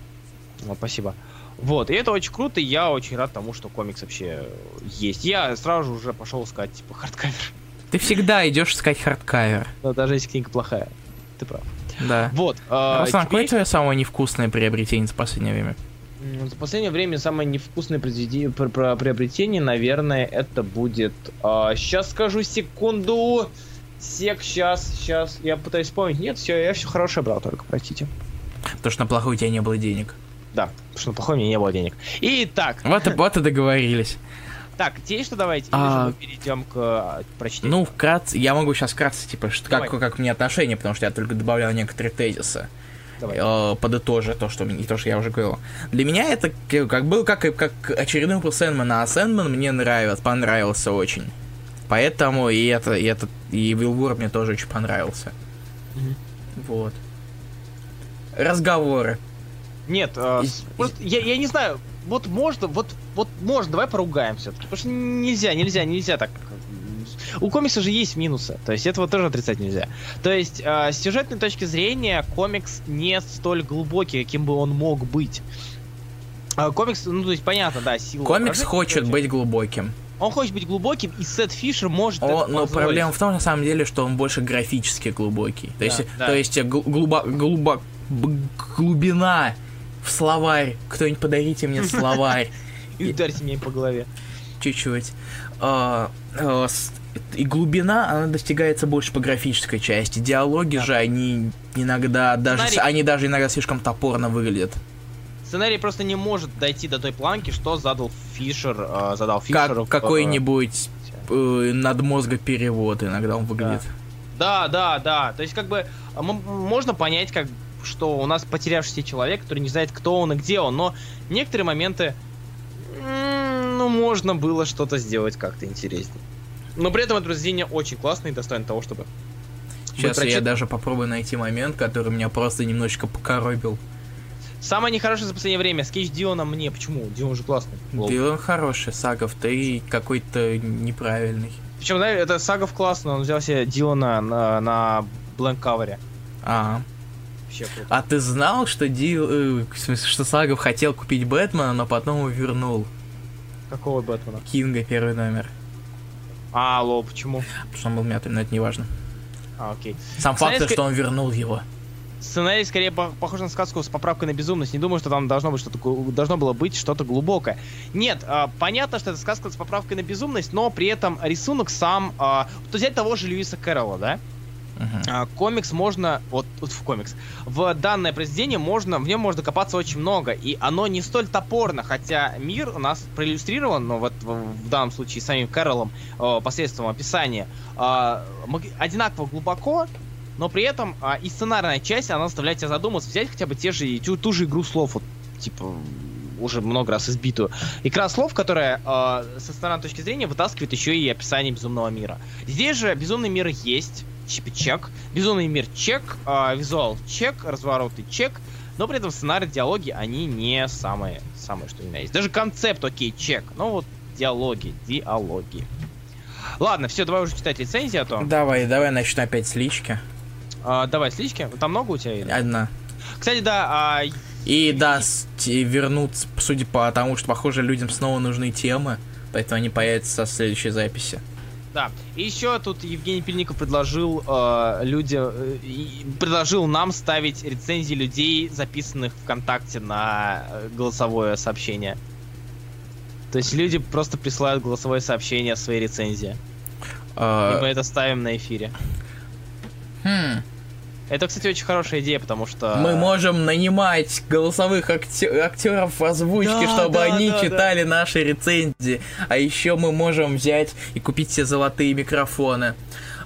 Вот, спасибо. Вот, и это очень круто, и я очень рад тому, что комикс вообще есть. Я сразу же уже пошел искать, типа, hardcover. Ты всегда идешь искать hardcover. Да, даже если книга плохая. Ты прав. Да. Вот. Э, Руслан, какое есть... твое самое невкусное приобретение за последнее время? За последнее время самое невкусное приобретение, наверное, это будет... А, сейчас скажу секунду. Сек, сейчас, сейчас. Я пытаюсь вспомнить. Нет, все, я все хорошее брал только, простите. Потому что на плохой у тебя не было денег. Да, потому что на плохой у меня не было денег. Итак, Вот, и- вот и договорились. так, тебе что давайте, или А, же мы перейдем к а, прочтению? Ну, вкратце, я могу сейчас вкратце, типа, что, как, Давай. как у меня отношения, потому что я только добавлял некоторые тезисы. Давай. э, подытожа то, что, то, что я уже говорил. Для меня это как был как, как очередной выпуск Сэндмана, а Сэндман мне нравится, понравился очень. Поэтому и это, и это, и Вилвур мне тоже очень понравился. Мгм. Вот. Разговоры. Нет, а, И- с- просто я, я не знаю, вот можно, вот, вот можно, давай поругаем все-таки. Потому что нельзя, нельзя, нельзя так. У комикса же есть минусы, то есть этого тоже отрицать нельзя. То есть а, с сюжетной точки зрения комикс не столь глубокий, каким бы он мог быть. А, комикс, ну то есть понятно, да, сила. Комикс хочет быть глубоким. Он хочет быть глубоким, и Сет Фишер может О, но позволить. проблема в том, на самом деле, что он больше графически глубокий. То Да, есть, да. то есть э, гл- глубо, глубо- глубина в словарь. Кто-нибудь подарите мне словарь. И ударьте меня по голове. чуть-чуть. И глубина, она достигается больше по графической части. Диалоги Да. же, они иногда даже, Сценарий- они даже иногда слишком топорно выглядят. Сценарий просто не может дойти до той планки, что задал Фишер, э, задал Фишеру. Как в- какой-нибудь э, надмозга перевод иногда он выглядит. Да, да, да. То есть, как бы, можно понять, как что у нас потерявшийся человек, который не знает, кто он и где он, но некоторые моменты, ну, можно было что-то сделать как-то интереснее. Но при этом это произведение очень классное и достойно того, чтобы... Сейчас быть я прочит- даже попробую найти момент, который меня просто немножечко покоробил. Самое нехорошее за последнее время скетч Дилана мне. Почему? Дилан же классный. Lol. Дилан хороший, Сагов, ты какой-то неправильный. Причем, знаешь, это Сагов классно, он взял себе Дилана на, на blank cover е. А, Вообще круто. а ты знал, что Дил, э, в смысле, что Сагов хотел купить Бэтмена, но потом его вернул? Какого Бэтмена? Кинга первый номер. А, лол, почему? Потому что он был мятый, но это не важно. А, окей. Сам факт, Знаешь, что он вернул его. Сценарий скорее по- похож на сказку с поправкой на безумность. Не думаю, что там должно быть что-то должно было быть что-то глубокое. Нет, а, понятно, что это сказка с поправкой на безумность, но при этом рисунок сам. а, то взять того же Льюиса Кэрролла, да? А, комикс можно, вот, вот в комикс, в данное произведение можно, в нем можно копаться очень много, и оно не столь топорно, хотя мир у нас проиллюстрирован, но вот в, данном случае самим Кэролом э, посредством описания, маг- одинаково глубоко, но при этом а, и сценарная часть, она заставляет тебя задуматься, взять хотя бы те же, ту, ту же игру слов, вот, типа, уже много раз избитую. Игра слов, которая э, со сценарной точки зрения вытаскивает еще и описание безумного мира. Здесь же безумный мир есть, чип- чек, безумный мир чек, э, визуал чек, развороты чек, но при этом сценарий, диалоги, они не самые, самые что ни на есть. Даже концепт, окей, чек, но вот диалоги, диалоги. Ладно, все, давай уже читать рецензии, а то... Давай, давай начну опять с лички. А, давай, слички. Там много у тебя? или? Одна. Кстати, да, а, И да, с- те- вернуться, судя по тому, что, похоже, людям снова нужны темы, поэтому они появятся со следующей записи. Да. И еще тут Евгений Пильников предложил э, людям, э, предложил нам ставить рецензии людей, записанных ВКонтакте на э, голосовое сообщение. То есть люди просто присылают голосовое сообщение о своей рецензии. И мы А, это ставим на эфире. хм, Это, кстати, очень хорошая идея, потому что... мы можем нанимать голосовых акте- актеров озвучки, Да, чтобы да, они да, читали наши рецензии. А еще мы можем взять и купить все золотые микрофоны.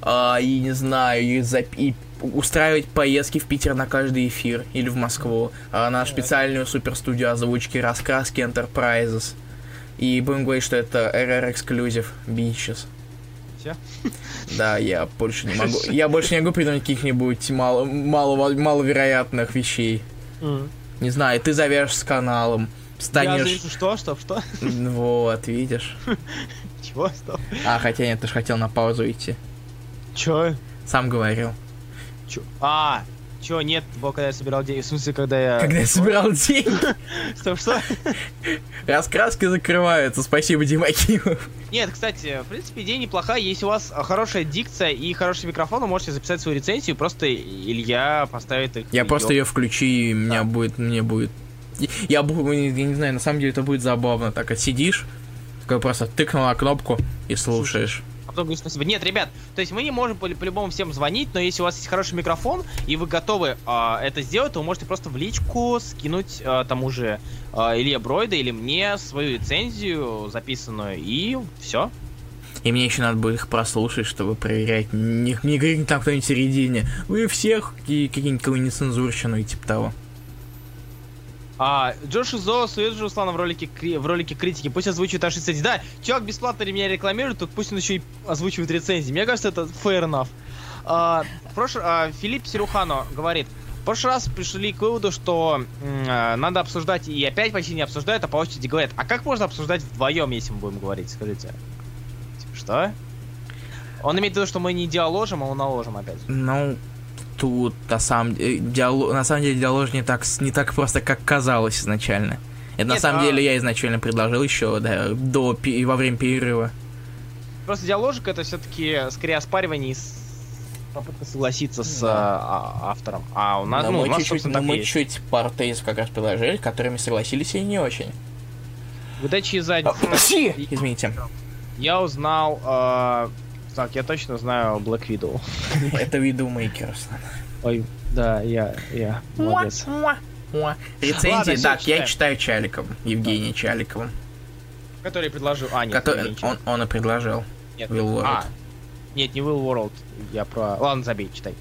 А, и не знаю, и, зап- и устраивать поездки в Питер на каждый эфир или в Москву. А, на специальную суперстудию озвучки раскраски Enterprises. И будем говорить, что это RR Exclusive Beaches. Всё? Да, я больше не могу. Я больше не могу придумать каких-нибудь мало, мало, маловероятных вещей. Не знаю, ты завяжешь с каналом, Я станешь... что, что, что? Вот, видишь. Чего, стоп? А, хотя нет, ты же хотел на паузу идти. Чё? Сам говорил. Чё? А, чё, нет, было, когда я собирал деньги. В смысле, когда я... Когда я собирал деньги, Стоп, что? раскраски закрываются. Спасибо, Дима. Нет, кстати, в принципе, идея неплохая. Если у вас а, хорошая дикция и хороший микрофон, вы можете записать свою рецензию, просто Илья поставит их. Я просто ее включу, и меня будет, мне будет... Я, я не знаю, на самом деле это будет забавно. Так, сидишь, такой просто тыкнул на кнопку и слушаешь. Потом говорю спасибо. Нет, ребят, то есть мы не можем по- по-любому всем звонить, но если у вас есть хороший микрофон, и вы готовы а, это сделать, то вы можете просто в личку скинуть а, тому же а, Илье Бройда или мне свою лицензию записанную, и все. И мне еще надо будет их прослушать, чтобы проверять, не, не говорит там кто-нибудь в середине. Вы всех какие- какие-нибудь нецензурщину и типа того. А, Джош Изо сует же Руслана в ролике, в ролике критики. Пусть озвучивает аж рецензии. Да, чувак бесплатно меня рекламирует, тут пусть он еще и озвучивает рецензии. Мне кажется, это fair enough. А, в прошлый- а, Филипп Серухано говорит, в прошлый раз пришли к выводу, что а, надо обсуждать, и опять почти не обсуждают, а по очереди говорят, а как можно обсуждать вдвоем, если мы будем говорить, скажите? Типа, что? Он имеет в виду, что мы не диаложим, а мы наложим опять. Ну, тут на самом, деле, диалог, на самом деле диалог не так, с- не так просто, как казалось изначально. Это на Нет, самом а- деле я изначально предложил еще да, до и во время перерыва. Просто диаложик это все-таки скорее оспаривание и с- попытка согласиться с Да. а, а, автором. А у нас, Но ну, у мы нас, чуть-чуть, но мы есть. чуть пару тезисов как раз предложили, которыми согласились и не очень. Выдачи из задницы. Извините. Я узнал... э, Так, я точно знаю Black Widow. Это видумейкер, Руслан. Ой, да, я, я, молодец. Рецензии, так, я читаю Чаликовым, Евгением Чаликовым. Который предложил... А, нет, который- он, он и предложил. Нет. Will World. А, нет, не Will World. Я про... Ладно, забей, читай.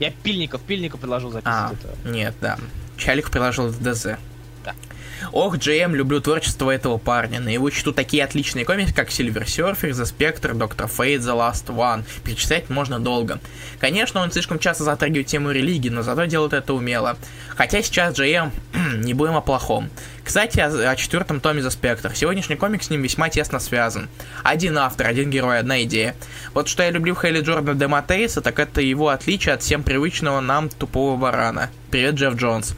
Я Пильников, Пильников предложил А, записывать это. нет, да. Чалик приложил ДЗ. Да. Ох, GM, люблю творчество этого парня. На его счету такие отличные комиксы, как Silver Surfer, The Spectre, Doctor Fate, The Last One. Перечислять можно долго. Конечно, он слишком часто затрагивает тему религии, но зато делает это умело. Хотя сейчас GM, не будем о плохом. Кстати, о, о четвертом томе The Spectre. Сегодняшний комик с ним весьма тесно связан. Один автор, один герой, одна идея. Вот что я люблю в Хейли Джордана Тейса, так это его отличие от всем привычного нам тупого барана. Привет, Джефф Джонс.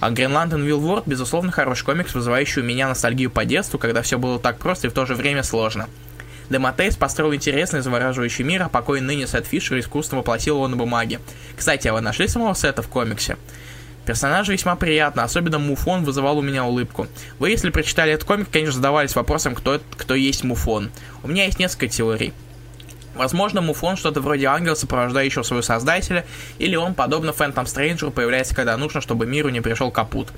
А Lantern Will World, безусловно, хороший комикс, вызывающий у меня ностальгию по детству, когда все было так просто и в то же время сложно. Демотейс построил интересный, завораживающий мир, а покойный ныне Сет Фишер искусственно воплотил его на бумаге. Кстати, а вы нашли самого Сета в комиксе? Персонажи весьма приятно, особенно Муфон вызывал у меня улыбку. Вы, если прочитали этот комик, конечно, задавались вопросом, кто, кто есть Муфон. У меня есть несколько теорий. Возможно, Муфон что-то вроде ангела, сопровождающего своего создателя, или он, подобно Фэнтом Стрэнджеру, появляется, когда нужно, чтобы миру не пришел капут.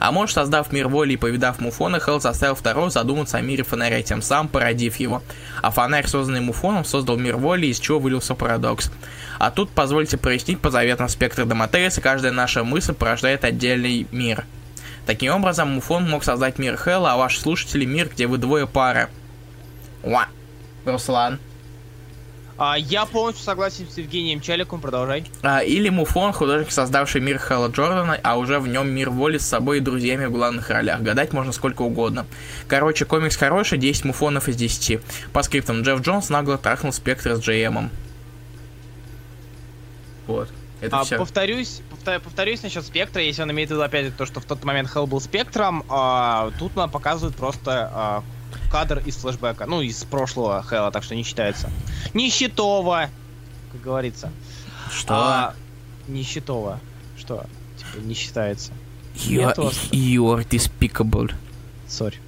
А может, создав мир воли и повидав Муфона, Хелл заставил второго задуматься о мире фонаря, тем самым породив его. А фонарь, созданный Муфоном, создал мир воли, из чего вылился парадокс. А тут, позвольте прояснить, по заветам спектра Демотериса, каждая наша мысль порождает отдельный мир. Таким образом, Муфон мог создать мир Хэлла, а ваши слушатели мир, где вы двое пары. Уа. Руслан. А, я полностью согласен с Евгением Чаликом, продолжай. А, или Муфон, художник, создавший мир Хэлла Джордана, а уже в нем мир воли с собой и друзьями в главных ролях. Гадать можно сколько угодно. Короче, комикс хороший, 10 муфонов из 10. По скриптам Джефф Джонс нагло трахнул спектр с Джеймом. Вот. Это А, все. повторюсь, повта- повторюсь насчет спектра, если он имеет в виду опять то, что в тот момент Хелл был спектром, а, тут нам показывают просто а, кадр из флешбека, ну, из прошлого Хэлла, так что не считается. Нищетово, как говорится. Что? А, нищетово. Что? Типа, не считается. you, нет you are despicable. Sorry.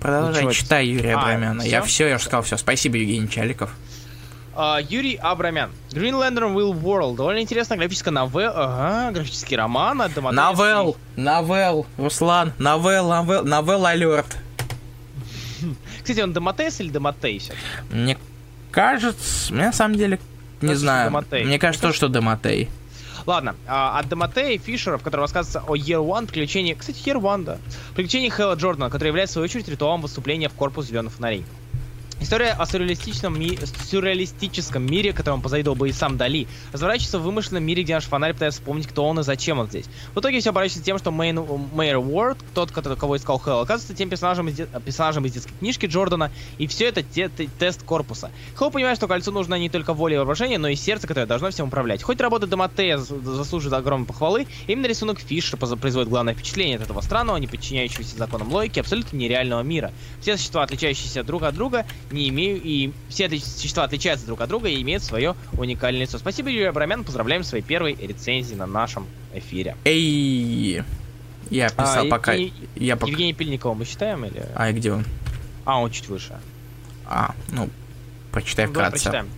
Продолжай, Ничего. читай Юрия А, Абрамяна. Я всё? все, я уже сказал все. Спасибо, Евгений Чаликов. А, Юрий Абрамян. Green Lantern Will World. Довольно интересная графическая новелла. Ага, графический роман Новелл, новелл, Руслан, новелл, новелл, новелл алерт. Кстати, он Домотейс или Домотейс? Мне кажется, мне на самом деле не Кажется, знаю. Демотей. Мне кажется, тоже, что Демотей. Ладно, а, от Домотея и Фишера, в котором рассказывается о Year One, приключении... Кстати, Year One, да. Приключении Хэлла Джордана, который является, в свою очередь, ритуалом выступления в корпус зеленых фонарей. История о сюрреалистичном, ми- сюрреалистическом мире, которому позавидовал бы и сам Дали, разворачивается в вымышленном мире, где наш фонарь пытается вспомнить, кто он и зачем он здесь. В итоге все оборачивается тем, что Мэйн, Мэйр Уорд, тот, который, кого искал Хелл, оказывается тем персонажем из, де- персонажем из детской книжки Джордана, и все это те- те- тест корпуса. Хелл понимает, что кольцу нужна не только воля и воображение, но и сердце, которое должно всем управлять. Хоть работа Доматея заслуживает огромной похвалы, именно рисунок Фишера производит главное впечатление от этого странного, не подчиняющегося законам логики, абсолютно нереального мира. Все существа, отличающиеся друг от друга, не имеют и все эти существа отличаются друг от друга и имеют свое уникальное лицо. Спасибо, Юрий Абрамян, поздравляем с своей первой рецензии на нашем эфире. Эй, я писал А, пока, Евгений- я пока. Евгения Пильникова мы считаем или... А где он? А, он чуть выше. А, ну, прочитай Ну, давай вкратце. прочитаем.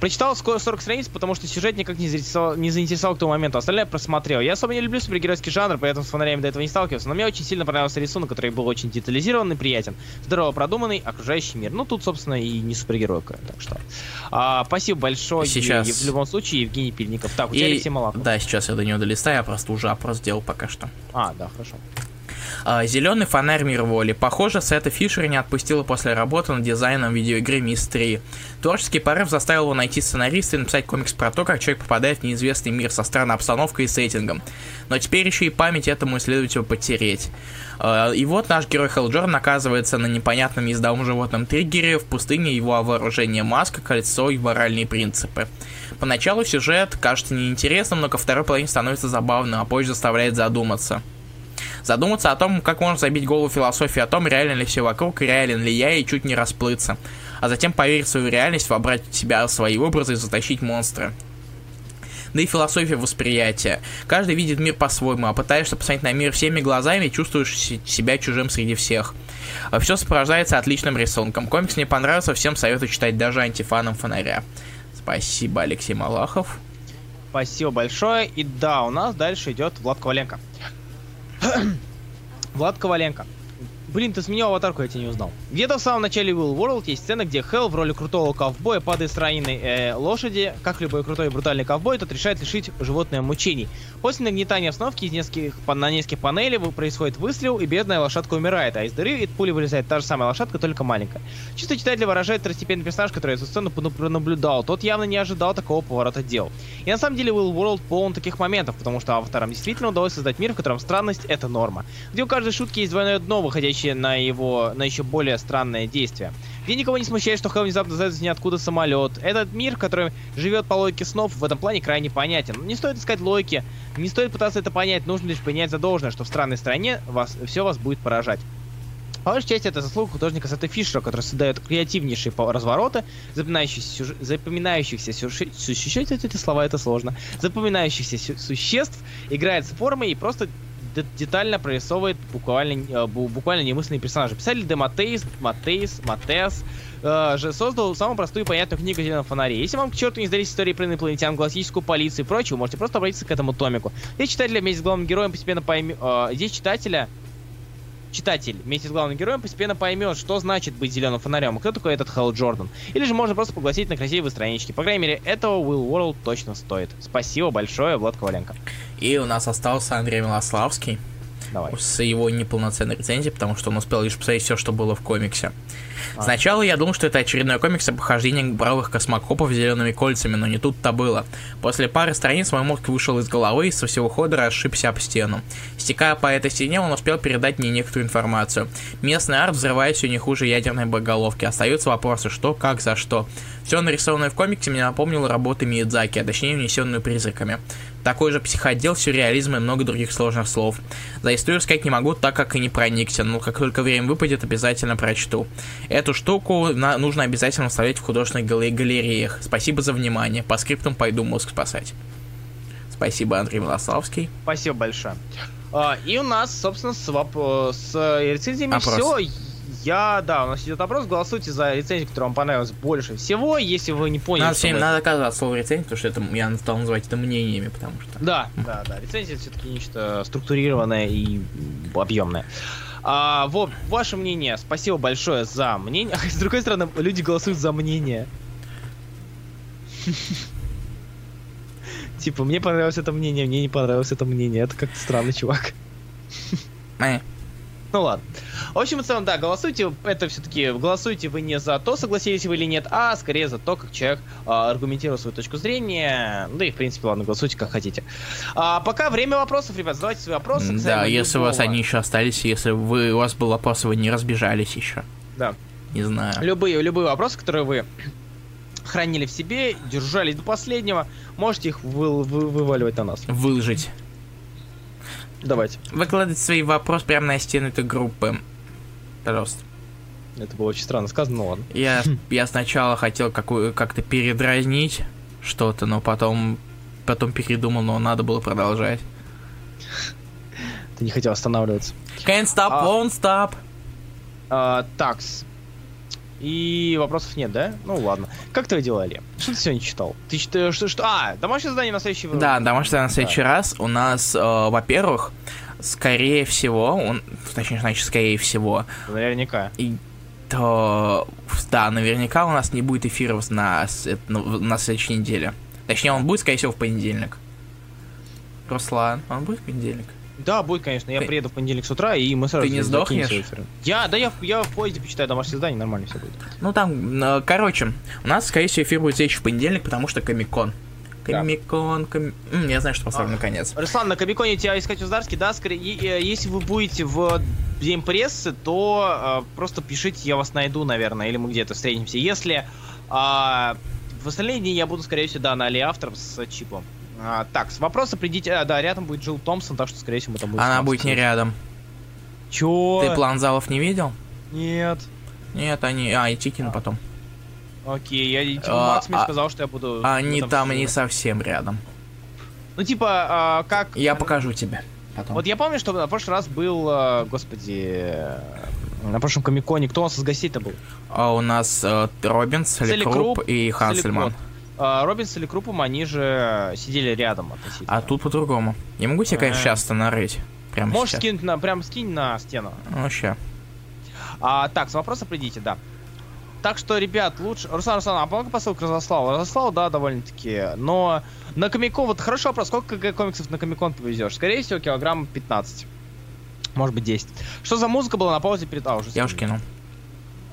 Прочитал скоро 40 страниц, потому что сюжет никак не заинтересовал, не заинтересовал к тому моменту. Остальное просмотрел. Я особо не люблю супергеройский жанр, поэтому с фонарями до этого не сталкивался. Но мне очень сильно понравился рисунок, который был очень детализированный, приятен. Здорово продуманный, окружающий мир. Ну, тут, собственно, и не супергеройка, так что. А, спасибо большое. Сейчас. В любом случае, Евгений Пильников. Так, у тебя И- Алексей Малахов. Да, сейчас я до него долистаю, я просто уже опрос сделал пока что. А, да, хорошо. Зеленый фонарь мир воли. Похоже, Сета Фишера не отпустила после работы над дизайном видеоигры Мисс 3. Творческий порыв заставил его найти сценариста и написать комикс про то, как человек попадает в неизвестный мир со странной обстановкой и сеттингом. Но теперь еще и память этому исследователю потереть. А, И вот наш герой Хелджорн оказывается на непонятном ездовом животном триггере в пустыне его вооружение маска, кольцо и моральные принципы. Поначалу сюжет кажется неинтересным, но ко второй половине становится забавным, а позже заставляет задуматься. Задуматься о том, как можно забить голову философии о том, реально ли все вокруг, реален ли я, и чуть не расплыться. А затем поверить в свою реальность, вобрать в себя свои образы и затащить монстра. Да и философия восприятия. Каждый видит мир по-своему, а пытаешься посмотреть на мир всеми глазами, чувствуешь се- себя чужим среди всех. Все сопровождается отличным рисунком. Комикс мне понравился, всем советую читать даже антифанам фонаря. Спасибо, Алексей Малахов. Спасибо большое. И да, у нас дальше идет Влад Коваленко. Влад Коваленко. Блин, ты сменил аватарку, я тебя не узнал. Где-то в самом начале Will World есть сцена, где Хелл в роли крутого ковбоя падает с раненой э, лошади. Как любой крутой и брутальный ковбой, тот решает лишить животное мучений. После нагнетания обстановки из нескольких, на нескольких панелей происходит выстрел, и бедная лошадка умирает, а из дыры из пули вылезает та же самая лошадка, только маленькая. Чисто читатель выражает второстепенный персонаж, который эту сцену пронаблюдал. Тот явно не ожидал такого поворота дел. И на самом деле Will World полон таких моментов, потому что авторам действительно удалось создать мир, в котором странность — это норма. Где у каждой шутки есть двойное дно, выходящее на его, на еще более странное действие. Где никого не смущает, что Хелл внезапно зовет ниоткуда самолет. Этот мир, который живет по логике снов, в этом плане крайне понятен. Не стоит искать логики, не стоит пытаться это понять, нужно лишь принять за что в странной стране вас, все вас будет поражать. По большей части это заслуга художника Сета Фишера, который создает креативнейшие развороты, запоминающихся, сюж- запоминающихся сюжет, существ, эти слова это сложно, запоминающихся сю- существ, играет с формой и просто детально прорисовывает буквально, э, бу- буквально немысленные персонажи. Писатель Де Матеис, Матеис, Матеас э, же создал самую простую и понятную книгу о зеленом фонаре. Если вам к черту не сдались истории про инопланетян, галактическую полицию и прочее, можете просто обратиться к этому томику. Здесь читателя вместе с главным героем постепенно поймет... здесь читателя читатель вместе с главным героем постепенно поймет, что значит быть зеленым фонарем, и кто такой этот Хелл Джордан. Или же можно просто погласить на красивые странички. По крайней мере, этого Will World точно стоит. Спасибо большое, Влад Коваленко. И у нас остался Андрей Милославский Давай. с его неполноценной рецензией, потому что он успел лишь посмотреть все, что было в комиксе. А. Сначала я думал, что это очередной комикс о похождениях бравых космокопов с зелеными кольцами, но не тут-то было. После пары страниц мой мозг вышел из головы и со всего хода расшибся об стену. Стекая по этой стене, он успел передать мне некоторую информацию. Местный арт взрывает все не хуже ядерной боеголовки. Остаются вопросы, что, как, за что. Все нарисованное в комиксе мне напомнило работы Миядзаки, а точнее унесенную призраками. Такой же психодел, сюрреализм и много других сложных слов. За историю сказать не могу, так как и не проникся, но как только время выпадет, обязательно прочту. Эту штуку на- нужно обязательно вставлять в художественных гале- галереях. Спасибо за внимание. По скриптам пойду мозг спасать. Спасибо, Андрей Милославский. Спасибо большое. А, и у нас, собственно, с, воп- с рецензиями Опрос. все. Я, да, у нас идет опрос. Голосуйте за рецензию, которая вам понравилась больше всего. Если вы не поняли, Надо, всем, надо отказываться от слова рецензии, потому что это я стал называть это мнениями, потому что... Да, да, да. Рецензия все-таки нечто структурированное и объемное. А, вот, ваше мнение. Спасибо большое за мнение. С другой стороны, люди голосуют за мнение. Типа, мне понравилось это мнение, мне не понравилось это мнение. Это как-то странный чувак. Ну ладно. В общем и целом, да, голосуйте. Это все-таки голосуйте вы не за то, согласились вы или нет, а скорее за то, как человек а, аргументирует свою точку зрения. Да и в принципе, ладно, голосуйте как хотите. А, пока время вопросов, ребят, задавайте свои вопросы. Да, если у вас любого. они еще остались, если вы, у вас был вопрос, вы не разбежались еще. Да. Не знаю. Любые, любые вопросы, которые вы хранили в себе, держались до последнего, можете их вы- вы- вываливать на нас. Выложить. Давайте. Выкладывать свои вопросы прямо на стену этой группы. Пожалуйста. Это было очень странно сказано, ну ладно. Я, я сначала хотел какую, как-то передразнить что-то, но потом, потом передумал, но надо было продолжать. Ты не хотел останавливаться. Can't stop, А. won't stop. А, такс. И вопросов нет, да? Ну ладно. Как твои дела, Лев? Что ты сегодня читал? Ты читаешь, что, что... А, домашнее задание на следующий Да, домашнее задание на следующий да. раз. У нас, э, во-первых, скорее всего, он, точнее, значит, скорее всего. Наверняка. И то, да, наверняка у нас не будет эфиров на, на следующей неделе. Точнее, он будет, скорее всего, в понедельник. Руслан, он будет в понедельник? Да, будет, конечно. Я ты... приеду в понедельник с утра, и мы сразу... Ты не сдохнешь? Я, да, я, я в поезде почитаю домашнее задание, нормально все будет. Ну, там, э, короче, у нас, скорее всего, эфир будет следующий в понедельник, потому что Комикон. Комикон, да. ком... Я знаю, что поставлю а, наконец. Руслан, на Комиконе тебя искать Уздарский, да? Скорее, э, если вы будете в день прессы, то э, просто пишите, я вас найду, наверное, или мы где-то встретимся. Если э, в остальные дни я буду, скорее всего, да, на Али Автор с чипом. А, так, с вопроса придите... А, да, рядом будет Джилл Томпсон, так что, скорее всего, мы там будем... Она будет не рядом. Чё? Ты план залов не видел? Нет. Нет, они... А, и Тикин а. потом. Окей, я типа, а, Макс мне а, сказал, что я буду... Они там не совсем рядом. Ну, типа, а, как... Я покажу тебе потом. Вот я помню, что на прошлый раз был, а, господи, на прошлом Комиконе, кто у нас из гостей-то был? А у нас э, Робинс, Селикруп и Хансельман. А, Робинс или Крупом, они же сидели рядом относительно. А тут по-другому. Я могу тебе, конечно, сейчас-то нарыть. Прямо Можешь сейчас. скинуть на, прям скинь на стену. Ну, ща. А, так, с вопроса придите, да. Так что, ребят, лучше... Руслан, Руслан, а помога посылку Разослал? Разослал, да, довольно-таки. Но на Комикон, вот хороший вопрос, сколько комиксов на Комикон повезешь? Скорее всего, килограмм 15. Может быть, 10. Что за музыка была на паузе перед... А, уже Я уж кинул.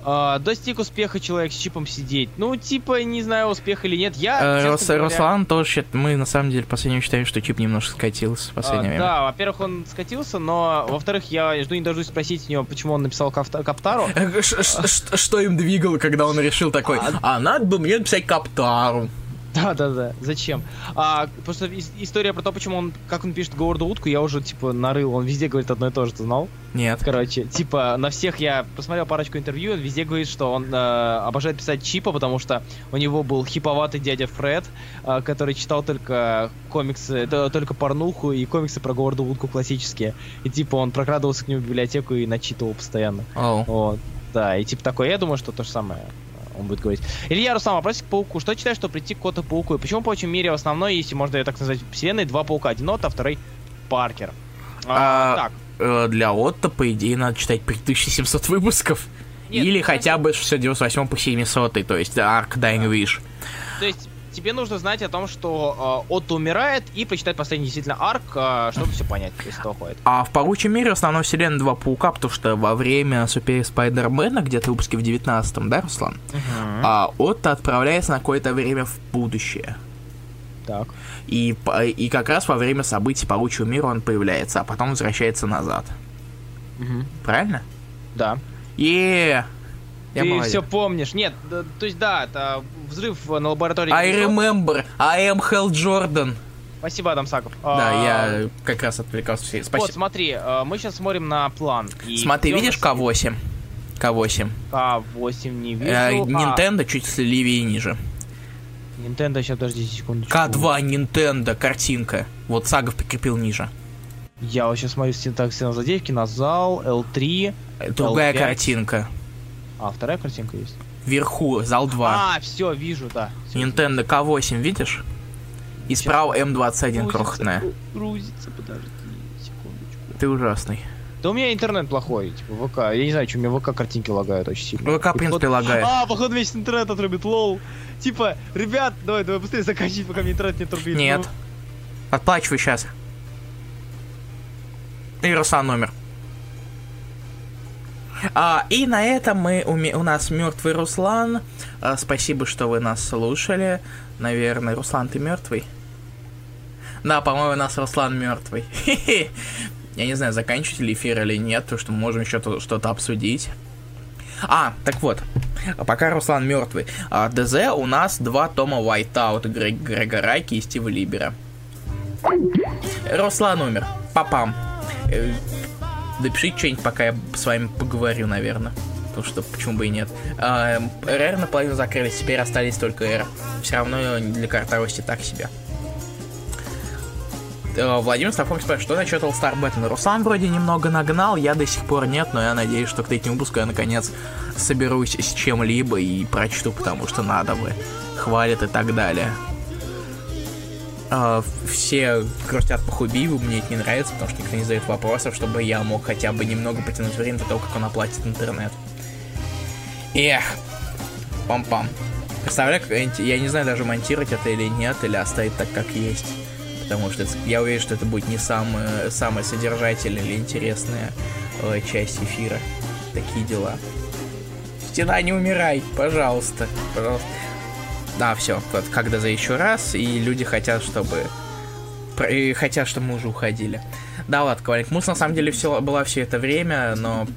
Uh, достиг успеха человек с чипом сидеть. Ну, типа, не знаю, успех или нет. Я, uh, Рос, говоря... Руслан тоже, мы на самом деле в последнее считаем, что чип немножко скатился в последнее uh, время. Да, во-первых, он скатился, но во-вторых, я жду не дождусь спросить у него, почему он написал Каптару. Э, что им двигало, когда он решил такой, а, а надо бы мне написать Каптару. Да, да, да. Зачем? А, просто история про то, почему он, как он пишет Говарду утку, я уже, типа, нарыл. Он везде говорит одно и то же, ты знал? Нет. Короче, типа, на всех я посмотрел парочку интервью, он везде говорит, что он э, обожает писать чипа, потому что у него был хиповатый дядя Фред, э, который читал только комиксы, да, только порнуху и комиксы про Говарду утку классические. И, типа, он прокрадывался к нему в библиотеку и начитывал постоянно. Oh. Вот. Да, и типа такое, я думаю, что то же самое он будет говорить. Илья Руслан, вопросик к пауку. Что читаешь, что прийти к коту пауку? И почему по очень мире в основной, если можно ее так назвать, вселенной, два паука? Один Отто, второй Паркер. А, а, так. Э, для Отто, по идее, надо читать 3700 выпусков. Нет, Или хотя бы с 98 по 700, то есть Ark Dying Wish. То есть тебе нужно знать о том, что э, Отто умирает, и прочитать последний действительно арк, э, чтобы все понять, если того хватит. А в Паучьем мире основной вселенной два паука, потому что во время Супер Спайдермена, где-то выпуске в 19-м, да, Руслан? А Отто отправляется на какое-то время в будущее. Так. И, и как раз во время событий Паучьего мира он появляется, а потом возвращается назад. Угу. Правильно? Да. Е. Я Ты молодец. все помнишь. Нет, да, то есть да, это взрыв на лаборатории. I remember, I am Hell Jordan. Спасибо, Адам Саков. Да, а, я как раз отвлекался. Спасибо. Вот, смотри, э, мы сейчас смотрим на план. Смотри, видишь К8? К8. К8 не вижу. Э, Nintendo а... чуть левее и ниже. Nintendo, сейчас, подожди секундочку. К2 Nintendo, картинка. Вот Сагов прикрепил ниже. Я вот сейчас смотрю синтаксис на задевки, на зал, L3. Другая L5. картинка. А, вторая картинка есть? Вверху, зал 2. А, все, вижу, да. Все, Nintendo K8, видишь? И Сейчас справа М21 крохотная. Грузится, подожди, секундочку. Ты ужасный. Да у меня интернет плохой, типа ВК. Я не знаю, что у меня ВК картинки лагают очень сильно. ВК, в принципе, лагает. А, походу весь интернет отрубит, лол. Типа, ребят, давай, давай быстрее заканчивать, пока мне интернет не отрубит. Нет. Ну... Отплачивай сейчас. И номер. А, и на этом мы у, у нас мертвый Руслан. А, спасибо, что вы нас слушали. Наверное, Руслан, ты мертвый? Да, по-моему, у нас Руслан мертвый. Я не знаю, заканчивать ли эфир или нет, потому что мы можем еще что-то обсудить. А, так вот, пока Руслан мертвый. А, ДЗ у нас два тома Whiteout Грег, Грега Райки и Стива Либера. Руслан умер. Папам. Напишите что-нибудь, пока я с вами поговорю, наверное. Потому что почему бы и нет. А, РР наполовину закрылись, теперь остались только R. Все равно для картавости так себе. Э, Владимир Ставков спрашивает, что насчет All Star Battle? Руслан вроде немного нагнал, я до сих пор нет, но я надеюсь, что к третьему выпуску я наконец соберусь с чем-либо и прочту, потому что надо бы. Хвалят и так далее. Э, все грустят по Хубиеву, мне это не нравится, потому что никто не задает вопросов, чтобы я мог хотя бы немного потянуть время до того, как он оплатит интернет. Эх, пам-пам. Представляю, я- не знаю даже монтировать это или нет, или оставить так, как есть. Потому что я уверен, что это будет не самая, самая содержательная или интересная э, часть эфира. Такие дела. Стена, не умирай, пожалуйста, пожалуйста. Да, все, вот когда за еще раз, и люди хотят, чтобы... и хотят, чтобы мы уже уходили. Да, ладно, Ковалик, мус на самом деле все, была все это время, но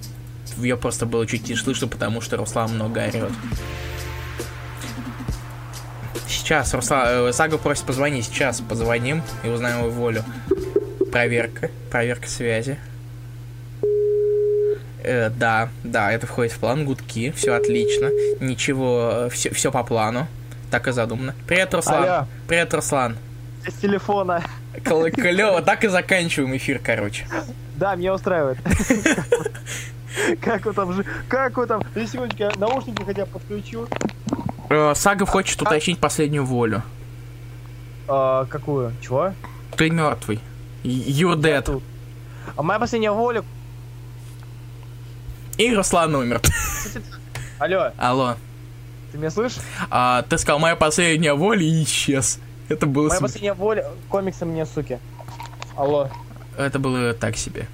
ее просто было чуть не слышно, потому что Руслан много орет. Сейчас, Руслан, э, Сага просит позвонить, сейчас позвоним и узнаем его волю. Проверка, проверка связи. Э, да, да, это входит в план, гудки, все отлично, ничего, все, все по плану, так и задумано. Привет, Руслан. Алло. Привет, Руслан. С телефона. Клево, так и заканчиваем эфир, короче. Да, меня устраивает. Как вы там же... Как вы там... Я наушники хотя бы подключу. Э, Сага хочет уточнить последнюю волю. А, какую? Чего? Ты мертвый. You're dead. А моя последняя воля... И Руслан умер. Алло, Алло. Ты меня слышишь? А, ты сказал, моя последняя воля и исчез. Это было, Моя см- последняя воля... Комиксы мне, суки. Алло. это было так себе.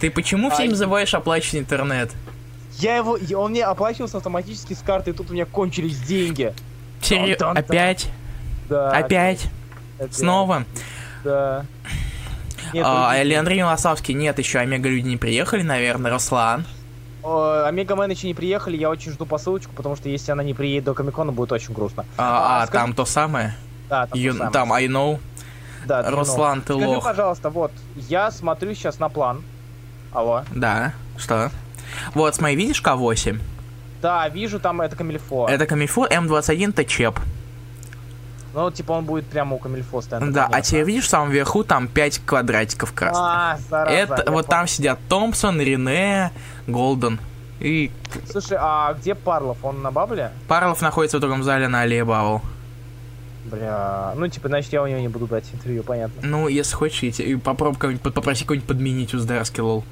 Ты почему А, все и- называешь оплаченный интернет? Я его... я- Он мне оплачивался автоматически с карты, и тут у меня кончились деньги. Тан-тан-тан. Опять? Да. Опять? опять, Снова? Да. Нет, А, Андрей Лосавский? Нет, еще Омега люди не приехали, наверное. Руслан. О, Омега Мэн еще не приехали, я очень жду посылочку, потому что если она не приедет до Комикона, будет очень грустно. А, А, а, скажи- там то самое? Да, там, You- то самое. там I know. Да, Руслан, ты Скажи, лох. пожалуйста, вот, я смотрю сейчас на план. Алло. Да. Что? Вот, смотри, видишь К8? Да, вижу, там это Камильфо. Это Камильфо М21 это чеп. Ну, типа, он будет прямо у Камильфо стоять. Да, а теперь видишь в самом верху там 5 квадратиков красных. А, зараза, Это вот понял. там сидят Томпсон, Рене, Голден. И Слушай, а где Парлов? Он на бабле? Парлов находится в другом зале на Аллее Бавл. Бля, ну, типа, значит, я у него не буду брать интервью, понятно. Ну, если хочешь, я попробуй кого-нибудь, попроси кого-нибудь подменить у Здарски, лол.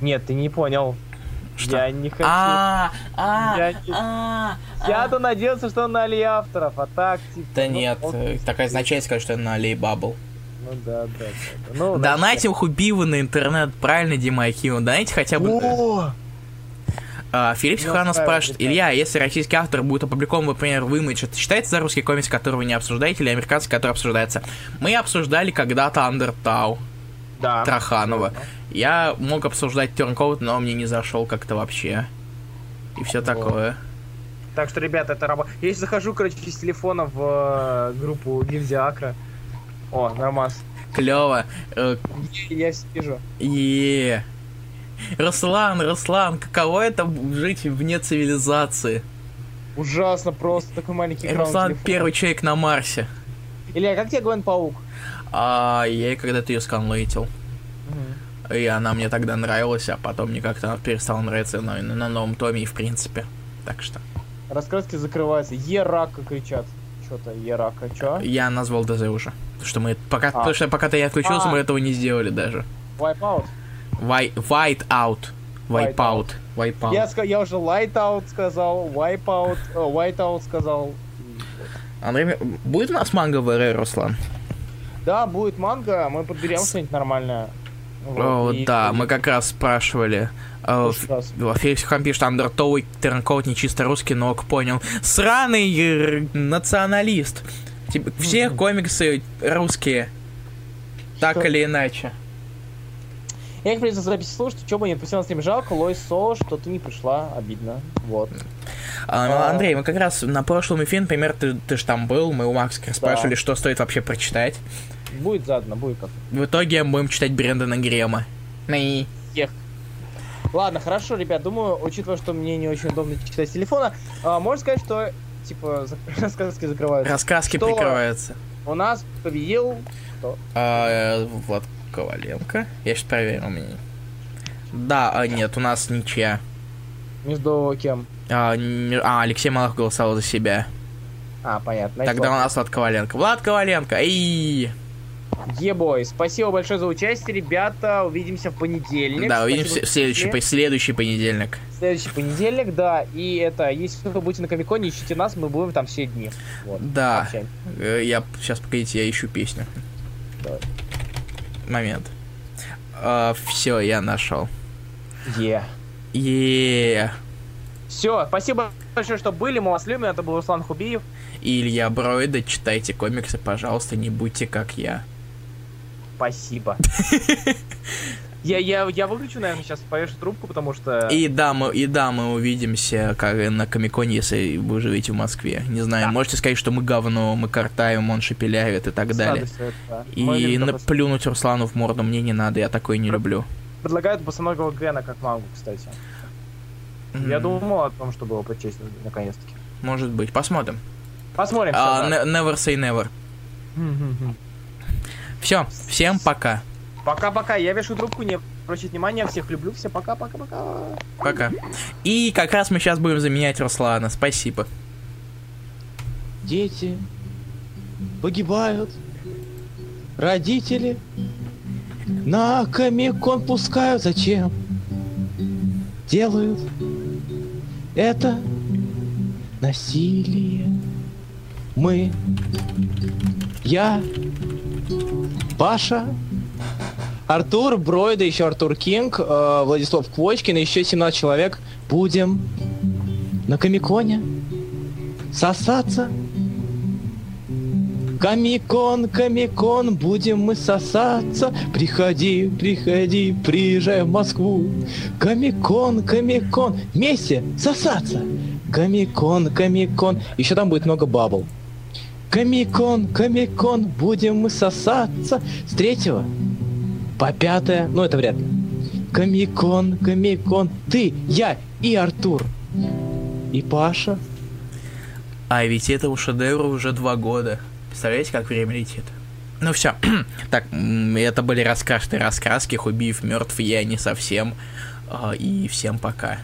Нет, ты не понял. Что? Я не хочу. А, а, а, Я-то надеялся, что он на аллее авторов, а так, типа... Да ну, нет, он- э, так означает сказать, что это на Аллее Бабл. Ну, да, да, да. да. Ну, Донатим Хубиву на интернет, правильно, Дима Акимов? Донайте хотя бы... О! А, Филипп устраивает, спрашивает. Илья, если российский автор будет опубликован, например, в Image, это считается за русский комикс, который вы не обсуждаете, или американский, который обсуждается? Мы обсуждали когда-то Андертау Да. Траханова. Я мог обсуждать Тернкоут, но мне не зашел как-то вообще. И все Вот. такое. Так что, ребята, это работа. Я сейчас захожу, короче, с телефона в э, группу Гильдия Акра. О, нормас. Клево. Э, Я вижу. е Руслан, Руслан, каково это жить вне цивилизации? Ужасно просто, такой маленький экран Руслан телефона. первый человек на Марсе. Илья, как тебе Гвен Паук? А я когда-то ее сканлейтил. И она мне тогда нравилась, а потом мне как-то она перестала нравиться на, на новом томе и в принципе. Так что. Раскраски закрываются. Е-рака кричат. Что-то Е-рака, чё? Я назвал ДЗ уже. Потому что мы пока, А. потому что пока ты не отключился, А. мы этого не сделали даже. Wipeout. White, white out. Wipe out. Wipe out. Я, я уже Lightout сказал, Wipeout, э, Whiteout сказал. Андрей, будет у нас манго в РР, Руслан? Да, будет манга, мы подберем что-нибудь нормальное. Вот, О, и- да, и- мы как раз спрашивали. э, Слушай, раз. Ф- Феликс Хам пишет, Андертоу и Тернкоут не чисто русский, но ок, понял. Сраный националист. Типа, все комиксы русские. Так Что? или иначе. Я их придется записи слушать, что бы не отпустил на стрим. Жалко, Лойс Со, что ты не пришла, обидно. Вот. А, ну, А. Андрей, мы как раз на прошлом эфире, например, ты, ты же там был, мы у как раз Да. спрашивали, что стоит вообще прочитать. Будет задано, будет как. В итоге мы будем читать Брэндона Грема. И Ех. Ладно, хорошо, ребят, думаю, учитывая, что мне не очень удобно читать с телефона, а, можно сказать, что, типа, зак- рассказки закрываются. Раскраски Что? прикрываются. У нас победил Кто? А, э, Влад Коваленко. Я сейчас проверю у меня. Да, а, нет, у нас ничья. Между кем? А, а, Алексей Малых голосовал за себя. А, понятно. Тогда у нас Влад Коваленко. Влад Коваленко, эй! Ебой, спасибо большое за участие, ребята. Увидимся в понедельник. Да, Спасибо, увидимся что в следующий, по- следующий понедельник. Следующий понедельник, да. И это, если вы будете на Комиконе, ищите нас, мы будем там все дни. Вот. Да. Общаемся. Э, Я сейчас, погодите, я ищу песню. Давай. Момент. все, я нашел. Е. е Все, спасибо большое, что были. Мы вас любим. Это был Руслан Хубиев. И Илья Бройда, читайте комиксы, пожалуйста, не будьте как я. Спасибо. Я, я, я выключу, наверное, сейчас повешу трубку, потому что... И да, мы, и да, мы увидимся как на Комиконе, если вы живете в Москве. Не знаю, Да. можете сказать, что мы говно, мы картаем, он шепелявит и так с далее. это, да. И любим на- такой- плюнуть Руслану в морду мне не надо, я такой не Про- люблю. Предлагают босоногого Гена как мангу, кстати. Я М, думал о том, чтобы его прочесть наконец-таки. Может быть, посмотрим. Посмотрим. Всё, да. ne- never say never. Мгм. Все, всем пока. Пока-пока. Я вешу трубку, не обращать внимания. Всех люблю. Всем пока-пока-пока. Пока. И как раз мы сейчас будем заменять Руслана. Спасибо. Дети погибают, родители на комикон пускают. Зачем? Делают это насилие. Мы, я, Паша, Артур Бройда, еще Артур Кинг, э, Владислав Квочкин и еще 17 человек будем на Комиконе сосаться. Комикон, комикон, будем мы сосаться. Приходи, приходи, приезжай в Москву. Комикон, комикон, вместе сосаться. Комикон, комикон, еще там будет много бабл. Комикон, комикон, будем мы сосаться. С третьего по пятое, ну это вряд ли. Комикон, комикон, ты, я и Артур. И Паша. А ведь этому шедевру уже два года. Представляете, как время летит? Ну все. так, это были раскрашенные раскраски. Хубиев мертв, я не совсем. А, И всем пока.